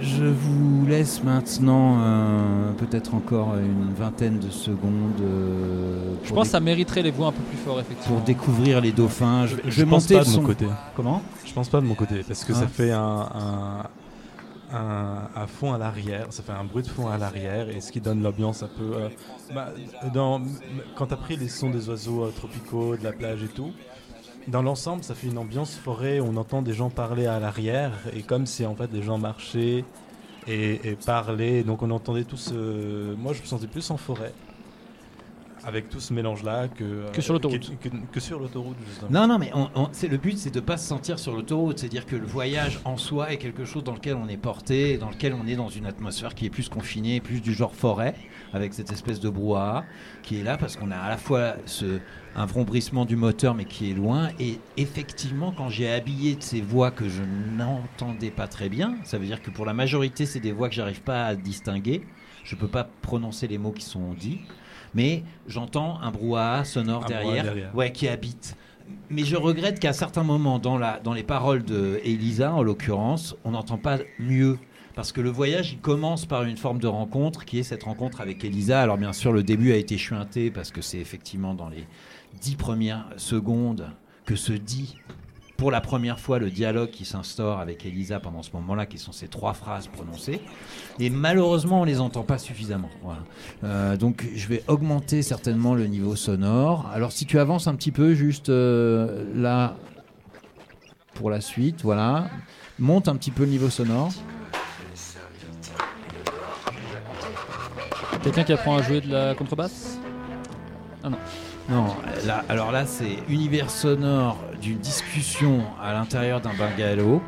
Je vous laisse maintenant euh, peut-être encore une vingtaine de secondes. euh, Je pense que ça mériterait les voix un peu plus fort, effectivement. pour découvrir les dauphins. Je, Je, je vais pense pas de mon côté. Comment? Je pense pas de mon côté parce que Ah. ça fait un, un, un, un fond à l'arrière, ça fait un bruit de fond à l'arrière et ce qui donne l'ambiance un peu. euh, bah, dans, quand t'as pris les sons des oiseaux euh, tropicaux, de la plage et tout, dans l'ensemble ça fait une ambiance forêt. On entend des gens parler à l'arrière et comme si en fait des gens marchaient et, parlaient, donc on entendait tout ce. Moi je me sentais plus en forêt. Avec tout ce mélange-là que, Que sur l'autoroute. Que, que- que sur l'autoroute, justement. Non, non, mais on- on- c'est le but, c'est de pas se sentir sur l'autoroute. C'est-à-dire que le voyage en soi est quelque chose dans lequel on est porté, dans lequel on est dans une atmosphère qui est plus confinée, plus du genre forêt, avec cette espèce de brouhaha qui est là parce qu'on a à la fois ce, un vrombrissement du moteur, mais qui est loin. Et effectivement, quand j'ai habillé de ces voix que je n'entendais pas très bien, ça veut dire que pour la majorité, c'est des voix que j'arrive pas à distinguer. Je peux pas prononcer les mots qui sont dits. Mais j'entends un brouhaha sonore Un brouhaha derrière, derrière. Ouais, qui habite. Mais je regrette qu'à certains moments, dans, la, dans les paroles de Elisa, en l'occurrence, on n'entend pas mieux. Parce que le voyage, il commence par une forme de rencontre, qui est cette rencontre avec Elisa. Alors bien sûr, le début a été chuinté, parce que c'est effectivement dans les dix premières secondes que se dit pour la première fois le dialogue qui s'instaure avec Elisa pendant ce moment-là, qui sont ces trois phrases prononcées. Et malheureusement, on les entend pas suffisamment. Euh, donc, je vais augmenter certainement le niveau sonore. Alors, si tu avances un petit peu, juste euh, là, pour la suite, voilà. Monte un petit peu le niveau sonore. Quelqu'un qui apprend à jouer de la contrebasse? Ah non. Non, là, alors là, c'est univers sonore d'une discussion à l'intérieur d'un bungalow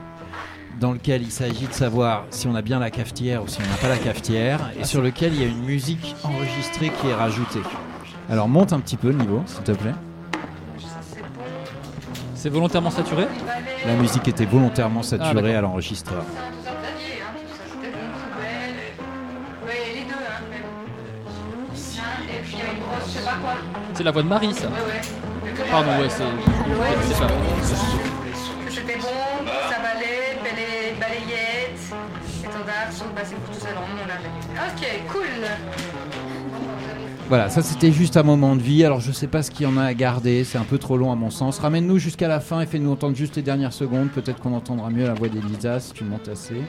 dans lequel il s'agit de savoir si on a bien la cafetière ou si on n'a pas la cafetière et sur lequel il y a une musique enregistrée qui est rajoutée. Alors monte un petit peu le niveau, s'il te plaît. C'est volontairement saturé? La musique était volontairement saturée d'accord. à l'enregistreur. C'est la voix de Marie, ça. Ouais, ouais. Pardon, ouais, c'est. c'est ça. C'était bon, ça valait, balayette, étendard, sont passés pour tout ça dans le monde. là. Ok, cool. Voilà, ça c'était juste un moment de vie. Alors je sais pas ce qu'il y en a à garder, c'est un peu trop long à mon sens. Ramène-nous jusqu'à la fin et fais-nous entendre juste les dernières secondes. Peut-être qu'on entendra mieux la voix d'Elisa si tu montes assez.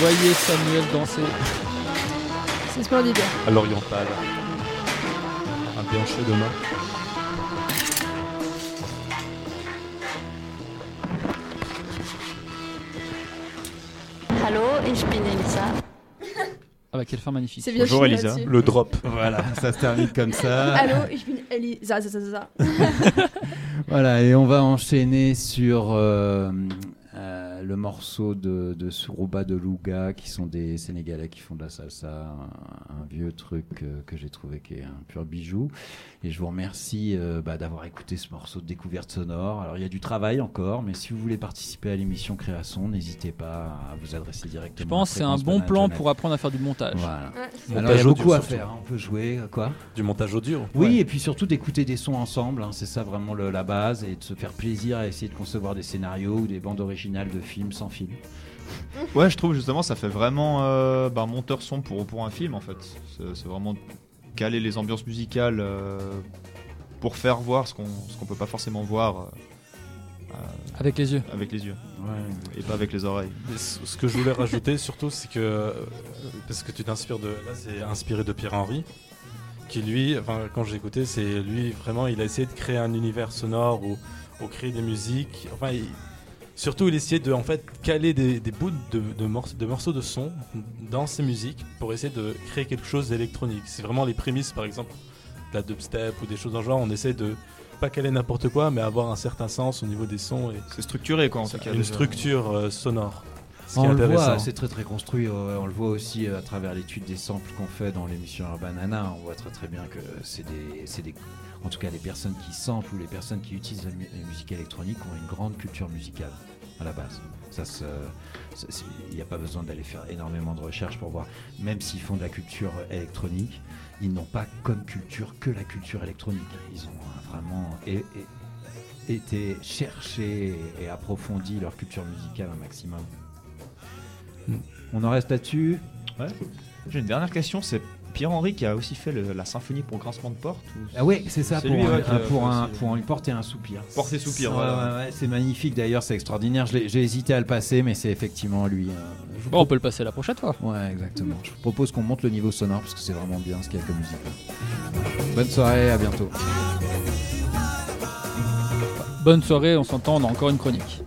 Voyez Samuel danser. C'est splendide. À l'oriental. Un bien chaud demain. Hallo, ich bin Elisa. Ah bah quelle fin magnifique. C'est bien Bonjour, fini Elisa. là-dessus. Le drop. Voilà, ça se termine comme ça. Allô, ich bin Elisa. za, za, za, za. [laughs] Voilà, et on va enchaîner sur euh, le morceau de, de Suruba de Luga, qui sont des Sénégalais qui font de la salsa, un, un vieux truc euh, que j'ai trouvé qui est un pur bijou. Et je vous remercie euh, bah, d'avoir écouté ce morceau de découverte sonore. Alors il y a du travail encore, mais si vous voulez participer à l'émission Création, n'hésitez pas à vous adresser directement. Je pense que c'est un bon plan pour apprendre à faire du montage. Voilà. Ouais, c'est Alors il y a beaucoup à faire. hein. On peut jouer quoi Du montage audio. Oui, Ouais. et puis surtout d'écouter des sons ensemble, hein, c'est ça vraiment le- la base, et de se faire plaisir à essayer de concevoir des scénarios ou des bandes originales de films sans film. [laughs] Ouais, je trouve justement ça fait vraiment euh, bah, monteur son pour, pour un film en fait. C'est vraiment caler les ambiances musicales euh, pour faire voir ce qu'on ce qu'on peut pas forcément voir. euh, Avec les yeux. Avec les yeux. Et pas avec les oreilles. Et ce que je voulais rajouter [laughs] surtout, c'est que parce que tu t'inspires de là, c'est inspiré de Pierre Henry, qui lui, enfin quand j'ai écouté, c'est lui vraiment, il a essayé de créer un univers sonore ou, ou créer des musiques. Enfin, il- surtout il essayait de en fait caler des, des bouts de, de, morce- de morceaux de son dans ses musiques pour essayer de créer quelque chose d'électronique. C'est vraiment les prémices, par exemple, de la dubstep ou des choses dans le genre. On essaie de pas caler n'importe quoi, mais avoir un certain sens au niveau des sons. C'est structuré quoi en C'est tout cas. Une déjà. structure euh, sonore. Ce On le intéressant. voit, c'est très très construit. On le voit aussi euh, à travers l'étude des samples qu'on fait dans l'émission Urban Nana. On voit très très bien que c'est des, c'est des, en tout cas les personnes qui samplent ou les personnes qui utilisent la, mu- la musique électronique ont une grande culture musicale. à la base. Ça Il n'y a pas besoin d'aller faire énormément de recherches pour voir. Même s'ils font de la culture électronique, ils n'ont pas comme culture que la culture électronique. Ils ont vraiment été chercher et approfondi leur culture musicale un maximum. On en reste là-dessus? Ouais. J'ai une dernière question, c'est Pierre-Henri qui a aussi fait le- la symphonie pour Grincement de Porte ou- Ah ouais, c'est ça, pour, lui, un, ouais, a pour, fait un, un- porter un soupir. Porter soupir, Ouais, voilà. ouais, ouais, c'est magnifique d'ailleurs, c'est extraordinaire. J'ai hésité à le passer, mais c'est effectivement lui. euh, je Bon, on peut le passer la prochaine fois. Ouais, exactement. Je vous propose qu'on monte le niveau sonore parce que c'est vraiment bien ce qu'il y a comme musique. là. Bonne soirée, à bientôt. Bonne soirée, on s'entend, on a encore une chronique.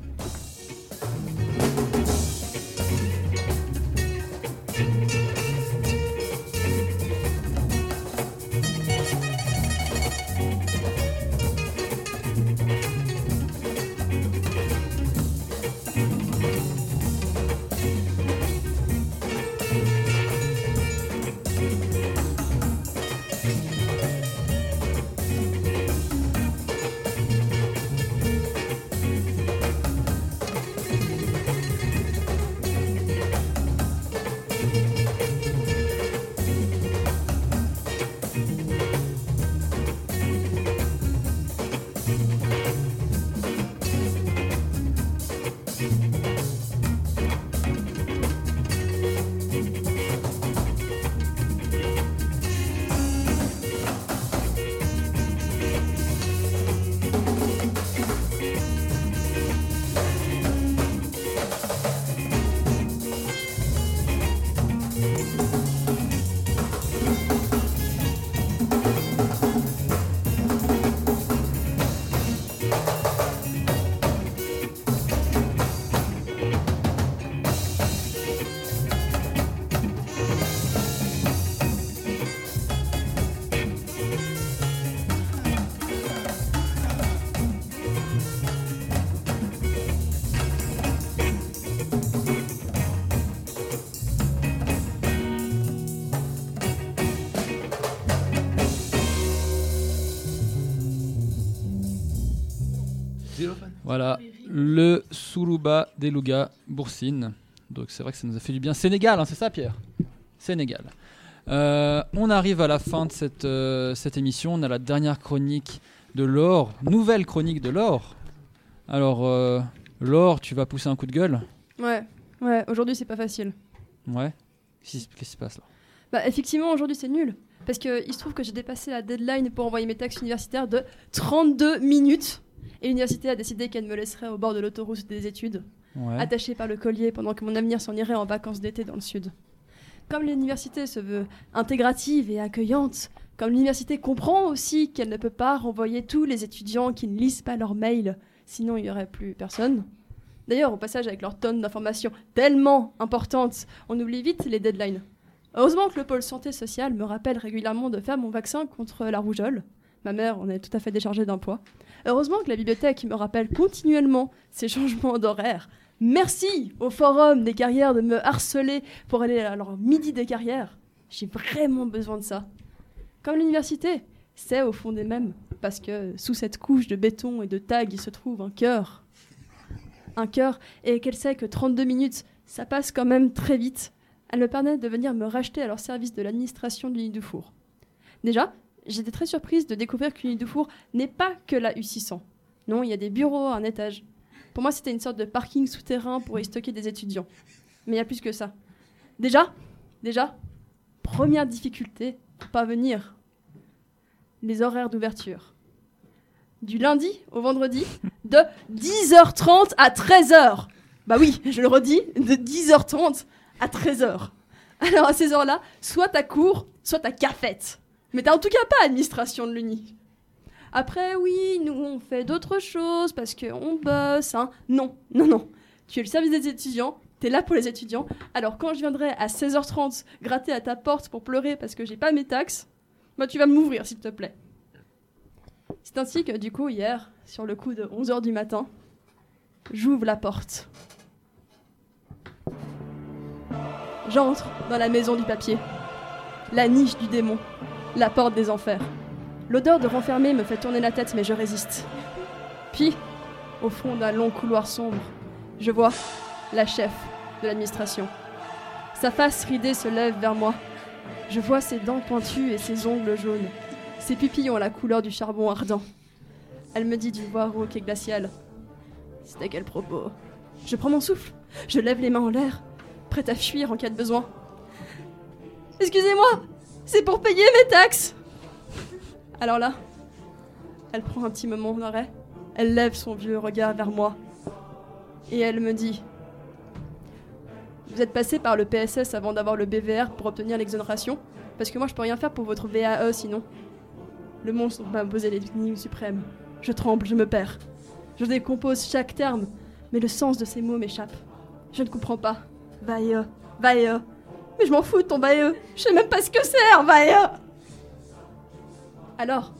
Voilà, le Suruba des Louga Boursine. Donc c'est vrai que ça nous a fait du bien. Sénégal, hein, c'est ça Pierre? Sénégal. Euh, on arrive à la fin de cette, euh, cette émission. On a la dernière chronique de Laure, nouvelle chronique de Laure. Alors, euh, Laure, tu vas pousser un coup de gueule? Ouais, ouais, aujourd'hui c'est pas facile. Ouais? Qu'est-ce qui se passe là? Bah effectivement aujourd'hui c'est nul. Parce que il se trouve que j'ai dépassé la deadline pour envoyer mes textes universitaires de 32 minutes. Et l'université a décidé qu'elle me laisserait au bord de l'autoroute des études, Ouais. attachée par le collier pendant que mon avenir s'en irait en vacances d'été dans le sud. Comme l'université se veut intégrative et accueillante, comme l'université comprend aussi qu'elle ne peut pas renvoyer tous les étudiants qui ne lisent pas leurs mails, sinon il n'y aurait plus personne. D'ailleurs, au passage, avec leur tonne d'informations tellement importantes, on oublie vite les deadlines. Heureusement que le pôle santé sociale me rappelle régulièrement de faire mon vaccin contre la rougeole. Ma mère en est tout à fait déchargée d'un poids. Heureusement que la bibliothèque me rappelle continuellement ces changements d'horaire. Merci au forum des carrières de me harceler pour aller à leur midi des carrières. J'ai vraiment besoin de ça. Comme l'université, c'est au fond des mêmes, parce que sous cette couche de béton et de tag, il se trouve un cœur. Un cœur, et qu'elle sait que 32 minutes, ça passe quand même très vite. Elle me permet de venir me racheter à leur service de l'administration du Nid du Four. Déjà, j'étais très surprise de découvrir que le Nid du Four n'est pas que la U600. Non, il y a des bureaux à un étage. Pour moi, c'était une sorte de parking souterrain pour y stocker des étudiants. Mais il y a plus que ça. Déjà, déjà, première difficulté pas venir. Les horaires d'ouverture. Du lundi au vendredi, de 10h30 à 13h. Bah oui, je le redis, de 10h30 à 13h. Alors à ces heures-là, soit t'as cours, soit t'as cafette. Mais t'as en tout cas pas administration de l'Uni. Après, oui, nous on fait d'autres choses parce qu'on bosse, hein. Non, non, non. Tu es le service des étudiants, t'es là pour les étudiants. Alors quand je viendrai à 16h30 gratter à ta porte pour pleurer parce que j'ai pas mes taxes, bah tu vas m'ouvrir s'il te plaît. C'est ainsi que du coup, hier, sur le coup de 11h du matin, j'ouvre la porte. J'entre dans la maison du papier, la niche du démon, la porte des enfers. L'odeur de renfermé me fait tourner la tête, mais je résiste. Puis, au fond d'un long couloir sombre, Je vois la chef de l'administration. Sa face ridée se lève vers moi. Je vois ses dents pointues et ses ongles jaunes. Ses pupilles ont la couleur du charbon ardent. Elle me dit d'une voix rauque et glaciale. À quel propos? Je prends mon souffle. Je lève les mains en l'air, prête à fuir en cas de besoin. Excusez-moi, c'est pour payer mes taxes. Alors là, elle prend un petit moment d'arrêt. Elle lève son vieux regard vers moi. Et elle me dit Vous êtes passé par le PSS avant d'avoir le BVR pour obtenir l'exonération? Parce que moi, je peux rien faire pour votre VAE sinon. Le monstre m'a posé l'énigme suprême. Je tremble, je me perds. Je décompose chaque terme, mais le sens de ces mots m'échappe. Je ne comprends pas. VAE, VAE. Je m'en fous de ton VAE. Je sais même pas ce que c'est un. Alors,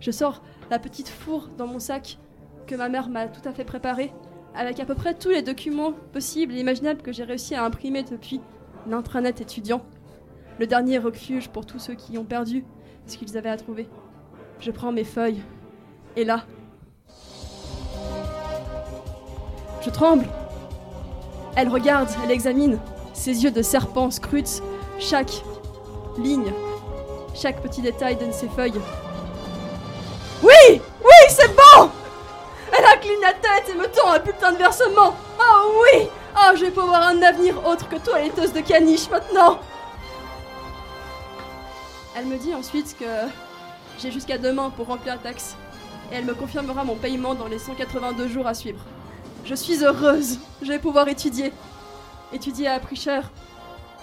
je sors la petite fourre dans mon sac que ma mère m'a tout à fait préparé, avec à peu près tous les documents possibles et imaginables que j'ai réussi à imprimer depuis l'intranet étudiant. Le dernier refuge pour tous ceux qui ont perdu ce qu'ils avaient à trouver. Je prends mes feuilles, et là, je tremble. Elle regarde, elle examine. Ses yeux de serpent scrutent chaque ligne, chaque petit détail de ses feuilles. Oui Oui, c'est bon Elle incline la tête et me tend un bulletin de versement. Oh oui Oh, je vais pouvoir un avenir autre que toiletteuse de caniche maintenant Elle me dit ensuite que j'ai jusqu'à demain pour remplir la taxe. Et elle me confirmera mon paiement dans les 182 jours à suivre. Je suis heureuse Je vais pouvoir étudier. Étudier a prix cher.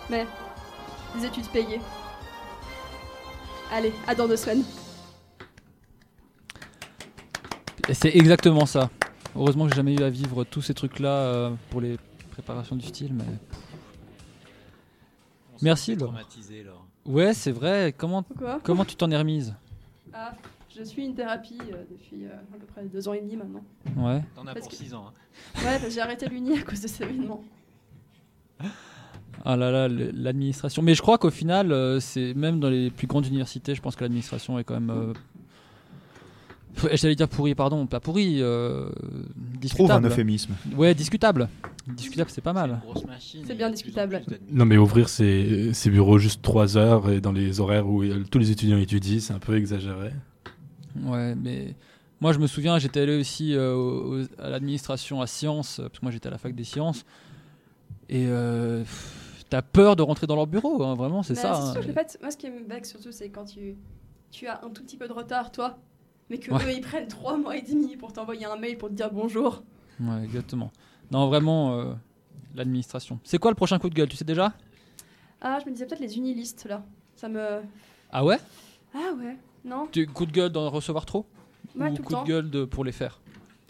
Mais des études payées. Allez, à dans deux semaines. C'est exactement ça. Heureusement que j'ai jamais eu à vivre tous ces trucs-là euh, pour les préparations du style, mais. Merci, Laure. traumatisé, Laure. Ouais, c'est vrai. Comment, Pourquoi comment tu t'en es remise? Ah, je suis une thérapie euh, depuis euh, à peu près deux ans et demi maintenant. Ouais. T'en as Parce pour que- 6 ans. hein. Ouais, que j'ai arrêté l'uni à cause de cet événement. Ah là là, l'administration. Mais je crois qu'au final, euh, c'est même dans les plus grandes universités, je pense que l'administration est quand même. euh, J'allais dire pourri, pardon, pas pourri. Euh, discutable. un euphémisme. Ouais, discutable. Discutable, c'est pas mal. C'est bien discutable. Non, mais ouvrir ces, ces bureaux juste 3 heures et dans les horaires où tous les étudiants étudient, c'est un peu exagéré. Ouais, mais moi je me souviens, j'étais allé aussi euh, à l'administration à sciences, parce que moi j'étais à la fac des sciences, et euh, t'as peur de rentrer dans leur bureau, hein, vraiment, c'est Mais ça. Hein. sûr, en fait, moi ce qui me vexe surtout, c'est quand tu, tu as un tout petit peu de retard, toi, mais que Ouais. eux ils prennent trois mois et demi pour t'envoyer un mail pour te dire bonjour. Ouais, exactement. Non, vraiment, euh, l'administration. C'est quoi le prochain coup de gueule, tu sais déjà? Ah, je me disais peut-être les unilistes là. Ça me. Ah ouais? Ah ouais, non tu, Coup de gueule d'en recevoir trop? Ouais, Ou tout le coup temps. de gueule de, pour les faire?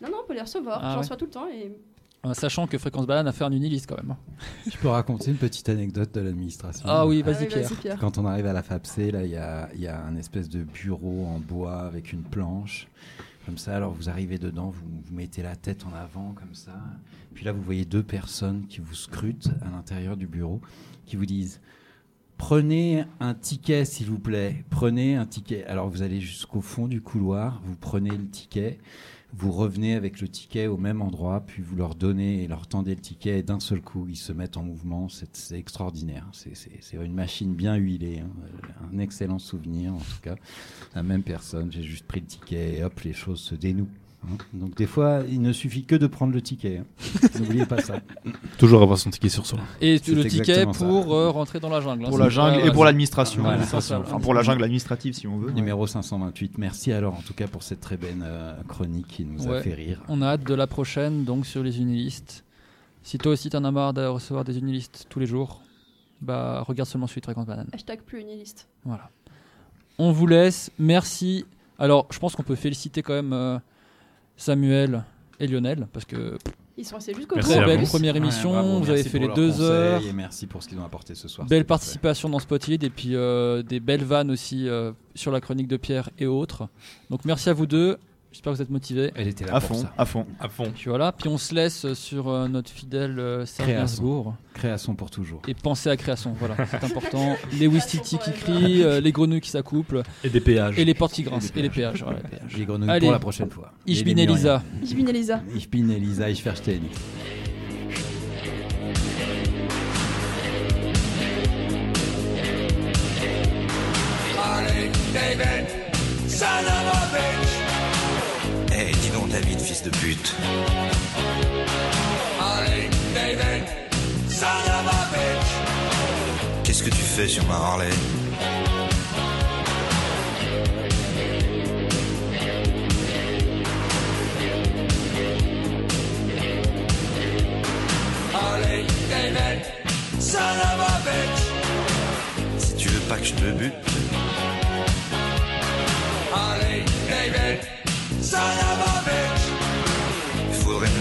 Non, non, on peut les recevoir. Ah J'en ouais. reçois tout le temps et. Euh, Sachant que Fréquence Banane a fait un uniliste quand même. [laughs] Je peux raconter une petite anecdote de l'administration. Ah oui, vas-y, Ah oui, Pierre. Quand on arrive à la FAPC, là, il y a, il y a un espèce de bureau en bois avec une planche. Comme ça, alors vous arrivez dedans, vous, vous mettez la tête en avant, comme ça. Puis là, vous voyez deux personnes qui vous scrutent à l'intérieur du bureau, qui vous disent Prenez un ticket, s'il vous plaît. Prenez un ticket. Alors, vous allez jusqu'au fond du couloir, vous prenez le ticket, vous revenez avec le ticket au même endroit, puis vous leur donnez et leur tendez le ticket, et d'un seul coup, ils se mettent en mouvement. C'est extraordinaire. C'est- une machine bien huilée. hein. Un excellent souvenir, en tout cas. La même personne, j'ai juste pris le ticket, et hop, les choses se dénouent. Hein. Donc, des fois, il ne suffit que de prendre le ticket. hein. [laughs] N'oubliez pas ça. Toujours avoir son ticket sur soi. Et le ticket pour euh, rentrer dans la jungle. hein. Pour la jungle et pour l'administration. Enfin, pour la jungle administrative, si on veut. Numéro 528. Merci alors en tout cas pour cette très belle euh, chronique qui nous a fait rire. On a hâte de la prochaine, donc sur les unilistes. Si toi aussi t'en as marre de recevoir des unilistes tous les jours, bah regarde seulement celui de Fréquence Banane. Hashtag plus uniliste. Voilà. On vous laisse. Merci. Alors, je pense qu'on peut féliciter quand même euh, Samuel et Lionel parce que Ils sont restés jusqu'au Très bout. belle première Ouais, émission. bravo, vous avez merci fait les deux heures. Et merci pour ce qu'ils ont apporté ce soir. Belle participation dans Spotlight et puis euh, des belles vannes aussi euh, sur la chronique de Pierre et autres. Donc merci à vous deux. J'espère que vous êtes motivés. Elle était là à fond, à fond, à fond. Puis voilà. Puis on se laisse sur euh, notre fidèle euh, Serge Création pour toujours. Et pensez à création. Voilà, c'est important. [laughs] les Wistiti qui crient, euh, les grenouilles qui s'accouplent. Et des péages. Et les portes qui grincent. Et les péages. Les, [laughs] péages. les grenouilles pour la prochaine fois. Ich bin Elisa. Ich bin Elisa. Ich bin Elisa. Ich verstehe. David. Dis donc, David, fils de pute. Qu'est-ce que tu fais sur ma Harley? Si tu veux pas que je te bute, Harley, David, son of a bitch.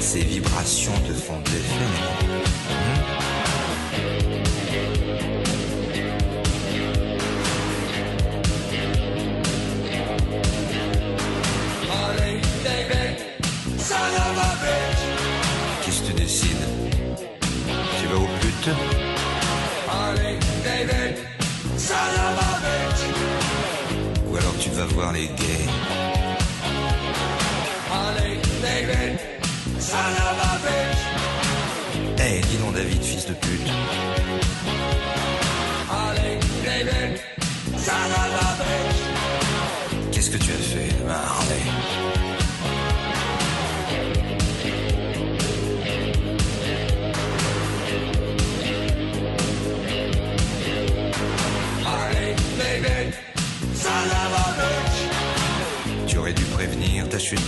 Ces vibrations te font bitch. Qu'est-ce que tu décides Tu vas au bitch. Ou alors tu vas voir les gays Eh, dis donc David, fils de pute. Qu'est-ce que tu as fait Harley. Tu aurais dû prévenir ta chute.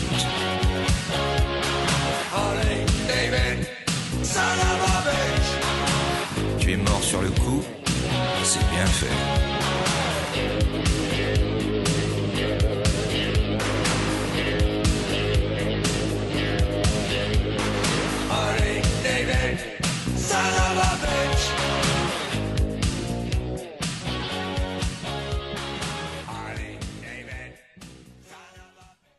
Son of a